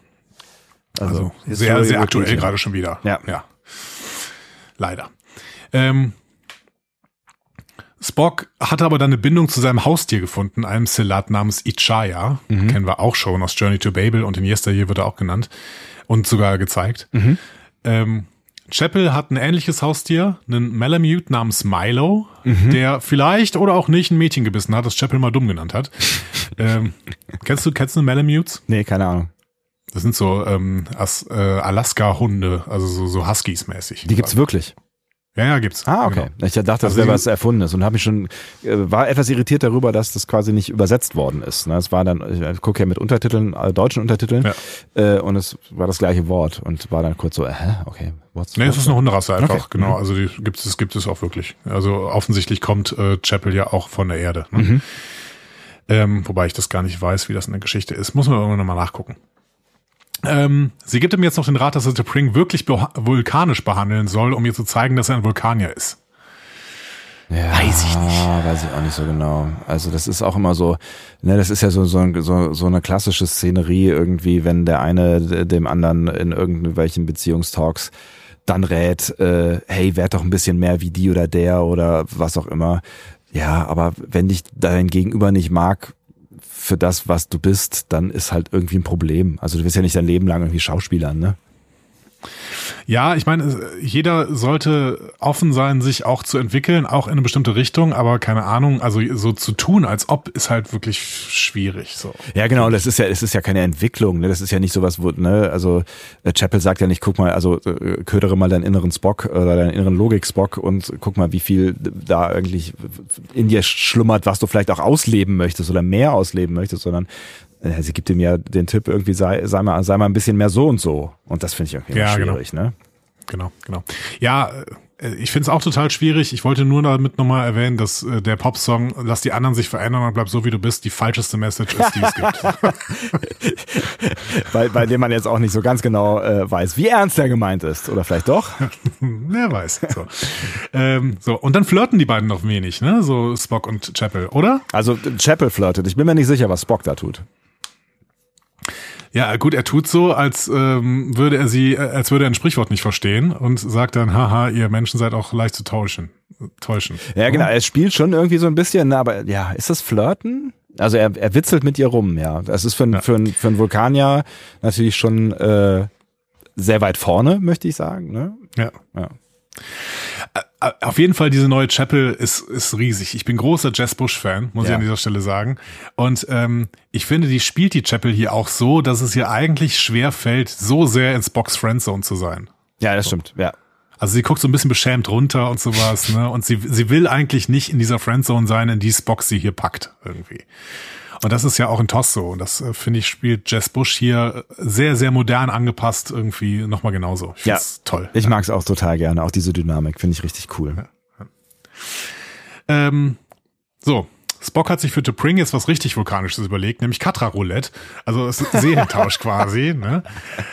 Also, also sehr, sehr aktuell gerade schon wieder. Ja. ja. Leider. Ähm, Spock hatte aber dann eine Bindung zu seinem Haustier gefunden, einem Selat namens Ichaya. Mhm. Kennen wir auch schon aus Journey to Babel und in Yesteryear wird er auch genannt und sogar gezeigt. Mhm. Ähm, Chapel hat ein ähnliches Haustier, einen Malamute namens Milo, mhm. der vielleicht oder auch nicht ein Mädchen gebissen hat, das Chapel mal dumm genannt hat. ähm, kennst du, kennst du Malamutes? Nee, keine Ahnung. Das sind so ähm, äh, Alaska-Hunde, also so, so Huskies-mäßig. Die gibt's wirklich? Ja, ja, gibt's. Ah, okay. Genau. Ich dachte, das also wäre was Erfundenes und habe mich schon, äh, war etwas irritiert darüber, dass das quasi nicht übersetzt worden ist. Ne? Es war dann, ich gucke ja mit Untertiteln, äh, deutschen Untertiteln, ja. äh, und es war das gleiche Wort und war dann kurz so, hä, okay, what's Nee, es ist eine Hunderasse einfach, okay. genau. Mhm. Also die gibt es, gibt es auch wirklich. Also offensichtlich kommt äh, Chapel ja auch von der Erde. Ne? Mhm. Ähm, wobei ich das gar nicht weiß, wie das in der Geschichte ist. Muss man irgendwann nochmal nachgucken. Ähm, sie gibt ihm jetzt noch den Rat, dass er T'Pring wirklich vulkanisch behandeln soll, um ihr zu zeigen, dass er ein Vulkanier ist. Ja, weiß ich nicht. Weiß ich auch nicht so genau. Also das ist auch immer so, ne, das ist ja so, so, so, so eine klassische Szenerie irgendwie, wenn der eine dem anderen in irgendwelchen Beziehungstalks dann rät, äh, hey, werd doch ein bisschen mehr wie die oder der oder was auch immer. Ja, aber wenn dich dein Gegenüber nicht mag, für das, was du bist, dann ist halt irgendwie ein Problem. Also du wirst ja nicht dein Leben lang irgendwie Schauspieler, ne? Ja, ich meine, jeder sollte offen sein, sich auch zu entwickeln, auch in eine bestimmte Richtung, aber keine Ahnung, also so zu tun, als ob, ist halt wirklich schwierig. So. Ja, genau, das ist ja, es ist ja keine Entwicklung, ne? Das ist ja nicht sowas, wo, ne, also äh, Chapel sagt ja nicht, guck mal, also äh, ködere mal deinen inneren Spock oder deinen inneren Logik-Spock und guck mal, wie viel da eigentlich in dir schlummert, was du vielleicht auch ausleben möchtest oder mehr ausleben möchtest, sondern sie gibt ihm ja den Tipp, irgendwie sei, sei, mal, sei mal ein bisschen mehr so und so. Und das finde ich irgendwie ja, genau. schwierig, genau. ne? Genau, genau. Ja, äh, ich finde es auch total schwierig. Ich wollte nur damit nochmal erwähnen, dass äh, der Popsong Lass die anderen sich verändern und bleib so wie du bist, die falscheste Message ist, die es gibt. bei, bei dem man jetzt auch nicht so ganz genau äh, weiß, wie ernst er gemeint ist. Oder vielleicht doch? Wer weiß. So. ähm, so, und dann flirten die beiden noch wenig, ne? So Spock und Chapel, oder? Also Chapel flirtet. Ich bin mir nicht sicher, was Spock da tut. Ja, gut, er tut so, als ähm, würde er sie, äh, als würde er ein Sprichwort nicht verstehen und sagt dann, haha, ihr Menschen seid auch leicht zu täuschen. täuschen. Ja, genau, er spielt schon irgendwie so ein bisschen, aber ja, ist das Flirten? Also er, er witzelt mit ihr rum, ja. Das ist für, ja. für, für einen Vulkanier natürlich schon äh, sehr weit vorne, möchte ich sagen. Ne? Ja. ja. Äh, auf jeden Fall, diese neue Chapel ist, ist riesig. Ich bin großer Jess Bush-Fan, muss ja. ich an dieser Stelle sagen. Und ähm, ich finde, die spielt die Chapel hier auch so, dass es ihr eigentlich schwer fällt, so sehr ins Box Friendzone zu sein. Ja, das so. stimmt, ja. Also sie guckt so ein bisschen beschämt runter und sowas, ne? Und sie, sie will eigentlich nicht in dieser Friendzone sein, in die Spock sie hier packt, irgendwie. Und das ist ja auch in TOS so. Und das, äh, finde ich, spielt Jess Bush hier sehr, sehr modern angepasst irgendwie nochmal genauso. Ich ja, toll. Ich ja. mag es auch total gerne. Auch diese Dynamik finde ich richtig cool. Ja. Ähm, so, Spock hat sich für T'Pring jetzt was richtig Vulkanisches überlegt, nämlich Katra-Roulette. Also Seelentausch quasi. Ne?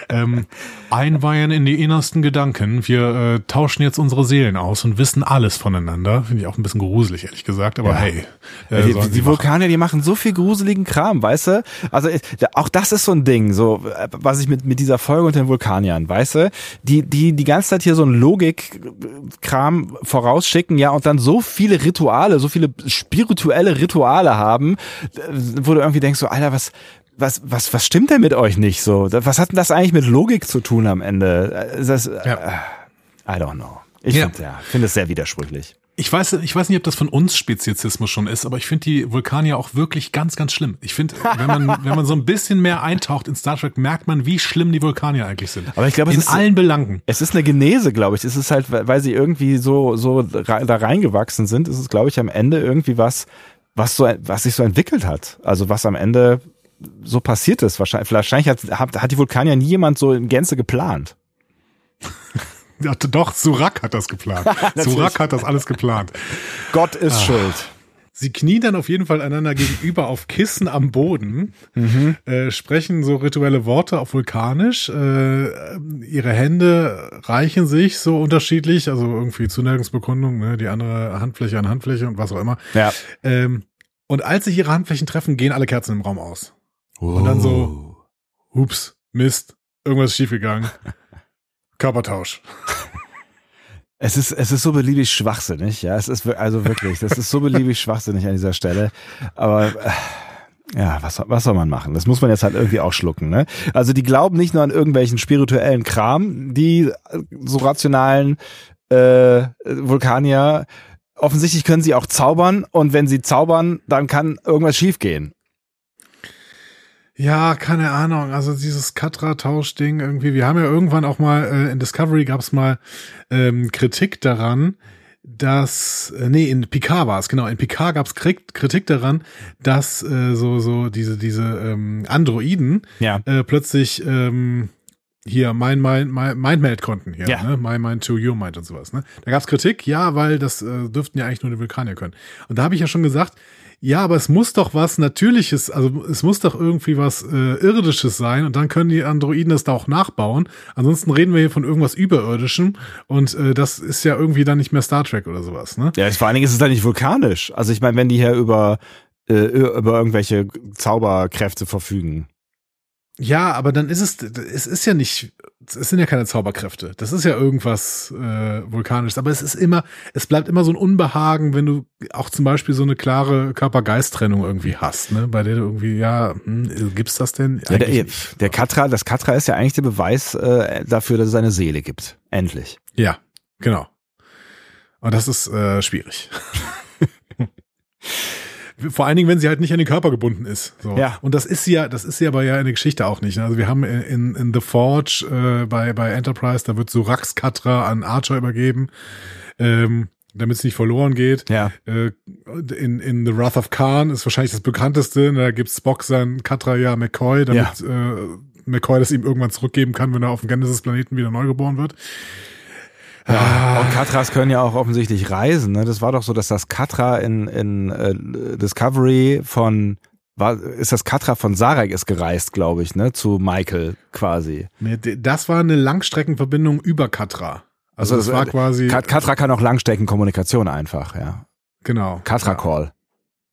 Ähm, einweihen in die innersten Gedanken. Wir äh, tauschen jetzt unsere Seelen aus und wissen alles voneinander. Finde ich auch ein bisschen gruselig, ehrlich gesagt. Aber ja. hey. Äh, die, die Vulkanier, die machen so viel gruseligen Kram, weißt du? Also äh, auch das ist so ein Ding, so äh, was ich mit, mit dieser Folge und den Vulkaniern, weißt du? Die, die die ganze Zeit hier so ein Logik-Kram vorausschicken, ja, und dann so viele Rituale, so viele spirituelle Rituale haben, wo du irgendwie denkst, so, Alter, was, was, was, was stimmt denn mit euch nicht so? Was hat denn das eigentlich mit Logik zu tun am Ende? Das, ja. äh, I don't know. Ich ja. finde ja, find es sehr widersprüchlich. Ich weiß, ich weiß nicht, ob das von uns Speziesismus schon ist, aber ich finde die Vulkanier auch wirklich ganz, ganz schlimm. Ich finde, wenn man, wenn man so ein bisschen mehr eintaucht in Star Trek, merkt man, wie schlimm die Vulkanier eigentlich sind. Aber ich glaube, in ist, allen Belangen. Es ist eine Genese, glaube ich. Es ist halt, weil sie irgendwie so, so da reingewachsen sind, ist es, glaube ich, am Ende irgendwie was, was so, was sich so entwickelt hat. Also was am Ende so passiert ist. Wahrscheinlich, wahrscheinlich hat, hat, hat die Vulkanier nie jemand so in Gänze geplant. Doch, Surak hat das geplant. Surak hat das alles geplant. Gott ist ah. schuld. Sie knien dann auf jeden Fall einander gegenüber auf Kissen am Boden, mhm. äh, sprechen so rituelle Worte auf Vulkanisch. Äh, ihre Hände reichen sich so unterschiedlich, also irgendwie Zuneigung, ne, die andere Handfläche an Handfläche und was auch immer. Ja. Ähm, und als sich ihre Handflächen treffen, gehen alle Kerzen im Raum aus. Oh. Und dann so, ups, Mist, irgendwas ist schiefgegangen. Körpertausch. Es ist, es ist so beliebig schwachsinnig, ja. Es ist also wirklich, das ist so beliebig schwachsinnig an dieser Stelle. Aber äh, ja, was, was soll man machen? Das muss man jetzt halt irgendwie auch schlucken, ne? Also die glauben nicht nur an irgendwelchen spirituellen Kram, die so rationalen äh, Vulkanier. Offensichtlich können sie auch zaubern und wenn sie zaubern, dann kann irgendwas schiefgehen. Ja, keine Ahnung. Also dieses Katra-Tausch-Ding irgendwie. Wir haben ja irgendwann auch mal äh, in Discovery gab es mal ähm, Kritik daran, dass äh, nee in Picard war es genau. In Picard gab es Kritik daran, dass äh, so so diese diese ähm, Androiden ja. äh, plötzlich ähm, hier mein mein mein Mindmeld konnten hier, ja. ne? My Mind to Your Mind und sowas. Ne? Da gab es Kritik, ja, weil das äh, dürften ja eigentlich nur die Vulkanier können. Und da habe ich ja schon gesagt, ja, aber es muss doch was Natürliches, also es muss doch irgendwie was äh, Irdisches sein und dann können die Androiden das da auch nachbauen. Ansonsten reden wir hier von irgendwas Überirdischem und äh, das ist ja irgendwie dann nicht mehr Star Trek oder sowas, ne? Ja, vor allen Dingen ist es dann nicht vulkanisch. Also ich meine, wenn die hier über, äh, über irgendwelche Zauberkräfte verfügen. Ja, aber dann ist es, es ist ja nicht, es sind ja keine Zauberkräfte. Das ist ja irgendwas äh, Vulkanisches. Aber es ist immer, es bleibt immer so ein Unbehagen, wenn du auch zum Beispiel so eine klare Körper-Geist-Trennung irgendwie hast, ne? Bei der du irgendwie, ja, hm, gibt's das denn? Ja, der, der Katra, das Katra ist ja eigentlich der Beweis äh, dafür, dass es eine Seele gibt. Endlich. Ja, genau. Und das ist äh, schwierig. Vor allen Dingen, wenn sie halt nicht an den Körper gebunden ist. So. Ja. Und das ist sie ja, das ist sie aber ja in der Geschichte auch nicht. Also wir haben in, in The Forge äh, bei, bei Enterprise, da wird so Rax Katra an Archer übergeben. Ähm, damit es nicht verloren geht. Ja. Äh, in, in The Wrath of Khan ist wahrscheinlich das bekannteste. Da gibt Spock sein Katra ja McCoy, damit ja. äh, McCoy das ihm irgendwann zurückgeben kann, wenn er auf dem Genesis-Planeten wieder neu geboren wird. Ja, ah. und Katras können ja auch offensichtlich reisen. Ne? Das war doch so, dass das Katra in, in äh, Discovery von war, ist das Katra von Sarek ist gereist, glaube ich, ne, zu Michael quasi. Das war eine Langstreckenverbindung über Katra. Also, also das, das war quasi. Katra kann auch Langstreckenkommunikation einfach, ja. Genau. Katra Call.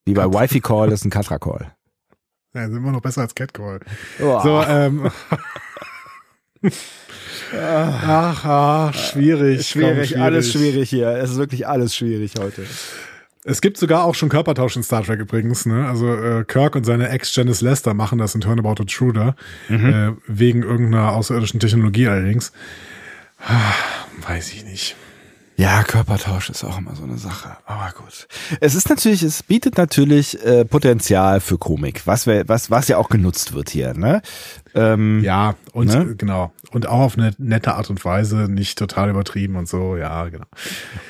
Wie bei Wi-Fi Call ist ein Katra Call. Ja, sind wir noch besser als Cat Call. Oh. So, ähm. Ach, ach, schwierig. Schwierig, schwierig, alles schwierig hier. Es ist wirklich alles schwierig heute. Es gibt sogar auch schon Körpertausch in Star Trek übrigens. Ne? Also äh, Kirk und seine Ex Janice Lester machen das in Turnabout Intruder. Mhm. Äh, wegen irgendeiner außerirdischen Technologie allerdings. Ah, weiß ich nicht. Ja, Körpertausch ist auch immer so eine Sache. Aber gut. Es ist natürlich, es bietet natürlich äh, Potenzial für Komik, was, wir, was, was ja auch genutzt wird hier. Ne? Ähm, ja, und ne? genau. Und auch auf eine nette Art und Weise, nicht total übertrieben und so, ja, genau.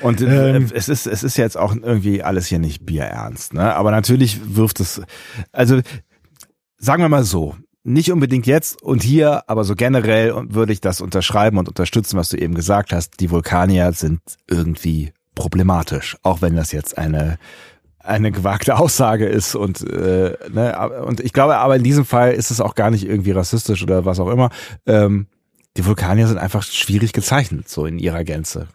Und äh, ähm, es ist, es ist jetzt auch irgendwie alles hier nicht bierernst, ne? Aber natürlich wirft es, also sagen wir mal so, nicht unbedingt jetzt und hier, aber so generell würde ich das unterschreiben und unterstützen, was du eben gesagt hast. Die Vulkanier sind irgendwie problematisch, auch wenn das jetzt eine eine gewagte Aussage ist und äh, ne, und ich glaube, aber in diesem Fall ist es auch gar nicht irgendwie rassistisch oder was auch immer. Ähm, die Vulkanier sind einfach schwierig gezeichnet, so in ihrer Gänze.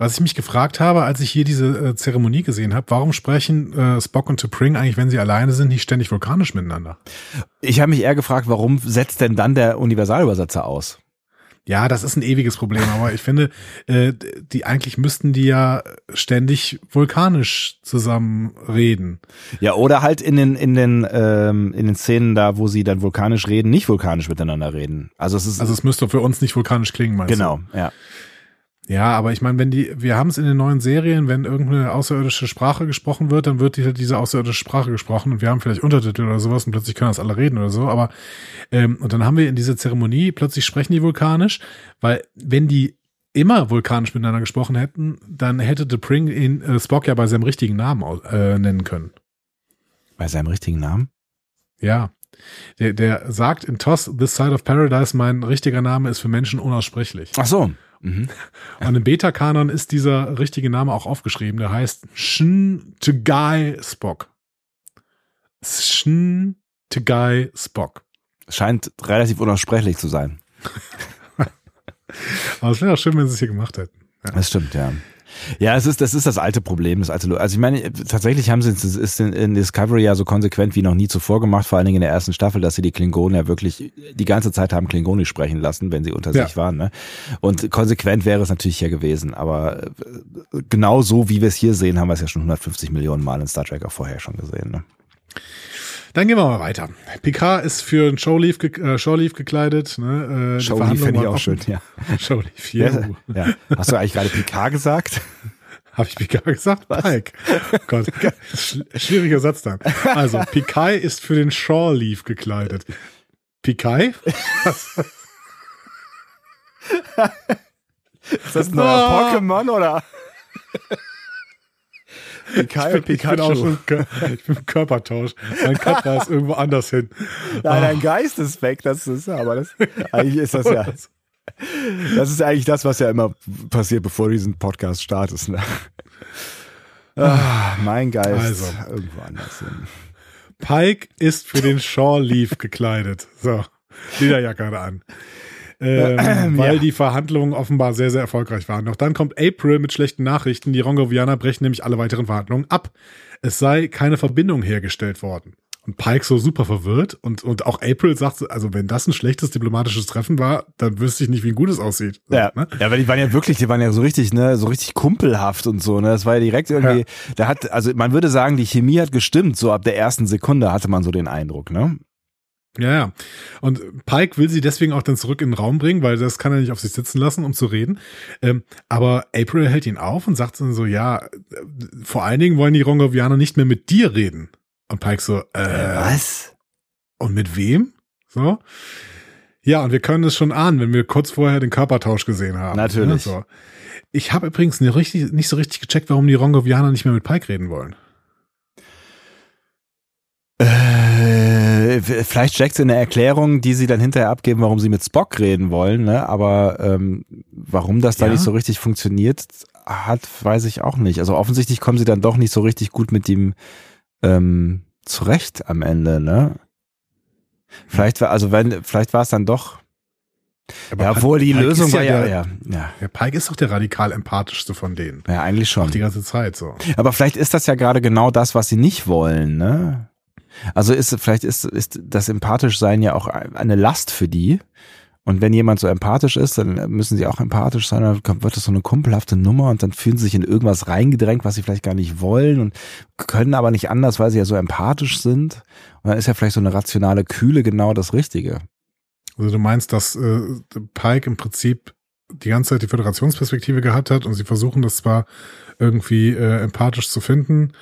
Was ich mich gefragt habe, als ich hier diese äh, Zeremonie gesehen habe, warum sprechen äh, Spock und T'Pring eigentlich, wenn sie alleine sind, nicht ständig vulkanisch miteinander? Ich habe mich eher gefragt, warum setzt denn dann der Universalübersetzer aus? Ja, das ist ein ewiges Problem, aber ich finde, äh, die eigentlich müssten die ja ständig vulkanisch zusammen reden. Ja, oder halt in den in den ähm, in den Szenen da, wo sie dann vulkanisch reden, nicht vulkanisch miteinander reden. Also es ist also es müsste für uns nicht vulkanisch klingen, meinst genau, du? Genau, ja. Ja, aber ich meine, wenn die, wir haben es in den neuen Serien, wenn irgendeine außerirdische Sprache gesprochen wird, dann wird die, diese außerirdische Sprache gesprochen und wir haben vielleicht Untertitel oder sowas und plötzlich können das alle reden oder so. Aber ähm, und dann haben wir in dieser Zeremonie plötzlich sprechen die vulkanisch, weil wenn die immer vulkanisch miteinander gesprochen hätten, dann hätte The Pring ihn äh, Spock ja bei seinem richtigen Namen äh, nennen können. Bei seinem richtigen Namen? Ja. Der, der sagt in Toss, This Side of Paradise, mein richtiger Name ist für Menschen unaussprechlich. Ach so. Mhm. Und im Beta-Kanon ist dieser richtige Name auch aufgeschrieben. Der heißt Shin Tegai Spock. Shin Tegai Spock. Scheint relativ unaussprechlich zu sein. Aber es wäre auch schön, wenn sie es hier gemacht hätten. Ja. Das stimmt, ja. Ja, es ist, das ist das alte Problem, das alte. Also ich meine, tatsächlich haben sie es ist in, Discovery ja so konsequent wie noch nie zuvor gemacht, vor allen Dingen in der ersten Staffel, dass sie die Klingonen ja wirklich die ganze Zeit haben Klingonisch sprechen lassen, wenn sie unter ja. sich waren. Ne? Und konsequent wäre es natürlich ja gewesen, aber äh, genau so wie wir es hier sehen, haben wir es ja schon 150 Millionen Mal in Star Trek auch vorher schon gesehen. Ne? Dann gehen wir mal weiter. Picard ist für ein Showleaf, ge äh, Showleaf gekleidet. Ne? Äh, Showleaf finde ich auch schön, ja. Showleaf, ja. ja. Hast du eigentlich gerade Picard gesagt? Habe ich Picard gesagt? Was? Pike. Gott, schwieriger Satz dann. Also, Picard ist für den Shawleaf gekleidet. Picard? ist das ein neuer oh. Pokémon oder? Pikachu, ich, bin, ich, bin auch schon, ich bin Körpertausch. Mein Katra ist irgendwo anders hin. Nein, dein ah. Geist ist weg, das ist, aber das, eigentlich ist das ja, das ist eigentlich das, was ja immer passiert, bevor du diesen Podcast startest, ne? Ah, mein Geist also. irgendwo anders hin. Pike ist für den Shore Leaf gekleidet. So, Lederjacke an ähm, weil ja. die Verhandlungen offenbar sehr, sehr erfolgreich waren. Doch dann kommt April mit schlechten Nachrichten. Die Rongovianer brechen nämlich alle weiteren Verhandlungen ab. Es sei keine Verbindung hergestellt worden. Und Pike so super verwirrt und, und auch April sagt, also wenn das ein schlechtes diplomatisches Treffen war, dann wüsste ich nicht, wie ein gutes aussieht. Ja, ne? ja, weil die waren ja wirklich, die waren ja so richtig, ne, so richtig kumpelhaft und so, ne, das war ja direkt irgendwie, ja. da hat, also man würde sagen, die Chemie hat gestimmt, so ab der ersten Sekunde hatte man so den Eindruck, ne? Ja, ja. Und Pike will sie deswegen auch dann zurück in den Raum bringen, weil das kann er nicht auf sich sitzen lassen, um zu reden. Ähm, aber April hält ihn auf und sagt dann so, ja, vor allen Dingen wollen die Rongovianer nicht mehr mit dir reden. Und Pike so, äh, was? Und mit wem? So. Ja, und wir können es schon ahnen, wenn wir kurz vorher den Körpertausch gesehen haben. Natürlich. Ja, so. Ich habe übrigens nicht, richtig, nicht so richtig gecheckt, warum die Rongovianer nicht mehr mit Pike reden wollen. Äh, vielleicht steckt es in der Erklärung, die sie dann hinterher abgeben, warum sie mit Spock reden wollen, ne? Aber ähm, warum das da ja. nicht so richtig funktioniert hat, weiß ich auch nicht. Also offensichtlich kommen sie dann doch nicht so richtig gut mit ihm ähm, zurecht am Ende, ne? Vielleicht war, also wenn, vielleicht war es dann doch. Aber ja, obwohl die Pike Lösung war ja, ja, ja. Der Pike ist doch der radikal empathischste von denen. Ja, eigentlich schon. Auch die ganze Zeit so. Aber vielleicht ist das ja gerade genau das, was sie nicht wollen, ne? Also ist vielleicht ist, ist das empathisch sein ja auch eine Last für die. Und wenn jemand so empathisch ist, dann müssen sie auch empathisch sein, dann wird das so eine kumpelhafte Nummer und dann fühlen sie sich in irgendwas reingedrängt, was sie vielleicht gar nicht wollen und können aber nicht anders, weil sie ja so empathisch sind. Und dann ist ja vielleicht so eine rationale Kühle genau das Richtige. Also du meinst, dass äh, Pike im Prinzip die ganze Zeit die Föderationsperspektive gehabt hat und sie versuchen das zwar irgendwie äh, empathisch zu finden,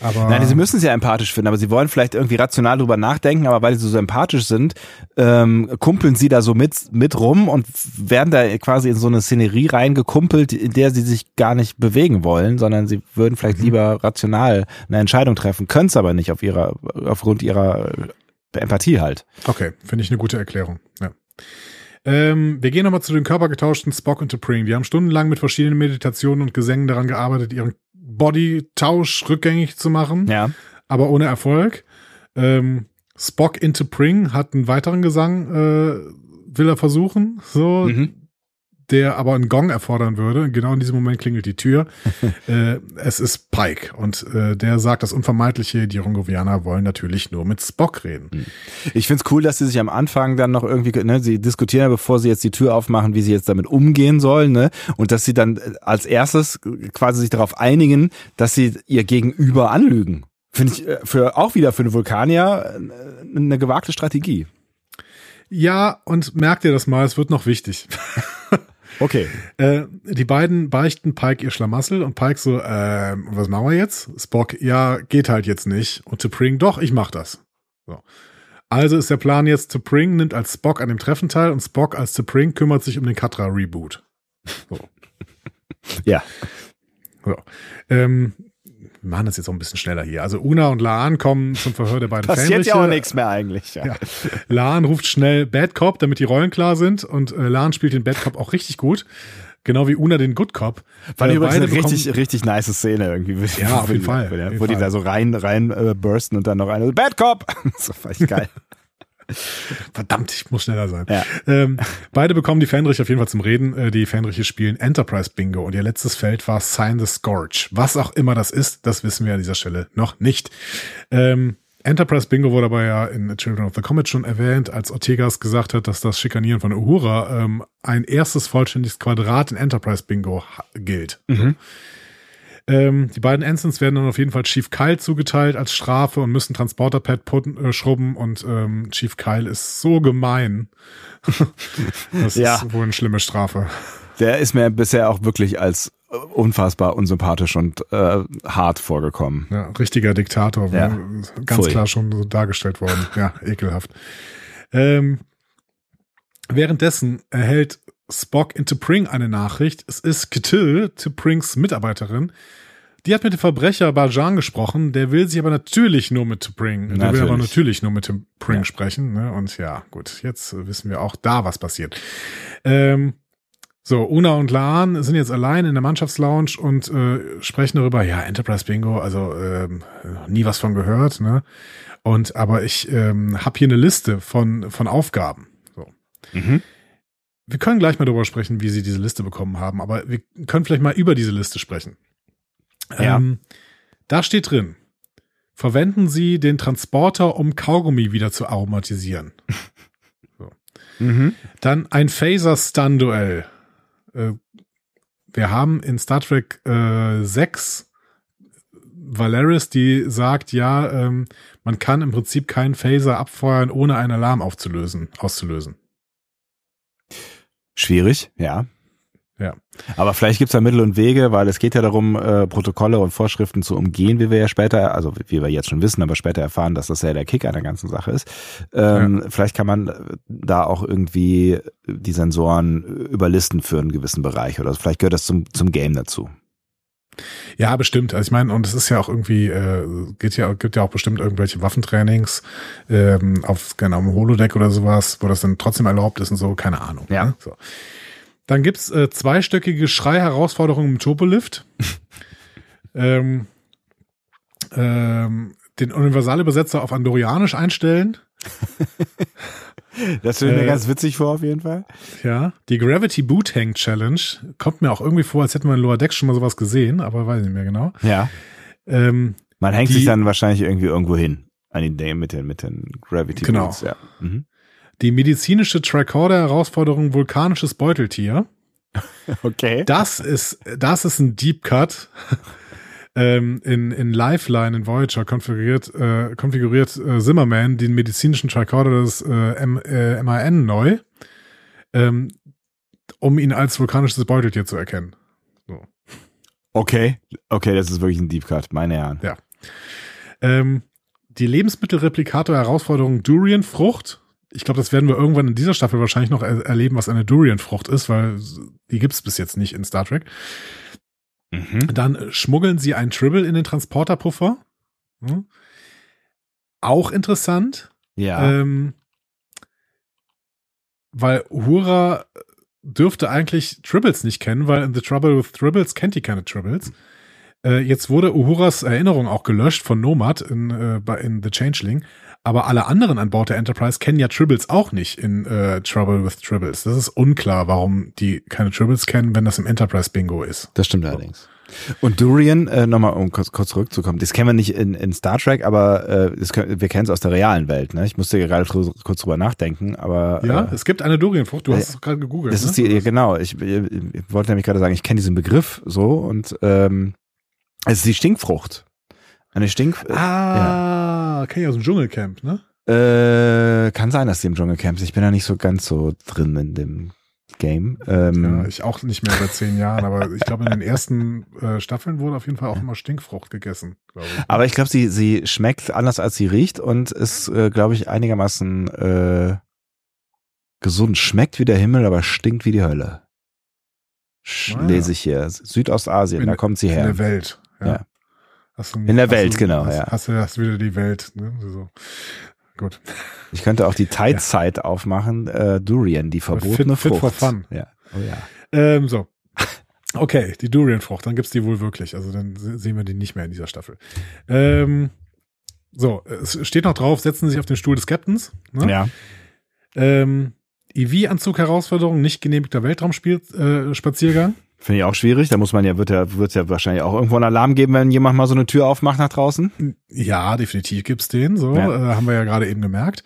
aber Nein, sie müssen es ja empathisch finden, aber sie wollen vielleicht irgendwie rational drüber nachdenken, aber weil sie so empathisch sind, ähm, kumpeln sie da so mit, mit rum und werden da quasi in so eine Szenerie reingekumpelt, in der sie sich gar nicht bewegen wollen, sondern sie würden vielleicht mhm. lieber rational eine Entscheidung treffen, können es aber nicht auf ihrer, aufgrund ihrer Empathie halt. Okay, finde ich eine gute Erklärung. Ja. Ähm, wir gehen nochmal zu den körpergetauschten Spock und T'Pring. Die haben stundenlang mit verschiedenen Meditationen und Gesängen daran gearbeitet, ihren Body-Tausch rückgängig zu machen. Ja. Aber ohne Erfolg. Ähm, Spock into Pring hat einen weiteren Gesang, äh, will er versuchen. So. Mhm der aber einen Gong erfordern würde. Genau in diesem Moment klingelt die Tür. äh, es ist Pike und äh, der sagt das Unvermeidliche, die Rongovianer wollen natürlich nur mit Spock reden. Hm. Ich find's cool, dass sie sich am Anfang dann noch irgendwie, ne, sie diskutieren, bevor sie jetzt die Tür aufmachen, wie sie jetzt damit umgehen sollen, ne? Und dass sie dann äh, als erstes quasi sich darauf einigen, dass sie ihr Gegenüber anlügen. Finde ich äh, für auch wieder für eine Vulkanier äh, eine gewagte Strategie. Ja, und merkt ihr das mal, es wird noch wichtig. Okay. Äh, die beiden beichten Pike ihr Schlamassel und Pike so, äh, was machen wir jetzt? Spock, ja, geht halt jetzt nicht. Und T'Pring, doch, ich mach das. So. Also ist der Plan jetzt, T'Pring nimmt als Spock an dem Treffen teil und Spock als T'Pring kümmert sich um den Katra-Reboot. So. ja. So. Ähm, wir machen das jetzt auch ein bisschen schneller hier. Also Una und Laan kommen zum Verhör der beiden Passiert Fähnriche. ja auch nichts mehr eigentlich. Ja. ja. Laan ruft schnell Bad Cop, damit die Rollen klar sind und äh, Laan spielt den Bad Cop auch richtig gut. Genau wie Una den Good Cop. War äh, übrigens eine richtig, richtig nice Szene irgendwie. Ja, auf jeden Fall. Wo, wo die da so rein, rein äh, bursten und dann noch eine Bad Cop. so war ich geil. Verdammt, ich muss schneller sein. Ja. Ähm, beide bekommen die Fähnriche auf jeden Fall zum Reden. Äh, die Fähnriche spielen Enterprise Bingo und ihr letztes Feld war Sign the Scourge. Was auch immer das ist, das wissen wir an dieser Stelle noch nicht. Ähm, Enterprise Bingo wurde aber ja in Children of the Comet schon erwähnt, als Ortegas gesagt hat, dass das Schikanieren von Uhura ähm, ein erstes vollständiges Quadrat in Enterprise Bingo gilt. Mhm. Ähm, die beiden Ensigns werden dann auf jeden Fall Chief Kyle zugeteilt als Strafe und müssen Transporterpad äh, schrubben und ähm, Chief Kyle ist so gemein. das ja. ist wohl eine schlimme Strafe. Der ist mir bisher auch wirklich als äh, unfassbar unsympathisch und äh, hart vorgekommen. Ja, richtiger Diktator, ja. ganz Pfui. klar schon so dargestellt worden. Ja, ekelhaft. Ähm, währenddessen erhält Spock into Pring eine Nachricht. Es ist Ketil, T'Prings Mitarbeiterin. Die hat mit dem Verbrecher Bajan gesprochen, der will sich aber natürlich nur mit T'Pring, der will aber natürlich nur mit T'Pring ja. sprechen. Ne? Und ja, gut, jetzt wissen wir auch da, was passiert. Ähm, so, Una und Laan sind jetzt allein in der Mannschaftslounge und äh, sprechen darüber, ja, Enterprise Bingo, also ähm, nie was von gehört, ne? Und aber ich ähm, habe hier eine Liste von, von Aufgaben. So. Mhm. Wir können gleich mal darüber sprechen, wie sie diese Liste bekommen haben, aber wir können vielleicht mal über diese Liste sprechen. Ja. Ähm, da steht drin, verwenden Sie den Transporter, um Kaugummi wieder zu aromatisieren. so. mhm. Dann ein Phaser-Stun-Duell. Äh, wir haben in Star Trek äh, 6 Valeris, die sagt, ja, ähm, man kann im Prinzip keinen Phaser abfeuern, ohne einen Alarm aufzulösen, auszulösen. Schwierig, ja. Ja. Aber vielleicht gibt's da Mittel und Wege, weil es geht ja darum, äh, Protokolle und Vorschriften zu umgehen, wie wir ja später, also wie wir jetzt schon wissen, aber später erfahren, dass das ja der Kick an der ganzen Sache ist. Ähm, ja. Vielleicht kann man da auch irgendwie die Sensoren überlisten für einen gewissen Bereich oder vielleicht gehört das zum, zum Game dazu. Ja, bestimmt. Also ich meine, und es ist ja auch irgendwie, äh, geht ja, gibt ja auch bestimmt irgendwelche Waffentrainings ähm, auf genau am Holodeck oder sowas, wo das dann trotzdem erlaubt ist und so, keine Ahnung. Ja. Ne? So. Dann gibt's äh, zweistöckige Schrei-Herausforderungen im Turbolift. ähm, ähm, den Universalübersetzer auf Andorianisch einstellen. Das stelle ich mir äh, ganz witzig vor, auf jeden Fall. Ja, die Gravity Boot Hang Challenge kommt mir auch irgendwie vor, als hätten wir in Lower Decks schon mal sowas gesehen, aber weiß nicht mehr genau. Ja. Ähm, Man hängt die, sich dann wahrscheinlich irgendwie irgendwo hin an den mit den, mit den Gravity genau. Boots. Ja. Mhm. Die medizinische Tricorder-Herausforderung vulkanisches Beuteltier. okay. Das ist, das ist ein Deep Cut ähm, in, in Lifeline in Voyager konfiguriert, äh, konfiguriert äh, Zimmerman den medizinischen Tricorder des äh, M, äh, MAN neu. Ähm, um ihn als vulkanisches Beutetier zu erkennen. So. Okay, okay, das ist wirklich ein Deep Cut, meine Herren. Ja. Ähm, die Lebensmittelreplikator-Herausforderung Durian-Frucht. Ich glaube, das werden wir irgendwann in dieser Staffel wahrscheinlich noch er erleben, was eine Durian-Frucht ist, weil die gibt's bis jetzt nicht in Star Trek. Mhm. Dann schmuggeln sie ein Tribble in den Transporterpuffer. Hm. Auch interessant. Ja. Ähm, weil Uhura dürfte eigentlich Tribbles nicht kennen, weil in The Trouble with Tribbles kennt die keine Tribbles. Äh, jetzt wurde Uhuras Erinnerung auch gelöscht von Nomad in, äh, in The Changeling. Aber alle anderen an Bord der Enterprise kennen ja Tribbles auch nicht in äh, Trouble with Tribbles. Das ist unklar, warum die keine Tribbles kennen, wenn das im Enterprise Bingo ist. Das stimmt allerdings. Und Durian, äh, nochmal um kurz, kurz zurückzukommen, das kennen wir nicht in, in Star Trek, aber äh, das wir kennen es aus der realen Welt. Ne? Ich musste gerade kurz drüber nachdenken, aber ja, äh, es gibt eine Durianfrucht. Du hast es gerade gegoogelt. Das ne? ist die, ja, genau. Ich, ich, ich wollte nämlich gerade sagen, ich kenne diesen Begriff so und ähm, es ist die Stinkfrucht. Eine Stink. Ah, ja. Kenne ich aus dem Dschungelcamp, ne? Äh, kann sein, dass die im Dschungelcamp sind. Ich bin da nicht so ganz so drin in dem Game. Ähm, ja, ich auch nicht mehr seit zehn Jahren, aber ich glaube, in den ersten äh, Staffeln wurde auf jeden Fall auch immer Stinkfrucht gegessen. Ich. Aber ich glaube, sie, sie schmeckt anders, als sie riecht und ist, äh, glaube ich, einigermaßen äh, gesund. Schmeckt wie der Himmel, aber stinkt wie die Hölle. Sch ah, lese ich hier. Südostasien, in, da kommt sie her. In der Welt. Ja. ja. Du, in der Welt, du, genau, hast, ja. Hast du hast wieder die Welt, ne? So. Gut. Ich könnte auch die Tide-Zeit ja. aufmachen. Äh, Durian, die verbotene fit, Frucht. Fit for fun. Ja. Oh ja. Ähm, so. Okay, die Durian-Frucht, dann gibt's die wohl wirklich. Also dann sehen wir die nicht mehr in dieser Staffel. Ähm, so, es steht noch drauf, setzen Sie sich auf den Stuhl des Captains. Ne? Ja. Ähm, EV-Anzug-Herausforderung, nicht genehmigter Weltraumspaziergang. Äh, Finde ich auch schwierig. Da muss man ja, wird ja, wird ja wahrscheinlich auch irgendwo einen Alarm geben, wenn jemand mal so eine Tür aufmacht nach draußen. Ja, definitiv gibt's den. So, ja. äh, haben wir ja gerade eben gemerkt.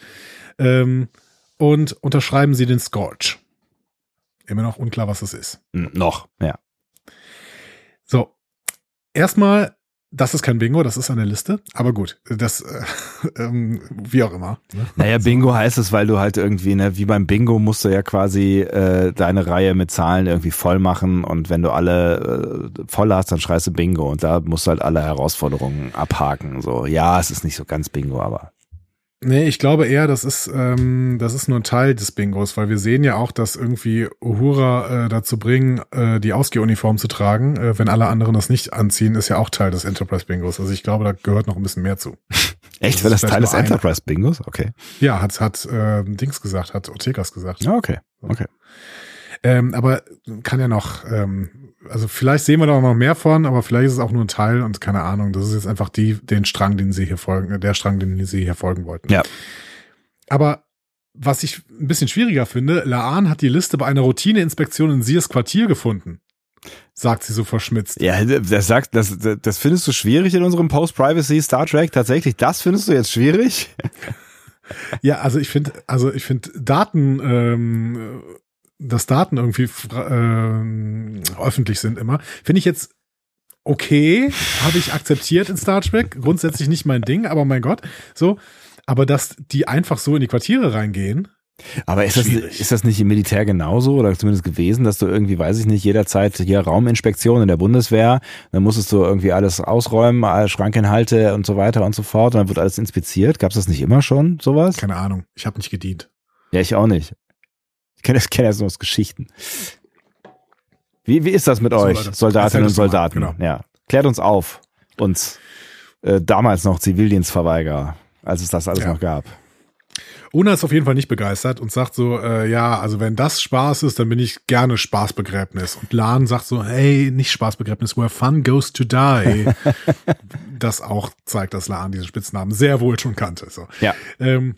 Ähm, und unterschreiben Sie den Scorch. Immer noch unklar, was es ist. Noch, ja. So. Erstmal das ist kein Bingo, das ist eine Liste. Aber gut, das, äh, ähm, wie auch immer. Ne? Naja, Bingo heißt es, weil du halt irgendwie, ne, wie beim Bingo musst du ja quasi äh, deine Reihe mit Zahlen irgendwie voll machen und wenn du alle äh, voll hast, dann schreist du Bingo und da musst du halt alle Herausforderungen abhaken. So, ja, es ist nicht so ganz Bingo, aber. Nee, ich glaube eher, das ist, ähm, das ist nur ein Teil des Bingos, weil wir sehen ja auch, dass irgendwie Uhura äh, dazu bringen, äh, die Ausgehuniform zu tragen, äh, wenn alle anderen das nicht anziehen, ist ja auch Teil des Enterprise-Bingos. Also ich glaube, da gehört noch ein bisschen mehr zu. Echt? War das Teil des Enterprise-Bingos? Okay. Ja, hat, hat äh, Dings gesagt, hat Ortegas gesagt. Ja, okay. Okay. Ähm, aber kann ja noch, ähm, also vielleicht sehen wir da noch mehr von, aber vielleicht ist es auch nur ein Teil und keine Ahnung. Das ist jetzt einfach die, den Strang, den sie hier folgen, der Strang, den sie hier folgen wollten. Ja. Aber was ich ein bisschen schwieriger finde, Laan hat die Liste bei einer Routineinspektion in Sears Quartier gefunden. Sagt sie so verschmitzt. Ja, das sagt, das, das findest du schwierig in unserem Post-Privacy Star Trek? Tatsächlich, das findest du jetzt schwierig? ja, also ich finde, also ich finde Daten ähm, dass Daten irgendwie äh, öffentlich sind immer, finde ich jetzt okay, habe ich akzeptiert in Star Trek, grundsätzlich nicht mein Ding, aber mein Gott, so, aber dass die einfach so in die Quartiere reingehen, aber ist das, ist das nicht im Militär genauso oder zumindest gewesen, dass du irgendwie, weiß ich nicht, jederzeit hier Rauminspektion in der Bundeswehr, dann musstest du irgendwie alles ausräumen, alle Schrankinhalte und so weiter und so fort und dann wird alles inspiziert. Gab es das nicht immer schon, sowas? Keine Ahnung, ich habe nicht gedient. Ja, ich auch nicht kenne das, kenn das nur aus Geschichten. Wie, wie ist das mit so, euch, Soldatinnen und Soldaten? Genau. Ja. Klärt uns auf, uns äh, damals noch Zivildienstverweigerer, als es das alles ja. noch gab. Una ist auf jeden Fall nicht begeistert und sagt so, äh, ja, also wenn das Spaß ist, dann bin ich gerne Spaßbegräbnis. Und Lan sagt so, hey, nicht Spaßbegräbnis, where fun goes to die. das auch zeigt, dass Lan diesen Spitznamen sehr wohl schon kannte. So. Ja. Ähm,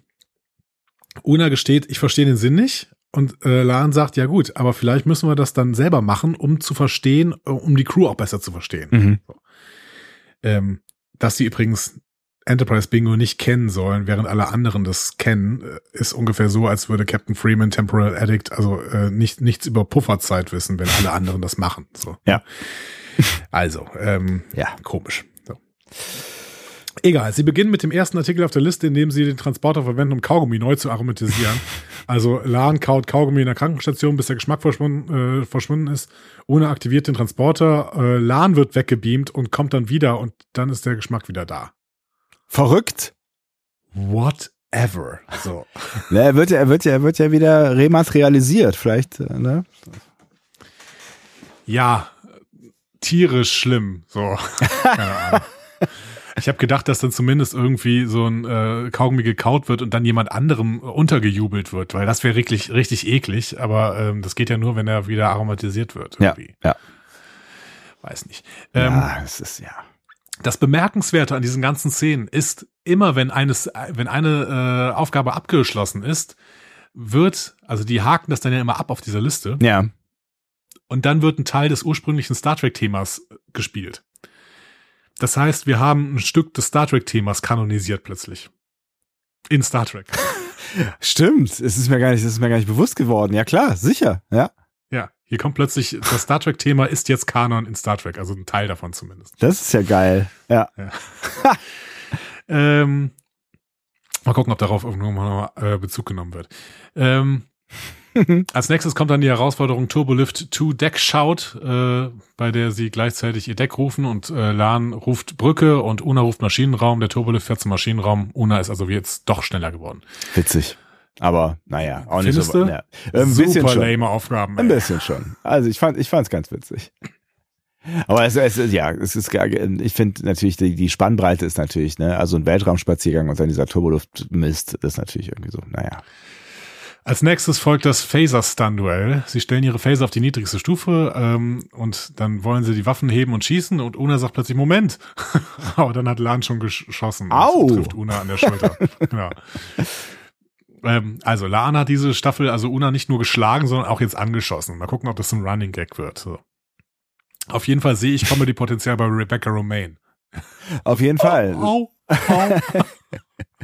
Una gesteht, ich verstehe den Sinn nicht, und äh, Lan sagt, ja gut, aber vielleicht müssen wir das dann selber machen, um zu verstehen, äh, um die Crew auch besser zu verstehen. Mhm. So. Ähm, dass sie übrigens Enterprise Bingo nicht kennen sollen, während alle anderen das kennen, äh, ist ungefähr so, als würde Captain Freeman Temporal Addict also äh, nicht nichts über Pufferzeit wissen, wenn alle anderen das machen. So. Ja. Also, ähm, ja, komisch. So. Egal, sie beginnen mit dem ersten Artikel auf der Liste, in dem sie den Transporter verwenden, um Kaugummi neu zu aromatisieren. Also Lan kaut Kaugummi in der Krankenstation, bis der Geschmack verschwunden, äh, verschwunden ist. Una aktiviert den Transporter. Äh, Lan wird weggebeamt und kommt dann wieder und dann ist der Geschmack wieder da. Verrückt. Whatever. So. Ne, er wird ja, er wird ja, er wird ja wieder rematerialisiert, vielleicht, äh, ne? Ja, tierisch schlimm. So. Keine Ahnung. Ich habe gedacht, dass dann zumindest irgendwie so ein äh, Kaugummi gekaut wird und dann jemand anderem untergejubelt wird, weil das wäre richtig, richtig eklig. Aber ähm, das geht ja nur, wenn er wieder aromatisiert wird. Irgendwie. Ja, ja. Weiß nicht. Ähm, ja, es ist ja. Das Bemerkenswerte an diesen ganzen Szenen ist immer, wenn eines, wenn eine äh, Aufgabe abgeschlossen ist, wird, also die haken das dann ja immer ab auf dieser Liste. Ja. Und dann wird ein Teil des ursprünglichen Star Trek-Themas gespielt. Das heißt, wir haben ein Stück des Star Trek-Themas kanonisiert plötzlich. In Star Trek. Stimmt, es ist mir gar nicht, es ist mir gar nicht bewusst geworden. Ja klar, sicher, ja. Ja, hier kommt plötzlich, das Star Trek-Thema ist jetzt Kanon in Star Trek, also ein Teil davon zumindest. Das ist ja geil, ja. ja. ähm, mal gucken, ob darauf irgendwann mal äh, Bezug genommen wird. Ähm, als nächstes kommt dann die Herausforderung Turbolift to Deck Shout, äh, bei der sie gleichzeitig ihr Deck rufen und äh, Lan ruft Brücke und Una ruft Maschinenraum. Der Turbolift fährt zum Maschinenraum. Una ist also jetzt doch schneller geworden. Witzig. Aber naja, auch nicht Findest so. Ja. Ein Super bisschen schon. lame Aufgaben. Ey. Ein bisschen schon. Also ich fand, ich fand's ganz witzig. Aber es, es ja, es ist ich finde natürlich die, die Spannbreite ist natürlich, ne, also ein Weltraumspaziergang und dann dieser Turboluft-Mist, das ist natürlich irgendwie so, naja. Als nächstes folgt das Phaser-Stun-Duell. Sie stellen ihre Phaser auf die niedrigste Stufe ähm, und dann wollen sie die Waffen heben und schießen und Una sagt plötzlich, Moment. Aber dann hat Lan schon geschossen. Au! Und trifft Una an der Schulter. genau. Ähm, also Lan hat diese Staffel, also Una nicht nur geschlagen, sondern auch jetzt angeschossen. Mal gucken, ob das ein Running Gag wird. So. Auf jeden Fall sehe ich Comedy-Potenzial bei Rebecca Romaine. Auf jeden Fall. Au, au, au.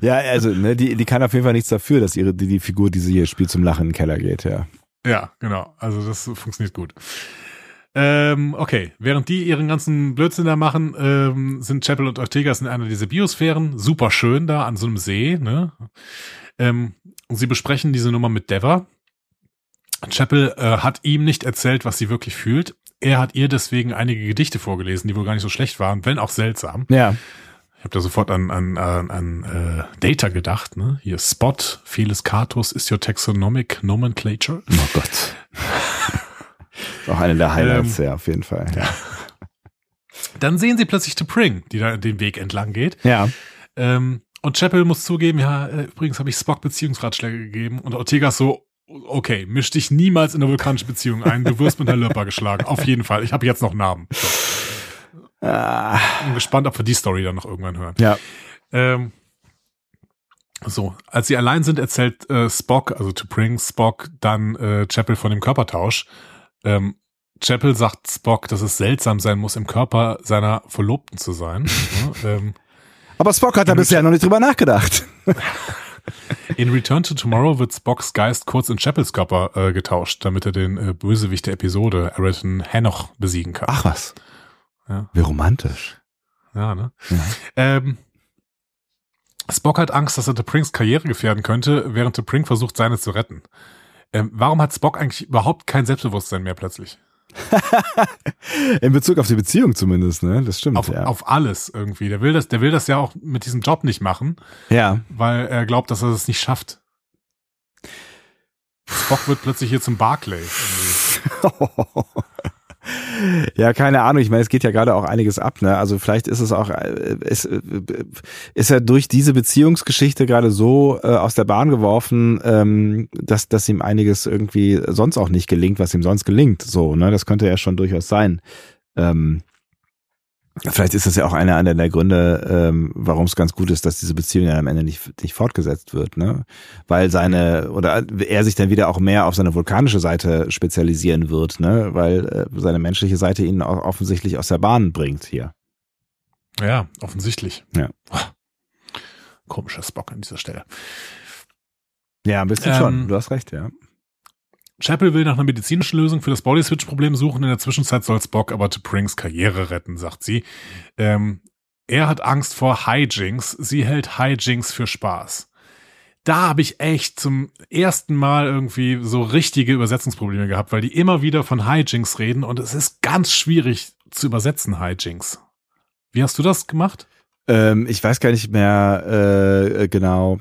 ja, also, ne, die, die kann auf jeden Fall nichts dafür, dass ihre, die, die Figur, die sie hier spielt, zum Lachen in den Keller geht, ja. Ja, genau. Also, das funktioniert gut. Ähm, okay, während die ihren ganzen Blödsinn da machen, ähm, sind Chapel und Ortegas in einer dieser Biosphären. Super schön da an so einem See, ne? Ähm, und sie besprechen diese Nummer mit Dever. Chapel äh, hat ihm nicht erzählt, was sie wirklich fühlt. Er hat ihr deswegen einige Gedichte vorgelesen, die wohl gar nicht so schlecht waren, wenn auch seltsam. Ja. Ich habe da sofort an, an, an, an äh, Data gedacht, ne? Hier Spot, Felis Catus ist your taxonomic nomenclature. Oh Gott. auch eine der Highlights, ähm, ja, auf jeden Fall. Ja. Dann sehen sie plötzlich T'Pring, die da den Weg entlang geht. Ja. Ähm, und Chapel muss zugeben, ja, äh, übrigens habe ich Spock Beziehungsratschläge gegeben und Ortega so, okay, misch dich niemals in eine vulkanische Beziehung ein, du wirst mit der Lörper geschlagen. Auf jeden Fall. Ich habe jetzt noch Namen. So. Ah. Bin gespannt, ob wir die Story dann noch irgendwann hören. Ja. Ähm, so, als sie allein sind, erzählt äh, Spock, also to bring Spock, dann äh, Chapel von dem Körpertausch. Ähm, Chapel sagt Spock, dass es seltsam sein muss, im Körper seiner Verlobten zu sein. ähm, Aber Spock hat da bisher noch nicht drüber nachgedacht. In Return to Tomorrow wird Spocks Geist kurz in Chapels Körper äh, getauscht, damit er den äh, Bösewicht der Episode, Ayrton Hanoch, besiegen kann. Ach was. Ja. Wie romantisch. Ja, ne? Ja. Ähm, Spock hat Angst, dass er T'Prinks Karriere gefährden könnte, während T'Pring versucht, seine zu retten. Ähm, warum hat Spock eigentlich überhaupt kein Selbstbewusstsein mehr plötzlich? In Bezug auf die Beziehung zumindest, ne? Das stimmt. Auf, ja. auf alles irgendwie. Der will das, der will das ja auch mit diesem Job nicht machen. Ja. Weil er glaubt, dass er es das nicht schafft. Spock wird plötzlich hier zum Barclay. Ja, keine Ahnung. Ich meine, es geht ja gerade auch einiges ab. Ne? Also vielleicht ist es auch, ist, äh, ist er durch diese Beziehungsgeschichte gerade so äh, aus der Bahn geworfen, ähm, dass, dass ihm einiges irgendwie sonst auch nicht gelingt, was ihm sonst gelingt. So, ne, das könnte ja schon durchaus sein. Ähm, Vielleicht ist das ja auch einer, einer der Gründe, ähm, warum es ganz gut ist, dass diese Beziehung ja am Ende nicht, nicht fortgesetzt wird, ne? Weil seine, oder er sich dann wieder auch mehr auf seine vulkanische Seite spezialisieren wird, ne? Weil äh, seine menschliche Seite ihn auch offensichtlich aus der Bahn bringt hier. Ja, offensichtlich. Ja. Komischer Spock an dieser Stelle. Ja, ein bisschen ähm, schon. Du hast recht, ja. Chapel will nach einer medizinischen Lösung für das Body-Switch-Problem suchen. In der Zwischenzeit soll Spock aber T'Prings Karriere retten, sagt sie. Ähm, er hat Angst vor Hijinks. Sie hält Hijinks für Spaß. da habe ich echt zum ersten Mal irgendwie so richtige Übersetzungsprobleme gehabt, weil die immer wieder von Hijinks reden und es ist ganz schwierig zu übersetzen, Hijinks. Wie hast du das gemacht? Ähm, ich weiß gar nicht mehr äh, genau,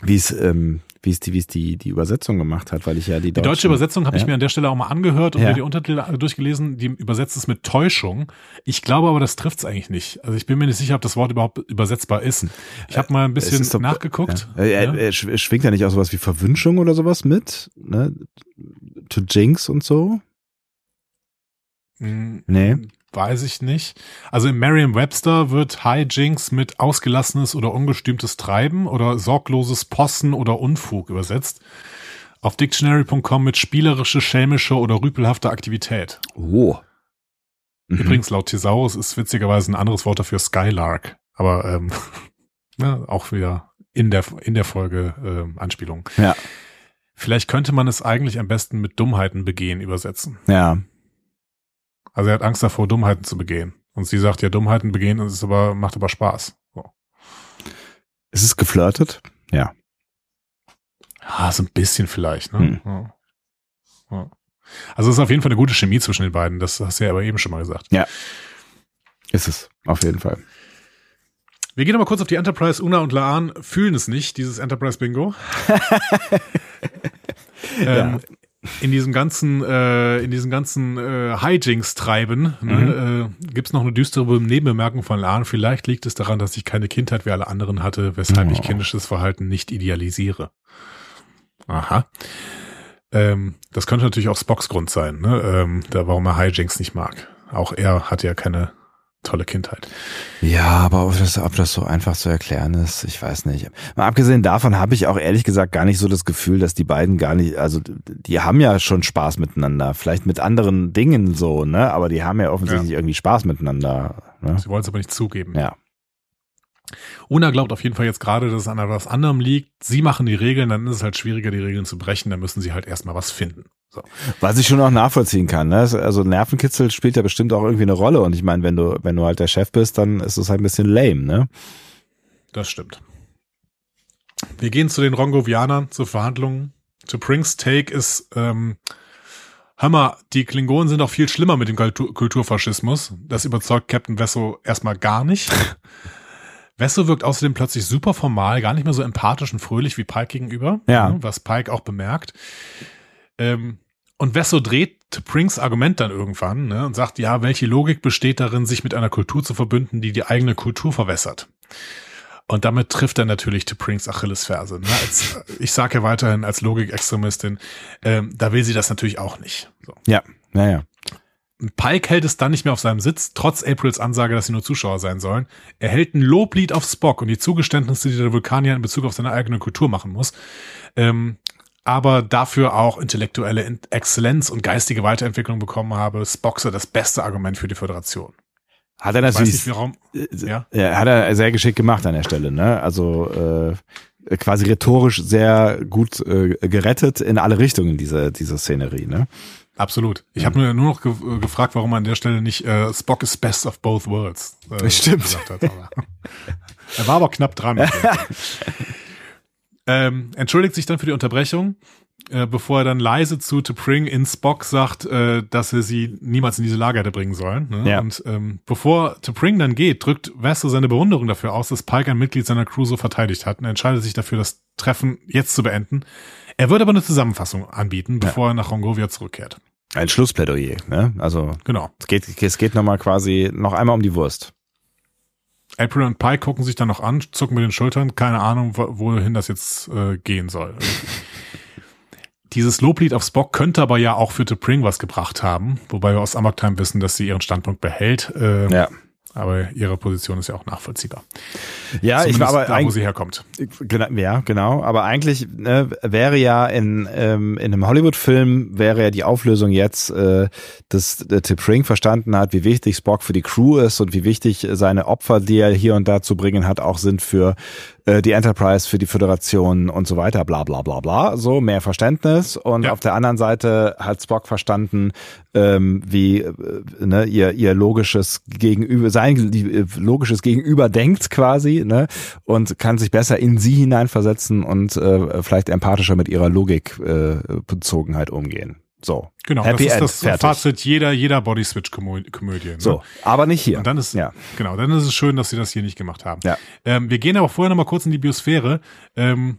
wie es ähm, wie es die, wie es die, die Übersetzung gemacht hat, weil ich ja die, die deutsche Übersetzung habe ja. ich mir an der Stelle auch mal angehört und ja. mir die Untertitel durchgelesen. Die übersetzt es mit Täuschung. Ich glaube aber, das trifft es eigentlich nicht. Also ich bin mir nicht sicher, ob das Wort überhaupt übersetzbar ist. Ich habe mal ein bisschen doch, nachgeguckt. Ja. Er, er, schwingt ja nicht auch sowas wie Verwünschung oder sowas mit? Ne? To Jinx und so? Hm, nee. Weiß ich nicht. Also im Merriam-Webster wird Hijinks mit ausgelassenes oder ungestümtes Treiben oder sorgloses Possen oder Unfug übersetzt. Auf Dictionary.com mit spielerische, schelmische oder rüpelhafte Aktivität. Oh. Mhm. Übrigens, laut Thesaurus ist witzigerweise ein anderes Wort dafür Skylark. Aber ähm, ja, auch wieder in der, in der Folge äh, Anspielung. Ja. Vielleicht könnte man es eigentlich am besten mit Dummheiten begehen übersetzen. Ja. Also er hat Angst davor, Dummheiten zu begehen. Und sie sagt ja, Dummheiten begehen, das ist aber, macht aber Spaß. So. Ist es geflirtet? Ja. Ah, so ein bisschen vielleicht, ne? Hm. Ja. Ja. Also es ist auf jeden Fall eine gute Chemie zwischen den beiden, das hast du ja aber eben schon mal gesagt. Ja. Ist es, auf jeden Fall. Wir gehen aber kurz auf die Enterprise. Una und Laan fühlen es nicht, dieses Enterprise Bingo. ähm, ja in diesem ganzen, äh, in diesem ganzen äh, Hijinks treiben, ne, mhm. äh, gibt es noch eine düstere Nebenbemerkung von Lahn. Vielleicht liegt es daran, dass ich keine Kindheit wie alle anderen hatte, weshalb oh. ich kindisches Verhalten nicht idealisiere. Aha. Ähm, das könnte natürlich auch Spocks Grund sein, ne? ähm, da, warum er Hijinks nicht mag. Auch er hatte ja keine tolle Kindheit. Ja, aber ob das, ob das so einfach zu erklären ist, ich weiß nicht. Mal abgesehen davon habe ich auch ehrlich gesagt gar nicht so das Gefühl, dass die beiden gar nicht, also die haben ja schon Spaß miteinander, vielleicht mit anderen Dingen so, ne? Aber die haben ja offensichtlich ja. irgendwie Spaß miteinander. Ne? Sie wollen es aber nicht zugeben. Ja. Una glaubt auf jeden Fall jetzt gerade, dass es an etwas anderem liegt. Sie machen die Regeln, dann ist es halt schwieriger, die Regeln zu brechen. Dann müssen sie halt erstmal was finden. So. Was ich schon auch nachvollziehen kann. Ne? Also Nervenkitzel spielt ja bestimmt auch irgendwie eine Rolle. Und ich meine, wenn du, wenn du halt der Chef bist, dann ist es halt ein bisschen lame, ne? Das stimmt. Wir gehen zu den Rongovianern zur Verhandlungen. To Prinks Take ist, ähm, mal, die Klingonen sind auch viel schlimmer mit dem Kultur Kulturfaschismus. Das überzeugt Captain Vesso erstmal gar nicht. Vesso wirkt außerdem plötzlich super formal, gar nicht mehr so empathisch und fröhlich wie Pike gegenüber, ja. Ne, was Pike auch bemerkt. Ähm, und Vesso dreht Prinks Argument dann irgendwann ne, und sagt, ja, welche Logik besteht darin, sich mit einer Kultur zu verbünden, die die eigene Kultur verwässert? Und damit trifft er natürlich Prinks Achillesferse. Ne? Als, ich sage ja weiterhin als Logikextremistin, ähm, da will sie das natürlich auch nicht. So. Ja, naja. Pike hält es dann nicht mehr auf seinem Sitz, trotz Aprils Ansage, dass sie nur Zuschauer sein sollen. Er hält ein Loblied auf Spock und die Zugeständnisse, die der Vulkanier in Bezug auf seine eigene Kultur machen muss. Ähm, aber dafür auch intellektuelle Exzellenz und geistige Weiterentwicklung bekommen habe. Spock sei das beste Argument für die Föderation. Hat er natürlich, nicht, warum, äh, ja? ja? hat er sehr geschickt gemacht an der Stelle, ne? Also äh, quasi rhetorisch sehr gut äh, gerettet in alle Richtungen diese diese Szenerie, ne? Absolut. Ich habe mir nur noch ge äh, gefragt, warum er an der Stelle nicht äh, Spock is best of both worlds äh, Stimmt. Hat, er war aber knapp dran. ähm, entschuldigt sich dann für die Unterbrechung, äh, bevor er dann leise zu T'Pring in Spock sagt, äh, dass er sie niemals in diese Lager hätte bringen sollen. Ne? Ja. Und ähm, bevor T'Pring dann geht, drückt Vassal seine Bewunderung dafür aus, dass Pike ein Mitglied seiner Crew so verteidigt hat und entscheidet sich dafür, das Treffen jetzt zu beenden. Er wird aber eine Zusammenfassung anbieten, bevor ja. er nach Rongovia zurückkehrt. Ein Schlussplädoyer, ne? Also genau. Es geht, es geht nochmal quasi noch einmal um die Wurst. April und Pike gucken sich dann noch an, zucken mit den Schultern, keine Ahnung, wohin das jetzt äh, gehen soll. Dieses Loblied auf Spock könnte aber ja auch für T'Pring was gebracht haben, wobei wir aus Amok Time wissen, dass sie ihren Standpunkt behält. Äh, ja. Aber ihre Position ist ja auch nachvollziehbar. Ja, Zumindest ich war aber da, wo sie herkommt. Ja, genau. Aber eigentlich ne, wäre ja in ähm, in einem Hollywood-Film wäre ja die Auflösung jetzt, äh, dass äh, Tip Ring verstanden hat, wie wichtig Spock für die Crew ist und wie wichtig seine Opfer, die er hier und da zu bringen hat, auch sind für äh, die Enterprise für die Föderation und so weiter, bla bla bla bla. So, mehr Verständnis. Und ja. auf der anderen Seite hat Spock verstanden, ähm, wie äh, ne, ihr, ihr logisches Gegenüber, sein äh, logisches Gegenüber denkt quasi, ne? Und kann sich besser in sie hineinversetzen und äh, vielleicht empathischer mit ihrer Logikbezogenheit äh, umgehen. So. Genau, Happy das ist End, das fertig. Fazit jeder, jeder Body Switch Komödie. Ne? So, aber nicht hier. Und dann ist, ja. genau, dann ist es schön, dass sie das hier nicht gemacht haben. Ja. Ähm, wir gehen aber vorher nochmal kurz in die Biosphäre, ähm,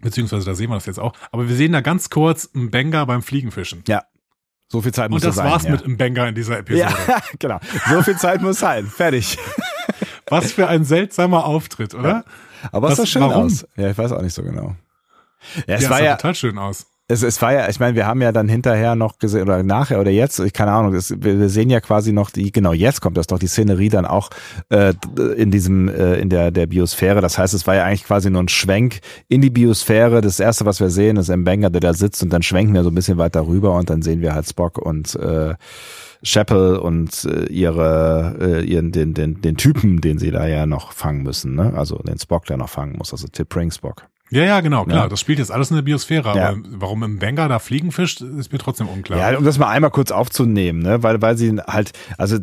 beziehungsweise da sehen wir das jetzt auch, aber wir sehen da ganz kurz einen Banger beim Fliegenfischen. Ja. So viel Zeit muss Und das sein, war's ja. mit einem Banger in dieser Episode. Ja, genau. So viel Zeit muss sein. Fertig. Was für ein seltsamer Auftritt, oder? Ja. Aber es sah schön warum? aus. Ja, ich weiß auch nicht so genau. Ja, es ja, war ja total schön aus es, es war ja, ich meine, wir haben ja dann hinterher noch gesehen, oder nachher oder jetzt, ich keine Ahnung, das, wir, wir sehen ja quasi noch die, genau jetzt kommt das doch, die Szenerie dann auch äh, in diesem, äh, in der, der Biosphäre. Das heißt, es war ja eigentlich quasi nur ein Schwenk in die Biosphäre. Das erste, was wir sehen, ist Mbenga, der da sitzt und dann schwenken wir so ein bisschen weiter rüber und dann sehen wir halt Spock und äh, Chapel und äh, ihre äh, ihren den den den Typen, den sie da ja noch fangen müssen, ne? Also den Spock, der noch fangen muss, also Tip Ring Spock. Ja, ja, genau, klar. Ja. Das spielt jetzt alles in der Biosphäre. Ja. Aber warum im Banger da Fliegen fischt, ist mir trotzdem unklar. Ja, um das mal einmal kurz aufzunehmen, ne, weil, weil sie ihn halt, also,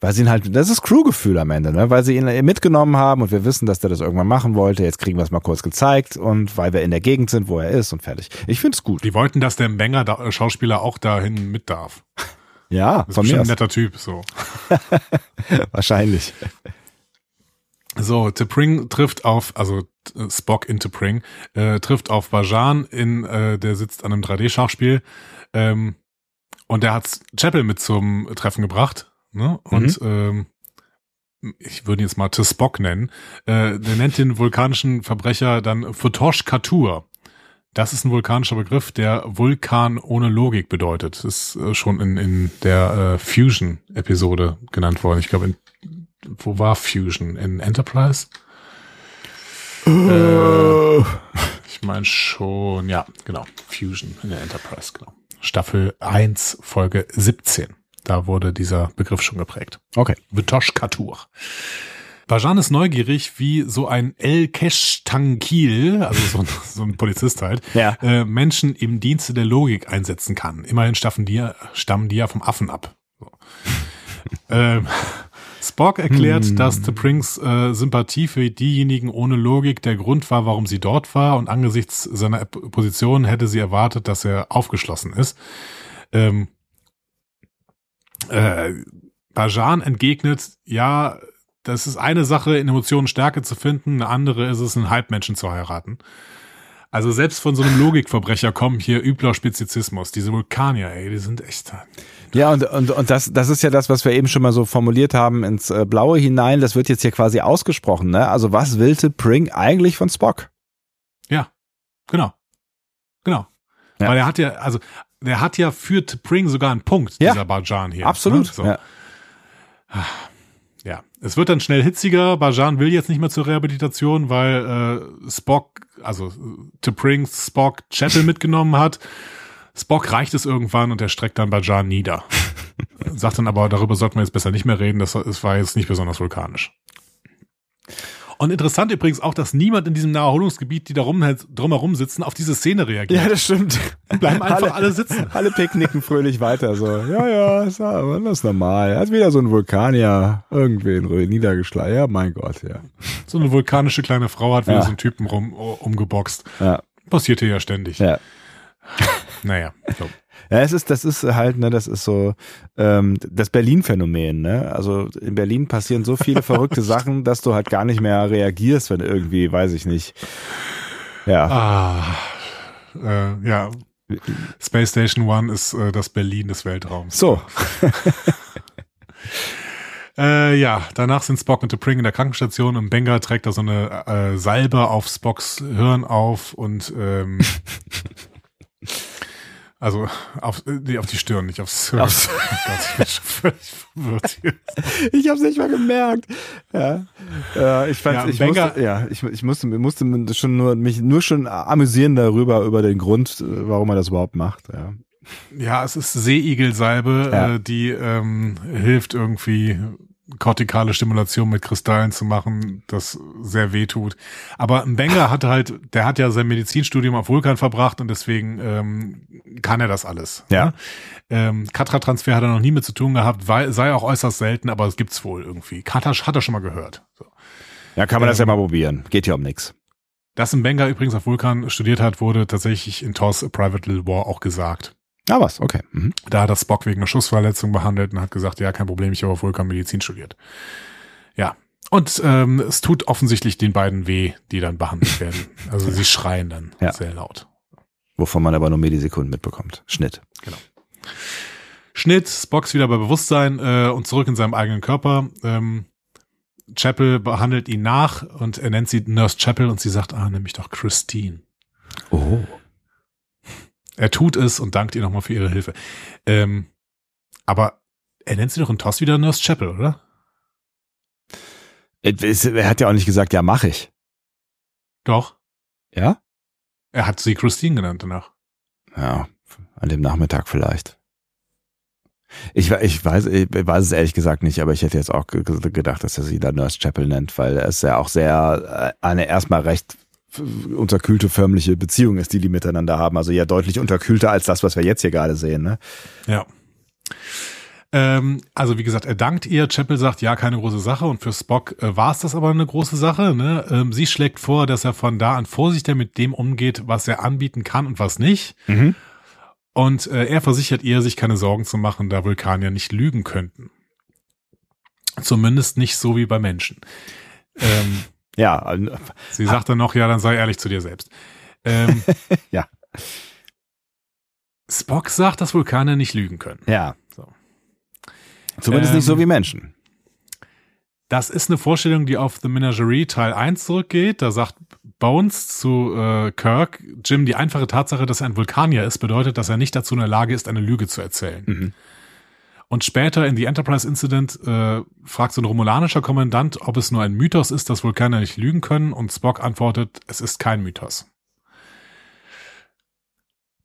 weil sie ihn halt, das ist Crewgefühl am Ende, ne, weil sie ihn mitgenommen haben und wir wissen, dass der das irgendwann machen wollte. Jetzt kriegen wir es mal kurz gezeigt und weil wir in der Gegend sind, wo er ist und fertig. Ich find's gut. Die wollten, dass der Banger da, Schauspieler auch dahin mit darf. Ja, das ist von mir ein netter Typ, so. Wahrscheinlich. So, T'Pring trifft auf, also äh, Spock in T'Pring, äh, trifft auf Bajan in, äh, der sitzt an einem 3D-Schachspiel ähm, und der hat Chapel mit zum Treffen gebracht ne? und mhm. ähm, ich würde ihn jetzt mal T-Spock nennen. Äh, der nennt den vulkanischen Verbrecher dann Futosh Katur. Das ist ein vulkanischer Begriff, der Vulkan ohne Logik bedeutet. Das ist äh, schon in, in der äh, Fusion-Episode genannt worden. Ich glaube, in wo war Fusion? In Enterprise? äh, ich meine schon, ja, genau. Fusion in der Enterprise, genau. Staffel 1, Folge 17. Da wurde dieser Begriff schon geprägt. Okay. Vitosh Katur. Bajan ist neugierig, wie so ein El Keshtankil, also so ein, so ein Polizist halt, ja. äh, Menschen im Dienste der Logik einsetzen kann. Immerhin stammen die, stammen die ja vom Affen ab. So. ähm, Spock erklärt, hm. dass The Prinks äh, Sympathie für diejenigen ohne Logik der Grund war, warum sie dort war und angesichts seiner Position hätte sie erwartet, dass er aufgeschlossen ist. Ähm, äh, Bajan entgegnet, ja, das ist eine Sache, in Emotionen Stärke zu finden, eine andere ist es, einen Halbmenschen zu heiraten. Also selbst von so einem Logikverbrecher kommen hier übler Spezizismus. Diese Vulkanier, ey, die sind echt. Ja, und, und, und das, das ist ja das, was wir eben schon mal so formuliert haben ins äh, Blaue hinein. Das wird jetzt hier quasi ausgesprochen, ne? Also was willte Pring eigentlich von Spock? Ja, genau. Genau. Ja. Weil er hat ja, also, der hat ja für Pring sogar einen Punkt, ja. dieser Bajan hier. Absolut. Ne? So. Ja. Es wird dann schnell hitziger. Bajan will jetzt nicht mehr zur Rehabilitation, weil äh, Spock, also T'Pring Spock Chattel mitgenommen hat. Spock reicht es irgendwann und er streckt dann Bajan nieder. Sagt dann aber, darüber sollten wir jetzt besser nicht mehr reden, das, das war jetzt nicht besonders vulkanisch. Und interessant übrigens auch, dass niemand in diesem Naherholungsgebiet, die da rum, drumherum sitzen, auf diese Szene reagiert. Ja, das stimmt. Bleiben einfach alle, alle sitzen. Alle picknicken fröhlich weiter, so. Ja, ja, ist, das ist normal. Hat wieder so ein Vulkanier irgendwen niedergeschlagen. Ja, mein Gott, ja. So eine vulkanische kleine Frau hat wieder ja. so einen Typen rum, umgeboxt. Ja. Passiert hier ja ständig. Ja. Naja, so. Ja, es ist, das ist halt, ne, das ist so ähm, das Berlin-Phänomen, ne? Also in Berlin passieren so viele verrückte Sachen, dass du halt gar nicht mehr reagierst, wenn irgendwie, weiß ich nicht. Ja. Ah, äh, ja. Space Station One ist äh, das Berlin des Weltraums. So. Äh, ja, danach sind Spock und T'Pring in der Krankenstation und Benga trägt da so eine äh, Salbe auf Spocks Hirn auf und ähm, Also auf, nee, auf die Stirn, nicht aufs Hirn. Aufs oh ich verwirrt hier. Ich hab's nicht mal gemerkt. Ja, ja ich fand, ja, ich, musste, ja, ich, ich musste, musste schon nur mich nur schon amüsieren darüber über den Grund, warum er das überhaupt macht. Ja, ja es ist Seeigelsalbe, ja. äh, die ähm, hilft irgendwie kortikale Stimulation mit Kristallen zu machen, das sehr weh tut. Aber Wenger hat halt, der hat ja sein Medizinstudium auf Vulkan verbracht und deswegen ähm, kann er das alles. Ja. Ne? Ähm, Katra-Transfer hat er noch nie mit zu tun gehabt, weil, sei auch äußerst selten, aber es gibt's wohl irgendwie. Katra hat er schon mal gehört. So. Ja, kann man ähm, das ja mal probieren. Geht ja um nix. Dass Mbenga übrigens auf Vulkan studiert hat, wurde tatsächlich in TOS A Private Little War auch gesagt. Ah, was, okay. Mhm. Da hat das Spock wegen einer Schussverletzung behandelt und hat gesagt, ja, kein Problem, ich habe auf Vulkan Medizin studiert. Ja. Und ähm, es tut offensichtlich den beiden weh, die dann behandelt werden. Also sie schreien dann ja. sehr laut. Wovon man aber nur Millisekunden mitbekommt. Schnitt. Genau. Schnitt, Spocks wieder bei Bewusstsein äh, und zurück in seinem eigenen Körper. Ähm, Chapel behandelt ihn nach und er nennt sie Nurse Chapel und sie sagt, ah, nämlich doch Christine. Oh. Er tut es und dankt ihr nochmal für ihre Hilfe. Ähm, aber er nennt sie doch in Toss wieder Nurse Chapel, oder? Er hat ja auch nicht gesagt, ja, mach ich. Doch. Ja? Er hat sie Christine genannt danach. Ja, an dem Nachmittag vielleicht. Ich, ich, weiß, ich weiß es ehrlich gesagt nicht, aber ich hätte jetzt auch gedacht, dass er sie da Nurse Chapel nennt, weil es ja auch sehr äh, eine erstmal recht unterkühlte förmliche Beziehung ist, die die miteinander haben. Also ja deutlich unterkühlter als das, was wir jetzt hier gerade sehen. Ne? Ja. Ähm, also wie gesagt, er dankt ihr. Chapel sagt, ja, keine große Sache. Und für Spock äh, war es das aber eine große Sache. Ne? Ähm, sie schlägt vor, dass er von da an vorsichtiger mit dem umgeht, was er anbieten kann und was nicht. Mhm. Und äh, er versichert ihr, sich keine Sorgen zu machen, da Vulkanier nicht lügen könnten. Zumindest nicht so wie bei Menschen. Ähm, ja. Sie sagt dann noch, ja, dann sei ehrlich zu dir selbst. Ähm, ja. Spock sagt, dass Vulkanier nicht lügen können. Ja. So. Zumindest ähm, nicht so ähm, wie Menschen. Das ist eine Vorstellung, die auf The Menagerie Teil 1 zurückgeht. Da sagt Bones zu äh, Kirk, Jim, die einfache Tatsache, dass er ein Vulkanier ist, bedeutet, dass er nicht dazu in der Lage ist, eine Lüge zu erzählen. Mhm. Und später in The Enterprise Incident äh, fragt so ein romulanischer Kommandant, ob es nur ein Mythos ist, dass Vulkanier nicht lügen können. Und Spock antwortet, es ist kein Mythos.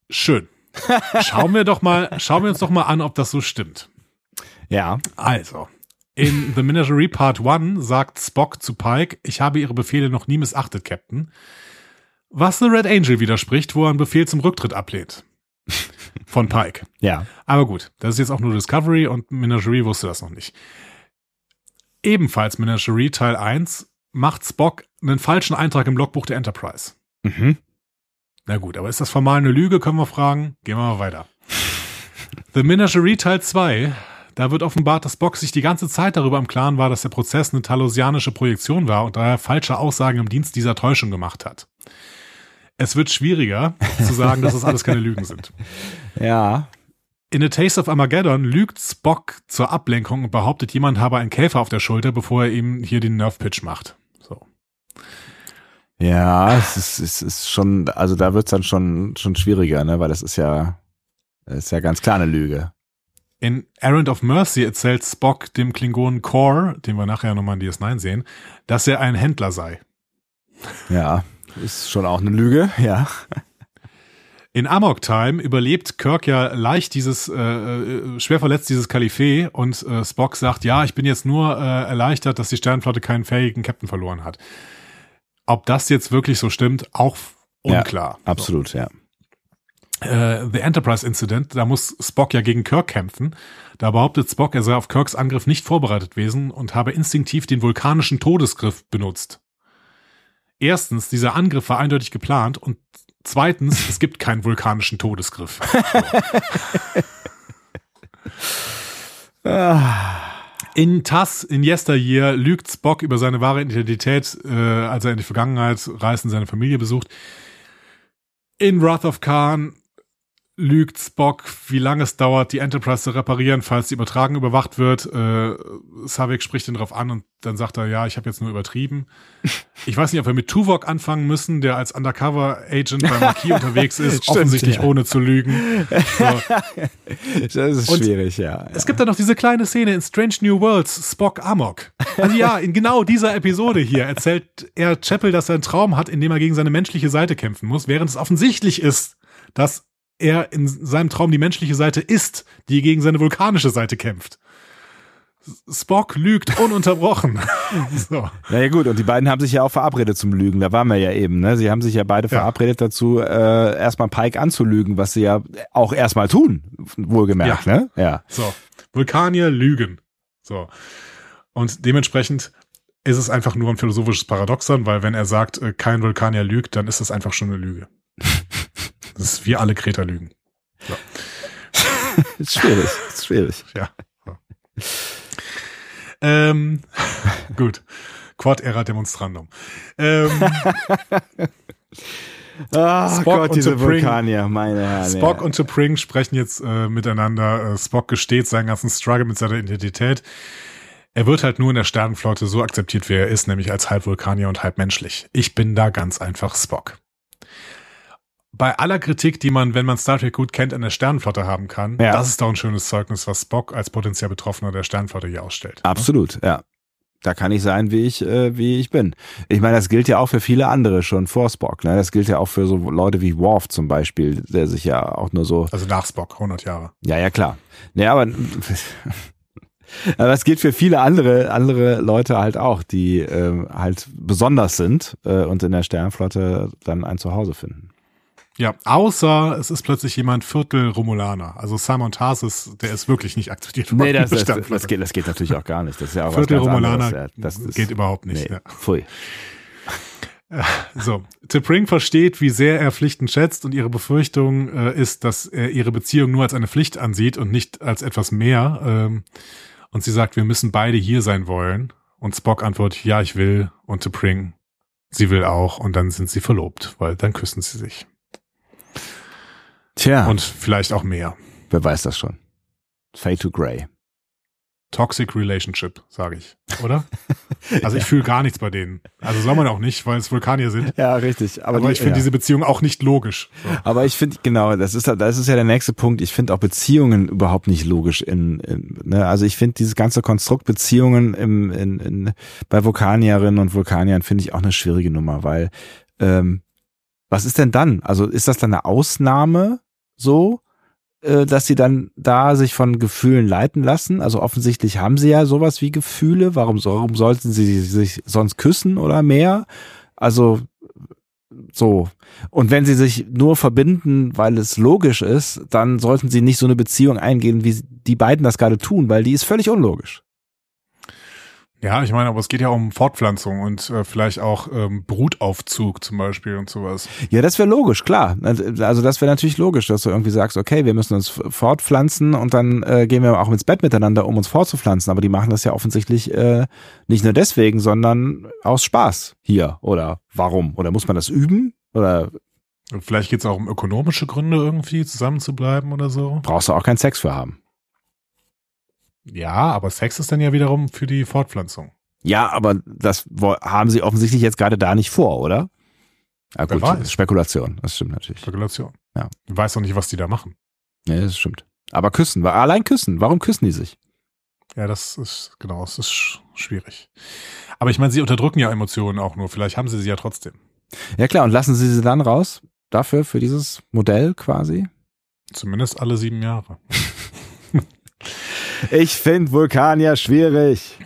Schön. Schauen wir doch mal, schauen wir uns doch mal an, ob das so stimmt. Ja. Also, in The Menagerie Part 1 sagt Spock zu Pike, ich habe Ihre Befehle noch nie missachtet, Captain. Was The Red Angel widerspricht, wo er einen Befehl zum Rücktritt ablehnt. Von Pike. Ja. Aber gut, das ist jetzt auch nur Discovery und Menagerie wusste das noch nicht. Ebenfalls Menagerie Teil 1 macht Spock einen falschen Eintrag im Logbuch der Enterprise. Mhm. Na gut, aber ist das formal eine Lüge, können wir fragen. Gehen wir mal weiter. The Menagerie Teil 2 da wird offenbart, dass Bock sich die ganze Zeit darüber im Klaren war, dass der Prozess eine talosianische Projektion war und daher falsche Aussagen im Dienst dieser Täuschung gemacht hat. Es wird schwieriger zu sagen, dass das alles keine Lügen sind. Ja. In A Taste of Armageddon lügt Spock zur Ablenkung und behauptet, jemand habe einen Käfer auf der Schulter, bevor er ihm hier den Nerf Pitch macht. So. Ja, es ist, es ist schon, also da wird's dann schon, schon schwieriger, ne, weil das ist ja, das ist ja ganz klar eine Lüge. In Errand of Mercy erzählt Spock dem Klingonen Core, den wir nachher nochmal in DS9 sehen, dass er ein Händler sei. Ja, ist schon auch eine Lüge, ja. In Amok Time überlebt Kirk ja leicht dieses, äh, äh, schwer verletzt dieses Kalifee und äh, Spock sagt, ja, ich bin jetzt nur äh, erleichtert, dass die Sternflotte keinen fähigen Captain verloren hat. Ob das jetzt wirklich so stimmt, auch unklar. Ja, absolut, so. ja äh, The Enterprise Incident, da muss Spock ja gegen Kirk kämpfen. Da behauptet Spock, er sei auf Kirks Angriff nicht vorbereitet gewesen und habe instinktiv den vulkanischen Todesgriff benutzt. Erstens, dieser Angriff war eindeutig geplant und zweitens, es gibt keinen vulkanischen Todesgriff. In TAS, in Yesteryear, lügt Spock über seine wahre Identität, äh, als er in die Vergangenheit reist und seine Familie besucht. In Wrath of Khan lügt Spock, wie lange es dauert, die Enterprise zu reparieren, falls die Übertragung überwacht wird. Äh, Savik spricht ihn drauf an und dann sagt er, ja, ich habe jetzt nur übertrieben. Ich weiß nicht, ob wir mit Tuvok anfangen müssen, der als Undercover-Agent bei Marquis unterwegs ist, Stimmt, offensichtlich ja. ohne zu lügen. So. Das ist und schwierig, ja, Es gibt dann noch diese kleine Szene in Strange New Worlds, Spock Amok. Also ja, in genau dieser Episode hier erzählt er Chapel, dass er einen Traum hat, in dem er gegen seine menschliche Seite kämpfen muss, während es offensichtlich ist, dass er in seinem Traum die menschliche Seite ist, die gegen seine vulkanische Seite kämpft. Spock lügt ununterbrochen. so. Naja gut, und die beiden haben sich ja auch verabredet zum Lügen. Da waren wir ja eben. Ne? Sie haben sich ja beide ja. verabredet dazu, äh, erstmal Pike anzulügen, was sie ja auch erstmal tun, wohlgemerkt. Ja. Ne? ja. So, Vulkanier lügen. So. Und dementsprechend ist es einfach nur ein philosophisches Paradoxon, weil wenn er sagt, äh, kein Vulkanier lügt, dann ist das einfach schon eine Lüge. das ist wie alle Kreter lügen. So. ist schwierig, ist schwierig. Ja. So. Ähm, gut. Quad era demonstrandum. Ähm, Oh Spock Gott, diese Vulkanier, meine Herren. Spock ja. und T'Pring sprechen jetzt äh, miteinander. Äh, Spock gesteht seinen ganzen Struggle mit seiner Identität. Er wird halt nur in der Sternenflotte so akzeptiert, wie er ist, nämlich als halb Vulkanier und halb menschlich. Ich bin da ganz einfach Spock bei aller Kritik, die man, wenn man Star Trek gut kennt, an der Sternenflotte haben kann, ja. das ist doch ein schönes Zeugnis, was Spock als potenziell Betroffener der Sternenflotte hier ausstellt. Absolut, ja. Da kann ich sein, wie ich, äh, wie ich bin. Ich meine, das gilt ja auch für viele andere schon vor Spock. Ne? Das gilt ja auch für so Leute wie Worf zum Beispiel, der sich ja auch nur so. Also nach Spock, 100 Jahre. Ja, ja, klar. Ja, aber Aber es gilt für viele andere, andere Leute halt auch, die äh, halt besonders sind äh, und in der Sternflotte dann ein Zuhause finden. Ja, außer es ist plötzlich jemand Viertel Romulaner. Also Simon Tarsis, der ist wirklich nicht akzeptiert worden. Nee, das, das, das, geht, das geht natürlich auch gar nicht. Das ist ja auch Viertel Romulaner das ist, geht überhaupt nicht. Nee, ja. Pfui. So, T'Pring versteht, wie sehr er Pflichten schätzt und ihre Befürchtung äh, ist, dass er ihre Beziehung nur als eine Pflicht ansieht und nicht als etwas mehr. Ähm, und sie sagt, wir müssen beide hier sein wollen. Und Spock antwortet, ja, ich will. Und T'Pring, sie will auch. Und dann sind sie verlobt, weil dann küssen sie sich. Tja. Und vielleicht auch mehr. Wer weiß das schon. Fade to Grey. Toxic Relationship, sage ich, oder? Also ich fühle gar nichts bei denen. Also soll man auch nicht, weil es Vulkanier sind. Ja, richtig. Aber, Aber die, ich finde ja. diese Beziehung auch nicht logisch. So. Aber ich finde, genau, das ist, das ist ja der nächste Punkt. Ich finde auch Beziehungen überhaupt nicht logisch. In, in ne? Also ich finde dieses ganze Konstrukt Beziehungen im, in, in, bei Vulkanierinnen und Vulkaniern finde ich auch eine schwierige Nummer, weil ähm, was ist denn dann? Also ist das dann eine Ausnahme so, äh, dass sie dann da sich von Gefühlen leiten lassen? Also offensichtlich haben sie ja sowas wie Gefühle. Warum, warum sollten sie sich sonst küssen oder mehr? Also so. Und wenn sie sich nur verbinden, weil es logisch ist, dann sollten sie nicht so eine Beziehung eingehen, wie die beiden das gerade tun, weil die ist völlig unlogisch. Ja, ich meine, aber es geht ja um Fortpflanzung und äh, vielleicht auch ähm, Brutaufzug zum Beispiel und sowas. Ja, das wäre logisch, klar. Also das wäre natürlich logisch, dass du irgendwie sagst, okay, wir müssen uns fortpflanzen und dann äh, gehen wir auch ins Bett miteinander, um uns fortzupflanzen. Aber die machen das ja offensichtlich äh, nicht nur deswegen, sondern aus Spaß hier. Oder warum? Oder muss man das üben? Oder Vielleicht geht es auch um ökonomische Gründe irgendwie, zusammen zu bleiben oder so. Brauchst du auch keinen Sex für haben. Ja, aber Sex ist dann ja wiederum für die Fortpflanzung. Ja, aber das haben sie offensichtlich jetzt gerade da nicht vor, oder? Ja, gut, weiß. Spekulation, das stimmt natürlich. Spekulation. Ja. Du weißt doch nicht, was die da machen. Ja, das stimmt. Aber küssen, allein küssen, warum küssen die sich? Ja, das ist, genau, es ist schwierig. Aber ich meine, sie unterdrücken ja Emotionen auch nur, vielleicht haben sie sie ja trotzdem. Ja klar, und lassen sie sie dann raus? Dafür, für dieses Modell quasi? Zumindest alle sieben Jahre. Ich finde Vulkanier schwierig.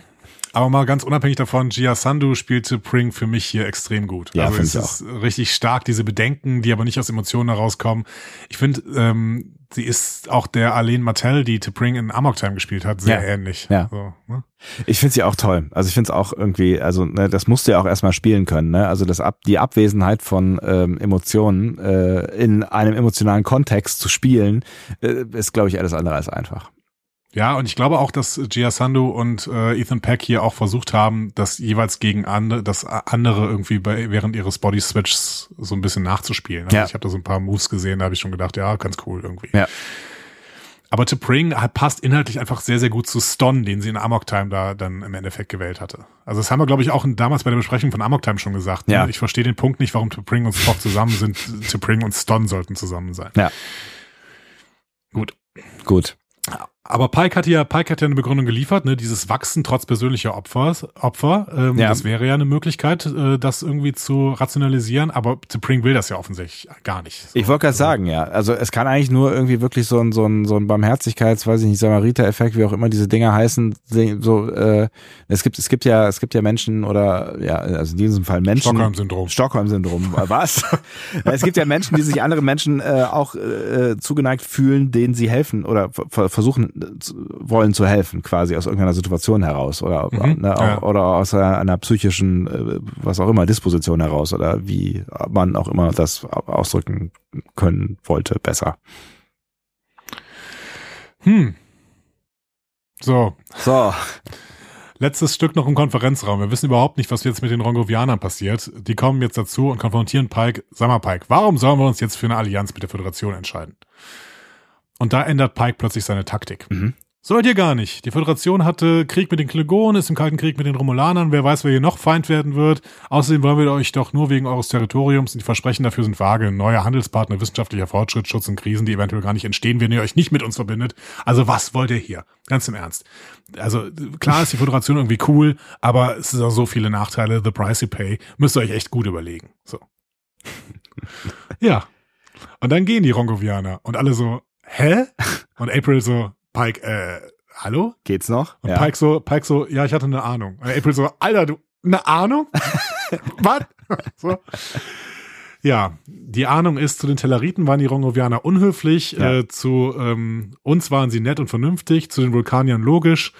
Aber mal ganz unabhängig davon, Gia Sandu spielte Pring für mich hier extrem gut. Ja, also es ist auch. richtig stark, diese Bedenken, die aber nicht aus Emotionen herauskommen. Ich finde, ähm, sie ist auch der Arlene Martell, die Pring in Amok Time gespielt hat, sehr ja. ähnlich. Ja. So, ne? Ich finde sie auch toll. Also ich finde es auch irgendwie, also ne, das musst du ja auch erstmal spielen können. Ne? Also das ab, die Abwesenheit von ähm, Emotionen äh, in einem emotionalen Kontext zu spielen, äh, ist, glaube ich, alles andere als einfach. Ja, und ich glaube auch, dass Gia Sandu und äh, Ethan Peck hier auch versucht haben, das jeweils gegen andere, das andere irgendwie bei, während ihres Body Switches so ein bisschen nachzuspielen. Also ja. Ich habe da so ein paar Moves gesehen, da habe ich schon gedacht, ja, ganz cool irgendwie. Ja. Aber To Pring passt inhaltlich einfach sehr, sehr gut zu Ston, den sie in Amok Time da dann im Endeffekt gewählt hatte. Also das haben wir, glaube ich, auch damals bei der Besprechung von Amok Time schon gesagt. Ne? Ja. Ich verstehe den Punkt nicht, warum To Pring und Spock zusammen sind. To Pring und Ston sollten zusammen sein. Ja. Gut. Gut. Aber Pike hat ja, Pike hat ja eine Begründung geliefert, ne, dieses Wachsen trotz persönlicher Opfers, Opfer. Ähm, ja. Das wäre ja eine Möglichkeit, äh, das irgendwie zu rationalisieren, aber T'Pring will das ja offensichtlich gar nicht. So. Ich wollte gerade sagen, ja. Also es kann eigentlich nur irgendwie wirklich so ein, so ein, so ein Barmherzigkeits, weiß ich nicht, Samariter-Effekt, wie auch immer diese Dinger heißen. So, äh, es gibt, es gibt ja, es gibt ja Menschen oder ja, also in diesem Fall Menschen. Stockholm-Syndrom. Stockholm-Syndrom. Was? es gibt ja Menschen, die sich anderen Menschen äh, auch äh, zugeneigt fühlen, denen sie helfen oder versuchen wollen zu helfen, quasi aus irgendeiner Situation heraus oder, mhm, ne, ja. oder aus einer, einer psychischen, äh, was auch immer, Disposition heraus oder wie man auch immer das ausdrücken können wollte, besser. Hm. So. So. Letztes Stück noch im Konferenzraum. Wir wissen überhaupt nicht, was jetzt mit den Rongovianern passiert. Die kommen jetzt dazu und konfrontieren Pike. Sag mal, Pike, warum sollen wir uns jetzt für eine Allianz mit der Föderation entscheiden? Und da ändert Pike plötzlich seine Taktik. Mhm. Sollt ihr gar nicht. Die Föderation hatte Krieg mit den Klingonen, ist im Kalten Krieg mit den Romulanern. Wer weiß, wer hier noch Feind werden wird. Außerdem wollen wir euch doch nur wegen eures Territoriums und die Versprechen dafür sind vage. Neue Handelspartner, wissenschaftlicher Fortschritt, Schutz in Krisen, die eventuell gar nicht entstehen, wenn ihr euch nicht mit uns verbindet. Also was wollt ihr hier? Ganz im Ernst. Also klar ist die Föderation irgendwie cool, aber es sind auch so viele Nachteile. The price you pay. Müsst ihr euch echt gut überlegen. So. ja. Und dann gehen die Rongovianer und alle so, hä? Und April so, Pike, äh, hallo? Geht's noch? Und ja. Pike so, Pike so, ja, ich hatte eine Ahnung. Und April so, Alter, du, eine Ahnung? Was? so. Ja, die Ahnung ist, zu den Telleriten waren die Rongovianer unhöflich, ja. äh, zu ähm, uns waren sie nett und vernünftig, zu den Vulkaniern logisch.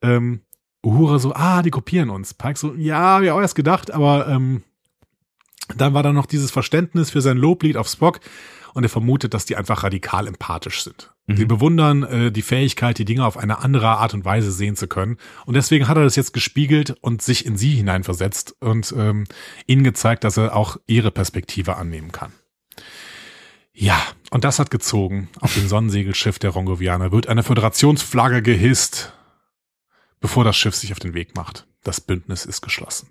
Ähm, Uhura so, ah, die kopieren uns. Pike so, ja, wir auch erst gedacht, aber ähm, dann war da noch dieses Verständnis für sein Loblied auf Spock und er vermutet, dass die einfach radikal empathisch sind. Mhm. Sie bewundern äh, die Fähigkeit, die Dinge auf eine andere Art und Weise sehen zu können. Und deswegen hat er das jetzt gespiegelt und sich in sie hineinversetzt und ähm, ihnen gezeigt, dass er auch ihre Perspektive annehmen kann. Ja, und das hat gezogen. Auf dem Sonnensegelschiff der Rongovianer wird eine Föderationsflagge gehisst, bevor das Schiff sich auf den Weg macht. Das Bündnis ist geschlossen.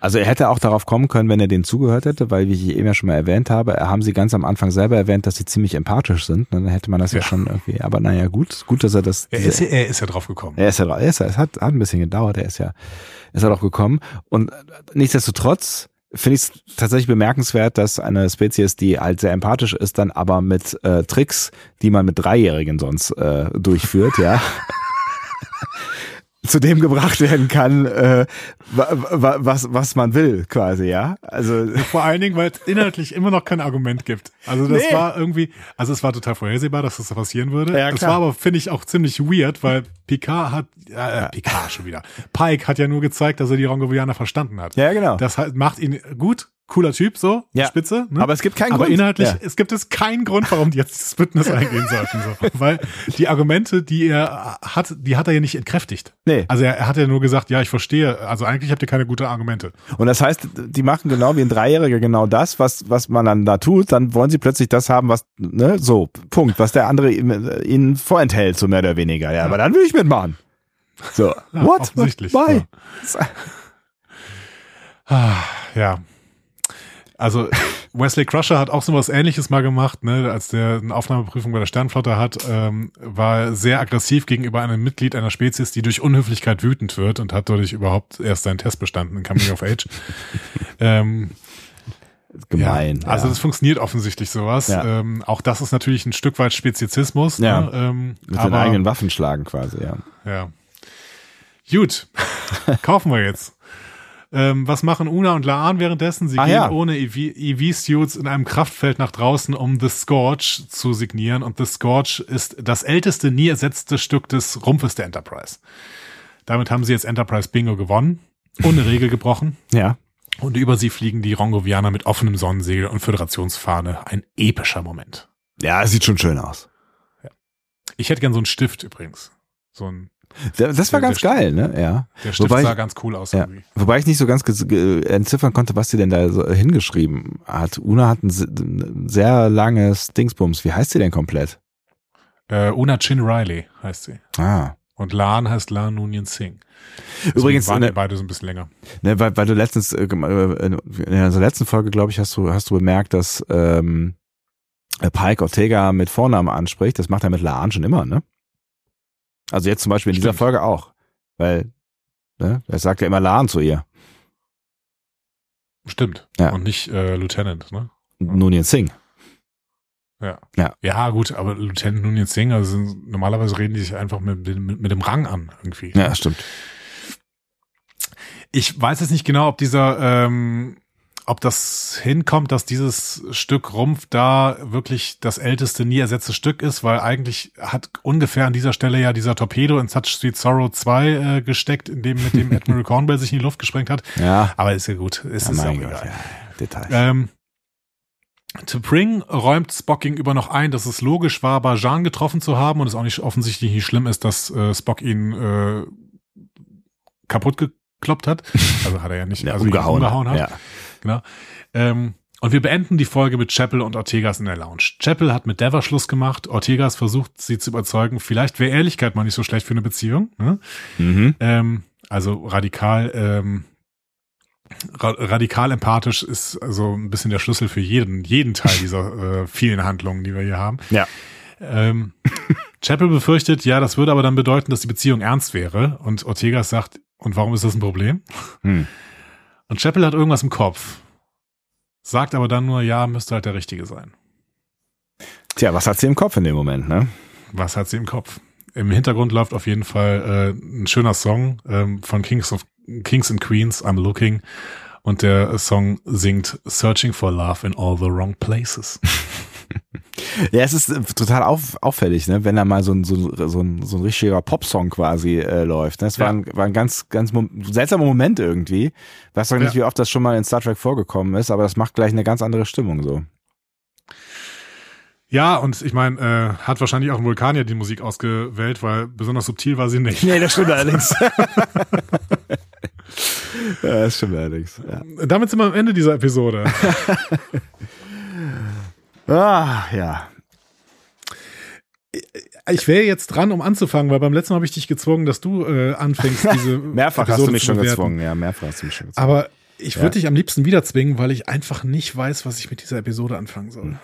Also er hätte auch darauf kommen können, wenn er denen zugehört hätte, weil, wie ich eben ja schon mal erwähnt habe, haben sie ganz am Anfang selber erwähnt, dass sie ziemlich empathisch sind. Dann hätte man das ja, ja schon irgendwie, aber naja, gut, gut, dass er das. Er ist, er ist ja drauf gekommen. Er ist ja drauf, er ist ja, es hat, hat ein bisschen gedauert, er ist ja, ist ja drauf gekommen. Und nichtsdestotrotz, finde ich es tatsächlich bemerkenswert, dass eine Spezies, die halt sehr empathisch ist, dann aber mit äh, Tricks, die man mit Dreijährigen sonst äh, durchführt, ja. zu dem gebracht werden kann, äh, was, was man will, quasi, ja. Also vor allen Dingen, weil es inhaltlich immer noch kein Argument gibt. Also das nee. war irgendwie, also es war total vorhersehbar, dass das passieren würde. Ja, das war aber, finde ich, auch ziemlich weird, weil Picard hat, äh, Picard schon wieder. Pike hat ja nur gezeigt, dass er die Rongovianer verstanden hat. Ja, genau. Das macht ihn gut, cooler Typ, so, ja. Spitze. Ne? Aber es gibt keinen Aber Grund. inhaltlich, ja. es gibt es keinen Grund, warum die jetzt dieses Bündnis eingehen sollten. So. Weil die Argumente, die er hat, die hat er ja nicht entkräftigt. Nee. Also er, er hat ja nur gesagt, ja, ich verstehe, also eigentlich habt ihr keine guten Argumente. Und das heißt, die machen genau wie ein Dreijähriger genau das, was, was man dann da tut, dann wollen sie plötzlich das haben, was, ne, so, Punkt, was der andere ihnen vorenthält, so mehr oder weniger. Ja, ja. aber dann will ich mitmachen. So, ja, what? Offensichtlich. Why? Ja. Ah, ja. Also Wesley Crusher hat auch so was ähnliches mal gemacht, ne, als der eine Aufnahmeprüfung bei der Sternflotte hat, ähm, war sehr aggressiv gegenüber einem Mitglied einer Spezies, die durch Unhöflichkeit wütend wird und hat dadurch überhaupt erst seinen Test bestanden in Coming of Age. ähm, Gemein. Ja, also das funktioniert offensichtlich sowas. Ja. Ähm, auch das ist natürlich ein Stück weit Speziesismus. Ja. Ne? Ähm, Mit aber, den eigenen Waffen schlagen quasi, ja. Ja. Gut. Kaufen wir jetzt. Ähm, was machen Una und Laan währenddessen? Sie ah, gehen ja. ohne EV-Suits in einem Kraftfeld nach draußen, um The Scorch zu signieren. Und The Scorch ist das älteste, nie ersetzte Stück des Rumpfes der Enterprise. Damit haben sie jetzt Enterprise Bingo gewonnen. Ohne Regel gebrochen. Ja. Und über sie fliegen die Rongovianer mit offenem Sonnensegel und Föderationsfahne. Ein epischer Moment. Ja, es sieht schon schön aus. Ja. Ich hätte gern so einen Stift übrigens. So ein das war der, ganz der geil, ne? Ja. Der Stift wobei sah ganz cool aus. Ja. Wobei ich nicht so ganz entziffern konnte, was sie denn da so hingeschrieben hat. Una hat ein sehr langes Dingsbums. Wie heißt sie denn komplett? Äh, Una Chin Riley heißt sie. Ah. Und Lan heißt Lan Nunyan Singh. Deswegen Übrigens waren ne, beide so ein bisschen länger. Ne, weil, weil du letztens äh, äh in der letzten Folge, glaube ich, hast du hast du bemerkt, dass ähm, Pike Ortega mit Vornamen anspricht. Das macht er mit Laan schon immer, ne? Also jetzt zum Beispiel in Stimmt. dieser Folge auch. Weil, ne, er sagt ja immer Lahn zu ihr. Stimmt. Ja. Und nicht äh, Lieutenant, ne? Nunien Singh. Ja. ja. Ja, gut, aber Lieutenant Nunien Singh, also normalerweise reden die sich einfach mit, mit, mit dem Rang an, irgendwie. Ja, stimmt. Ich weiß jetzt nicht genau, ob dieser, ähm, ob das hinkommt, dass dieses Stück Rumpf da wirklich das älteste nie ersetzte Stück ist, weil eigentlich hat ungefähr an dieser Stelle ja dieser Torpedo in Such Sweet Sorrow 2 äh, gesteckt, in dem mit dem Admiral Cornwell sich in die Luft gesprengt hat. Ja. Aber ist ja gut. Ist, ja, ist auch egal. Ja. Details. Ähm, T'Pring räumt Spock gegenüber noch ein, dass es logisch war, Bajan getroffen zu haben und es auch nicht offensichtlich nicht schlimm ist, dass äh, Spock ihn äh, kaputt gekloppt hat. Also hat er ja nicht ja, also umgehauen, umgehauen hat. Ja. Genau. Ähm, und wir beenden die Folge mit Chapel und Ortegas in der Lounge. Chapel hat mit Dever Schluss gemacht. Ortegas versucht, sie zu überzeugen. Vielleicht wäre Ehrlichkeit mal nicht so schlecht für eine Beziehung. Ne? Mhm. Ähm, also radikal ähm, radikal empathisch ist also ein bisschen der Schlüssel für jeden, jeden Teil dieser äh, vielen Handlungen, die wir hier haben. Ja. Ähm, Chappell befürchtet, ja, das würde aber dann bedeuten, dass die Beziehung ernst wäre. Und Ortega sagt, und warum ist das ein Problem? Hm. Und Chappell hat irgendwas im Kopf. Sagt aber dann nur, ja, müsste halt der Richtige sein. Tja, was hat sie im Kopf in dem Moment, ne? Was hat sie im Kopf? Im Hintergrund läuft auf jeden Fall äh, ein schöner Song ähm, von Kings of Kings and Queens, I'm Looking. Und der Song singt Searching for Love in All the Wrong Places. ja, es ist äh, total auf, auffällig, ne, wenn da mal so ein, so, so ein, so ein richtiger Popsong quasi äh, läuft. Ne? Es ja. war, ein, war ein ganz, ganz seltsamer Moment irgendwie. Weiß doch nicht, ja. wie oft das schon mal in Star Trek vorgekommen ist, aber das macht gleich eine ganz andere Stimmung so. Ja, und ich meine, äh, hat wahrscheinlich auch ein Vulkanier die Musik ausgewählt, weil besonders subtil war sie nicht. Nee, das stimmt allerdings. ja, das stimmt allerdings. Ja. Damit sind wir am Ende dieser Episode. ah, ja. Ich wäre jetzt dran, um anzufangen, weil beim letzten Mal habe ich dich gezwungen, dass du äh, anfängst, diese Mehrfach Episode hast du mich schon gezwungen, ja, mehrfach hast du mich schon gezwungen. Aber ich würde ja. dich am liebsten wieder zwingen, weil ich einfach nicht weiß, was ich mit dieser Episode anfangen soll.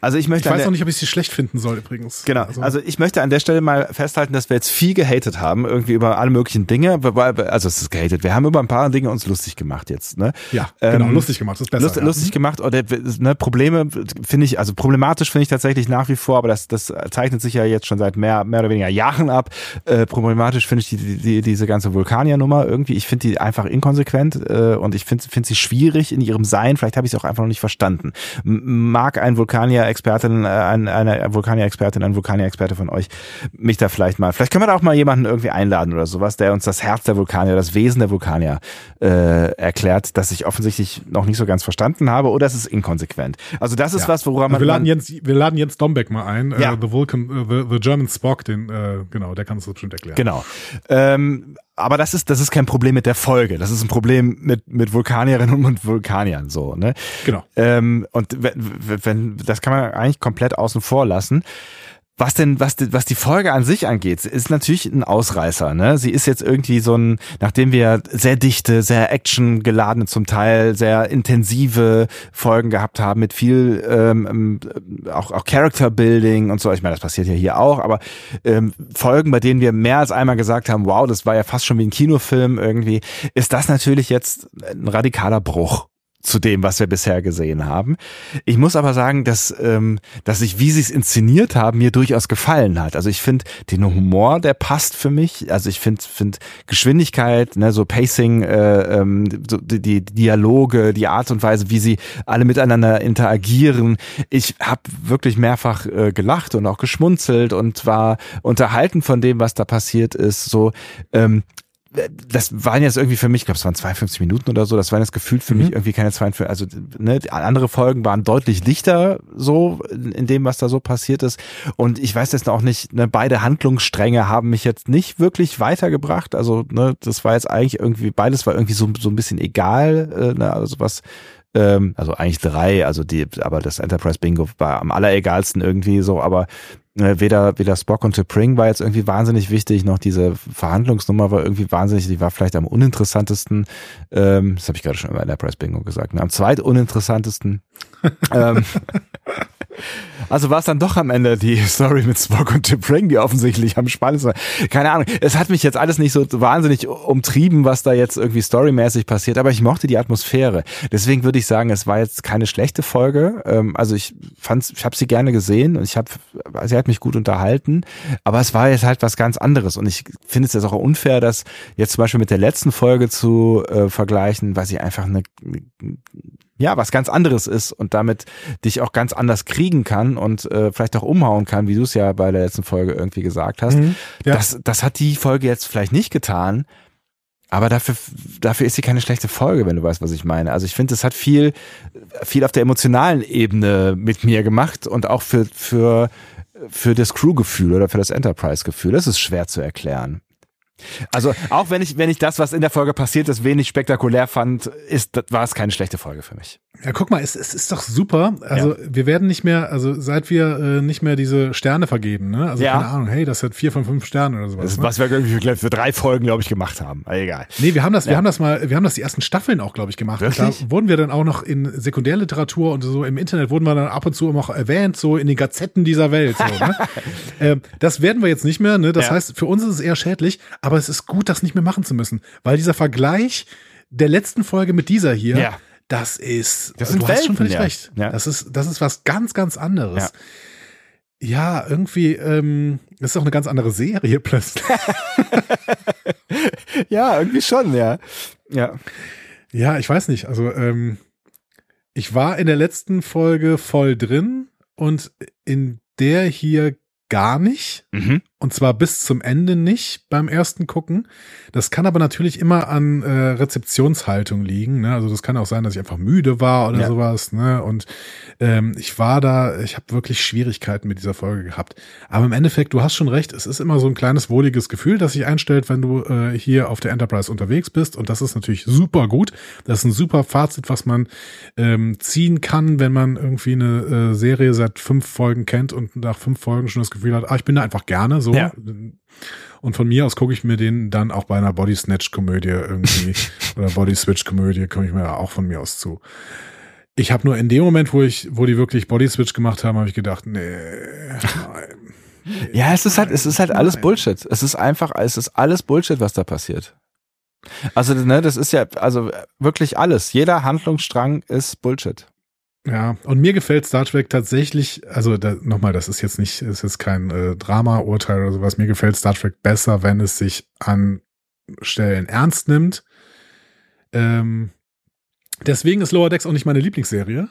Also ich möchte. Ich weiß auch nicht, ob ich sie schlecht finden soll übrigens. Genau. Also, also, ich möchte an der Stelle mal festhalten, dass wir jetzt viel gehatet haben, irgendwie über alle möglichen Dinge. Also es ist gehatet. Wir haben über ein paar Dinge uns lustig gemacht jetzt. Ne? Ja, genau. Ähm, lustig gemacht, das ist besser. Lust, ja. Lustig gemacht oder ne, Probleme finde ich, also problematisch finde ich tatsächlich nach wie vor, aber das, das zeichnet sich ja jetzt schon seit mehr, mehr oder weniger Jahren ab. Äh, problematisch finde ich die, die, die, diese ganze Vulkanier-Nummer irgendwie. Ich finde die einfach inkonsequent äh, und ich finde finde sie schwierig in ihrem Sein. Vielleicht habe ich es auch einfach noch nicht verstanden. Mag ein Vulkanier-Expertin, äh, ein, eine Vulkanier-Expertin, ein Vulkanier-Experte von euch mich da vielleicht mal, vielleicht können wir da auch mal jemanden irgendwie einladen oder sowas, der uns das Herz der Vulkanier, das Wesen der Vulkanier äh, erklärt, das ich offensichtlich noch nicht so ganz verstanden habe oder es ist inkonsequent. Also das ist ja. was, woran man... Wir laden, Jens, wir laden Jens Dombeck mal ein, äh, ja. uh, the, Vulcan, uh, the, the German Spock, den, uh, genau, der kann es bestimmt erklären. Genau. Ähm, aber das ist, das ist kein Problem mit der Folge. Das ist ein Problem mit, mit Vulkanierinnen und Vulkaniern, so, ne? Genau. Ähm, und wenn, wenn, das kann man eigentlich komplett außen vor lassen. Was denn, was, was die Folge an sich angeht, ist natürlich ein Ausreißer. Ne? Sie ist jetzt irgendwie so ein, nachdem wir sehr dichte, sehr actiongeladene, zum Teil sehr intensive Folgen gehabt haben mit viel ähm, ähm, auch, auch Character Building und so. Ich meine, das passiert ja hier auch, aber ähm, Folgen, bei denen wir mehr als einmal gesagt haben, wow, das war ja fast schon wie ein Kinofilm irgendwie, ist das natürlich jetzt ein radikaler Bruch zu dem, was wir bisher gesehen haben. Ich muss aber sagen, dass, ähm, dass ich, wie sie es inszeniert haben, mir durchaus gefallen hat. Also ich finde den Humor, der passt für mich. Also ich finde find Geschwindigkeit, ne, so Pacing, äh, ähm, so die, die Dialoge, die Art und Weise, wie sie alle miteinander interagieren. Ich habe wirklich mehrfach äh, gelacht und auch geschmunzelt und war unterhalten von dem, was da passiert ist. So ähm, das waren jetzt irgendwie für mich, ich glaube, es waren 52 Minuten oder so, das waren jetzt gefühlt für mhm. mich irgendwie keine 52, also ne, andere Folgen waren deutlich lichter so in dem, was da so passiert ist. Und ich weiß jetzt auch nicht, ne, beide Handlungsstränge haben mich jetzt nicht wirklich weitergebracht. Also, ne, das war jetzt eigentlich irgendwie, beides war irgendwie so, so ein bisschen egal, äh, ne, also was ähm, also eigentlich drei, also die, aber das Enterprise Bingo war am alleregalsten irgendwie so, aber äh, weder, weder Spock und T'Pring war jetzt irgendwie wahnsinnig wichtig, noch diese Verhandlungsnummer war irgendwie wahnsinnig, die war vielleicht am uninteressantesten, ähm, das habe ich gerade schon über Enterprise Bingo gesagt, ne, am zweituninteressantesten. ähm, Also war es dann doch am Ende die Story mit Spock und Tim Pring, die offensichtlich am spannendsten war. Keine Ahnung. Es hat mich jetzt alles nicht so wahnsinnig umtrieben, was da jetzt irgendwie storymäßig passiert, aber ich mochte die Atmosphäre. Deswegen würde ich sagen, es war jetzt keine schlechte Folge. Ähm, also ich fand's, ich habe sie gerne gesehen und ich habe, sie hat mich gut unterhalten, aber es war jetzt halt was ganz anderes und ich finde es jetzt auch unfair, das jetzt zum Beispiel mit der letzten Folge zu äh, vergleichen, weil sie einfach eine ja, was ganz anderes ist und damit dich auch ganz anders kriegen kann und äh, vielleicht auch umhauen kann, wie du es ja bei der letzten Folge irgendwie gesagt hast. Mhm, ja. Das, das hat die Folge jetzt vielleicht nicht getan, aber dafür, dafür ist sie keine schlechte Folge, wenn du weißt, was ich meine. Also ich finde, es hat viel, viel auf der emotionalen Ebene mit mir gemacht und auch für, für, für das Crew-Gefühl oder für das Enterprise-Gefühl. Das ist schwer zu erklären. Also auch wenn ich, wenn ich das, was in der Folge passiert ist, wenig spektakulär fand, ist, war es keine schlechte Folge für mich. Ja, guck mal, es, es ist doch super. Also ja. wir werden nicht mehr, also seit wir äh, nicht mehr diese Sterne vergeben, ne? Also ja. keine Ahnung, hey, das hat vier von fünf Sternen oder sowas. Das, ne? Was wir irgendwie für drei Folgen, glaube ich, gemacht haben. Aber egal. Nee, wir haben das, ja. wir haben das mal, wir haben das die ersten Staffeln auch, glaube ich, gemacht. Wirklich? Da wurden wir dann auch noch in Sekundärliteratur und so im Internet wurden wir dann ab und zu auch erwähnt, so in den Gazetten dieser Welt. So, ne? ähm, das werden wir jetzt nicht mehr, ne? Das heißt, für uns ist es eher schädlich, aber es ist gut, das nicht mehr machen zu müssen. Weil dieser Vergleich der letzten Folge mit dieser hier, ja das ist, das sind du Welten, hast schon völlig ja. recht. Ja. Das ist, das ist was ganz, ganz anderes. Ja, irgendwie, ähm, das ist auch eine ganz andere Serie plötzlich. ja, irgendwie schon, ja. Ja. Ja, ich weiß nicht. Also, ähm, ich war in der letzten Folge voll drin und in der hier gar nicht. Mhm. Und zwar bis zum Ende nicht beim ersten Gucken. Das kann aber natürlich immer an äh, Rezeptionshaltung liegen. Ne? Also das kann auch sein, dass ich einfach müde war oder ja. sowas. Ne? Und ähm, ich war da, ich habe wirklich Schwierigkeiten mit dieser Folge gehabt. Aber im Endeffekt, du hast schon recht, es ist immer so ein kleines wohliges Gefühl, das sich einstellt, wenn du äh, hier auf der Enterprise unterwegs bist. Und das ist natürlich super gut. Das ist ein super Fazit, was man ähm, ziehen kann, wenn man irgendwie eine äh, Serie seit fünf Folgen kennt und nach fünf Folgen schon das Gefühl hat, ah, ich bin da einfach gerne so. Ja. Und von mir aus gucke ich mir den dann auch bei einer Body Snatch Komödie irgendwie oder Body Switch Komödie komme ich mir auch von mir aus zu. Ich habe nur in dem Moment, wo ich, wo die wirklich Body Switch gemacht haben, habe ich gedacht, nee, nein. Ja, es ist halt, es ist halt alles. Bullshit. Es ist einfach, es ist alles Bullshit, was da passiert. Also, ne, das ist ja, also wirklich alles. Jeder Handlungsstrang ist Bullshit. Ja, und mir gefällt Star Trek tatsächlich, also da, nochmal, das ist jetzt nicht, ist jetzt kein äh, Drama-Urteil oder sowas. Mir gefällt Star Trek besser, wenn es sich an Stellen ernst nimmt. Ähm, deswegen ist Lower Decks auch nicht meine Lieblingsserie.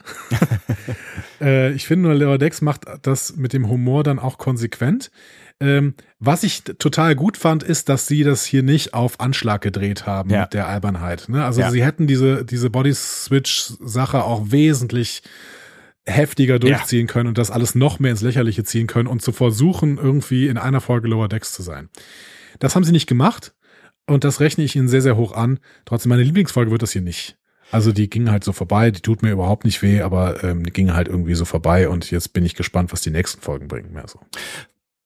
äh, ich finde nur, Lower Decks macht das mit dem Humor dann auch konsequent. Ähm, was ich total gut fand, ist, dass sie das hier nicht auf Anschlag gedreht haben ja. mit der Albernheit. Ne? Also ja. sie hätten diese, diese Body-Switch-Sache auch wesentlich heftiger durchziehen ja. können und das alles noch mehr ins Lächerliche ziehen können und zu versuchen, irgendwie in einer Folge Lower Decks zu sein. Das haben sie nicht gemacht und das rechne ich ihnen sehr, sehr hoch an. Trotzdem, meine Lieblingsfolge wird das hier nicht. Also die ging halt so vorbei, die tut mir überhaupt nicht weh, aber ähm, die ging halt irgendwie so vorbei und jetzt bin ich gespannt, was die nächsten Folgen bringen. Mehr so.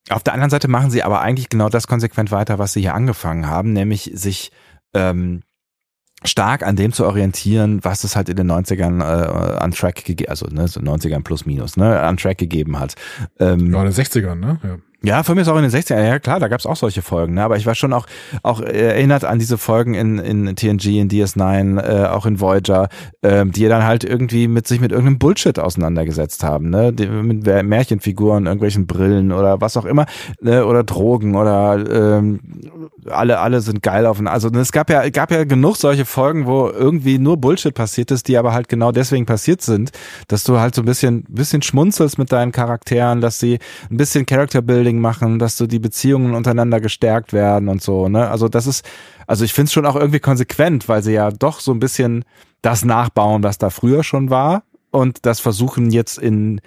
Auf der anderen Seite machen sie aber eigentlich genau das konsequent weiter, was sie hier angefangen haben, nämlich sich ähm, stark an dem zu orientieren, was es halt in den 90ern äh, an Track gegeben, also ne, so 90ern plus minus, ne, an Track gegeben hat. Ähm, ja, in den 60ern, ne? Ja. Ja, für mich ist auch in den 60ern, ja klar, da gab's auch solche Folgen, ne? aber ich war schon auch, auch erinnert an diese Folgen in, in TNG, in DS9, äh, auch in Voyager, äh, die dann halt irgendwie mit sich mit irgendeinem Bullshit auseinandergesetzt haben, ne? Die, mit Märchenfiguren, irgendwelchen Brillen oder was auch immer, ne? oder Drogen oder ähm, alle, alle sind geil auf. Also es gab ja, gab ja genug solche Folgen, wo irgendwie nur Bullshit passiert ist, die aber halt genau deswegen passiert sind, dass du halt so ein bisschen, bisschen schmunzelst mit deinen Charakteren, dass sie ein bisschen Character Building Building machen, dass so die Beziehungen untereinander gestärkt werden und so, ne? Also das ist, also ich finde es schon auch irgendwie konsequent, weil sie ja doch so ein bisschen das nachbauen, was da früher schon war und das versuchen jetzt in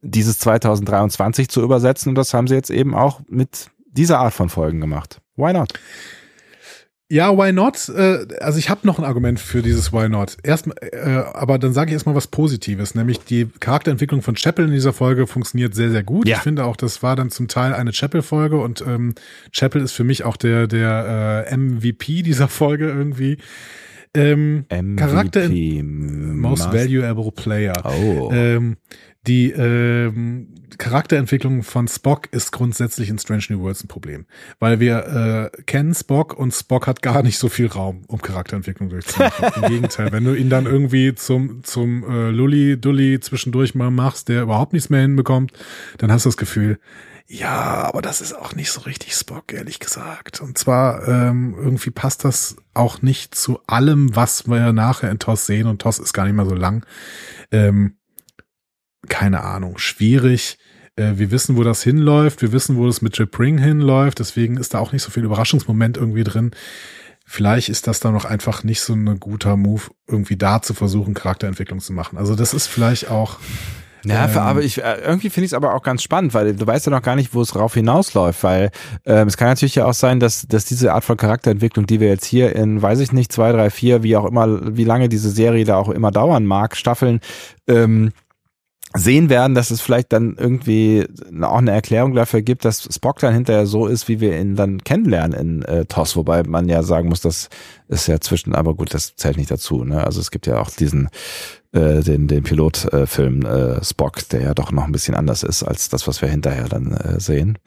dieses 2023 zu übersetzen und das haben sie jetzt eben auch mit dieser Art von Folgen gemacht. Why not? Ja, why not? Äh, also ich habe noch ein Argument für dieses Why not. Erst, äh, aber dann sage ich erstmal was Positives, nämlich die Charakterentwicklung von Chapel in dieser Folge funktioniert sehr, sehr gut. Ja. Ich finde auch, das war dann zum Teil eine Chapel-Folge und ähm, Chapel ist für mich auch der der äh, MVP dieser Folge irgendwie. Ähm, MVP, Charakter Most Valuable Player. Oh. Ähm, Die ähm, Charakterentwicklung von Spock ist grundsätzlich in Strange New Worlds ein Problem, weil wir äh, kennen Spock und Spock hat gar nicht so viel Raum, um Charakterentwicklung durchzuführen. Im Gegenteil, wenn du ihn dann irgendwie zum zum äh, Lulli Dulli zwischendurch mal machst, der überhaupt nichts mehr hinbekommt, dann hast du das Gefühl, ja, aber das ist auch nicht so richtig Spock, ehrlich gesagt. Und zwar ähm, irgendwie passt das auch nicht zu allem, was wir nachher in TOS sehen. Und TOS ist gar nicht mal so lang. Ähm, keine Ahnung, schwierig. Äh, wir wissen, wo das hinläuft. Wir wissen, wo es mit Jip Ring hinläuft. Deswegen ist da auch nicht so viel Überraschungsmoment irgendwie drin. Vielleicht ist das dann noch einfach nicht so ein guter Move, irgendwie da zu versuchen, Charakterentwicklung zu machen. Also das ist vielleicht auch ja, ähm, aber ich äh, irgendwie finde ich es aber auch ganz spannend, weil du weißt ja noch gar nicht, wo es drauf hinausläuft, weil ähm, es kann natürlich ja auch sein, dass, dass diese Art von Charakterentwicklung, die wir jetzt hier in, weiß ich nicht, zwei, drei, vier, wie auch immer, wie lange diese Serie da auch immer dauern mag, Staffeln, ähm, sehen werden, dass es vielleicht dann irgendwie auch eine Erklärung dafür gibt, dass Spock dann hinterher so ist, wie wir ihn dann kennenlernen in äh, TOS, wobei man ja sagen muss, das ist ja zwischen, aber gut, das zählt nicht dazu. Ne? Also es gibt ja auch diesen äh, den den Pilotfilm äh, Spock, der ja doch noch ein bisschen anders ist als das, was wir hinterher dann äh, sehen.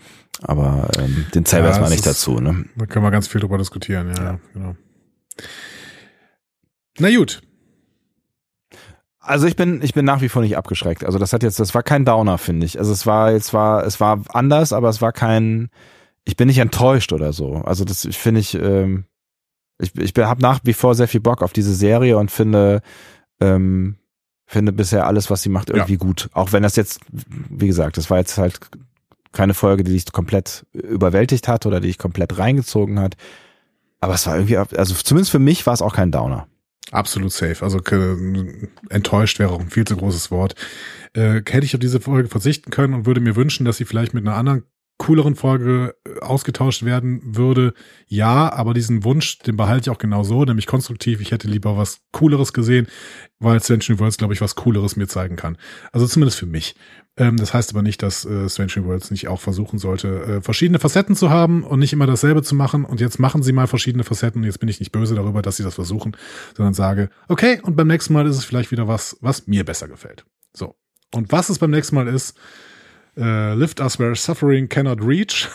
Aber ähm, den zählen wir ja, erstmal nicht ist, dazu. Ne? Da können wir ganz viel drüber diskutieren. Ja, ja. genau. Na gut, also ich bin, ich bin nach wie vor nicht abgeschreckt. Also das hat jetzt, das war kein Downer, finde ich. Also es war, jetzt war, es war anders, aber es war kein, ich bin nicht enttäuscht oder so. Also das finde ich, ähm, ich, ich habe nach wie vor sehr viel Bock auf diese Serie und finde, ähm, finde bisher alles, was sie macht, irgendwie ja. gut. Auch wenn das jetzt, wie gesagt, das war jetzt halt keine Folge, die dich komplett überwältigt hat oder die dich komplett reingezogen hat. Aber es war irgendwie, also zumindest für mich war es auch kein Downer. Absolut safe. Also enttäuscht wäre auch ein viel zu großes Wort. Äh, hätte ich auf diese Folge verzichten können und würde mir wünschen, dass sie vielleicht mit einer anderen cooleren Folge äh, ausgetauscht werden würde, ja, aber diesen Wunsch, den behalte ich auch genau so, nämlich konstruktiv. Ich hätte lieber was Cooleres gesehen, weil Strange Worlds, glaube ich, was Cooleres mir zeigen kann. Also zumindest für mich. Ähm, das heißt aber nicht, dass äh, Strange Worlds nicht auch versuchen sollte, äh, verschiedene Facetten zu haben und nicht immer dasselbe zu machen. Und jetzt machen sie mal verschiedene Facetten. Und jetzt bin ich nicht böse darüber, dass sie das versuchen, sondern sage, okay, und beim nächsten Mal ist es vielleicht wieder was, was mir besser gefällt. So. Und was es beim nächsten Mal ist, Uh, lift Us Where Suffering Cannot Reach.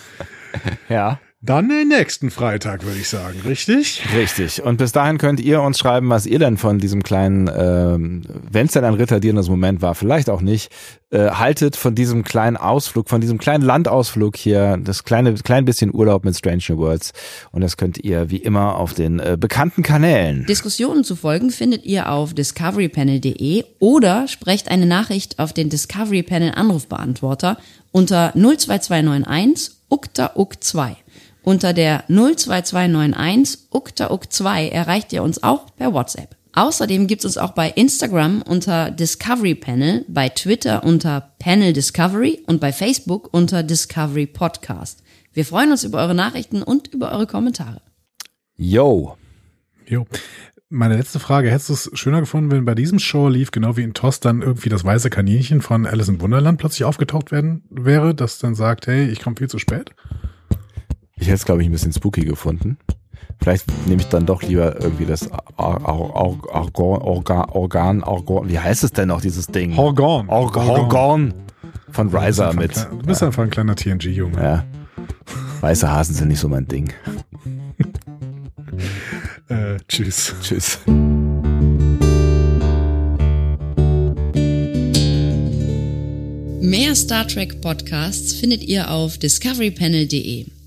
ja. Dann den nächsten Freitag, würde ich sagen, richtig? Richtig. Und bis dahin könnt ihr uns schreiben, was ihr denn von diesem kleinen, ähm, wenn es denn ein retardierendes Moment war, vielleicht auch nicht, äh, haltet von diesem kleinen Ausflug, von diesem kleinen Landausflug hier, das kleine, klein bisschen Urlaub mit Strange New Worlds. Und das könnt ihr wie immer auf den äh, bekannten Kanälen. Diskussionen zu folgen findet ihr auf discoverypanel.de oder sprecht eine Nachricht auf den Discovery Panel Anrufbeantworter unter 02291 ukta uk 2 unter der 02291 uktauk2 erreicht ihr uns auch per WhatsApp. Außerdem gibt es uns auch bei Instagram unter Discovery Panel, bei Twitter unter Panel Discovery und bei Facebook unter Discovery Podcast. Wir freuen uns über eure Nachrichten und über eure Kommentare. Yo. Jo. Meine letzte Frage, hättest du es schöner gefunden, wenn bei diesem Show lief, genau wie in TOS, dann irgendwie das weiße Kaninchen von Alice im Wunderland plötzlich aufgetaucht werden wäre, das dann sagt, hey, ich komme viel zu spät? Ich hätte es, glaube ich, ein bisschen spooky gefunden. Vielleicht nehme ich dann doch lieber irgendwie das Organ, Organ, Organ, wie heißt es denn noch, dieses Ding? Organ. Organ von Riser mit. du bist einfach ein kleiner TNG-Junge. Ja. Weiße Hasen sind nicht so mein Ding. äh, tschüss. Tschüss. Mehr Star Trek Podcasts findet ihr auf discoverypanel.de.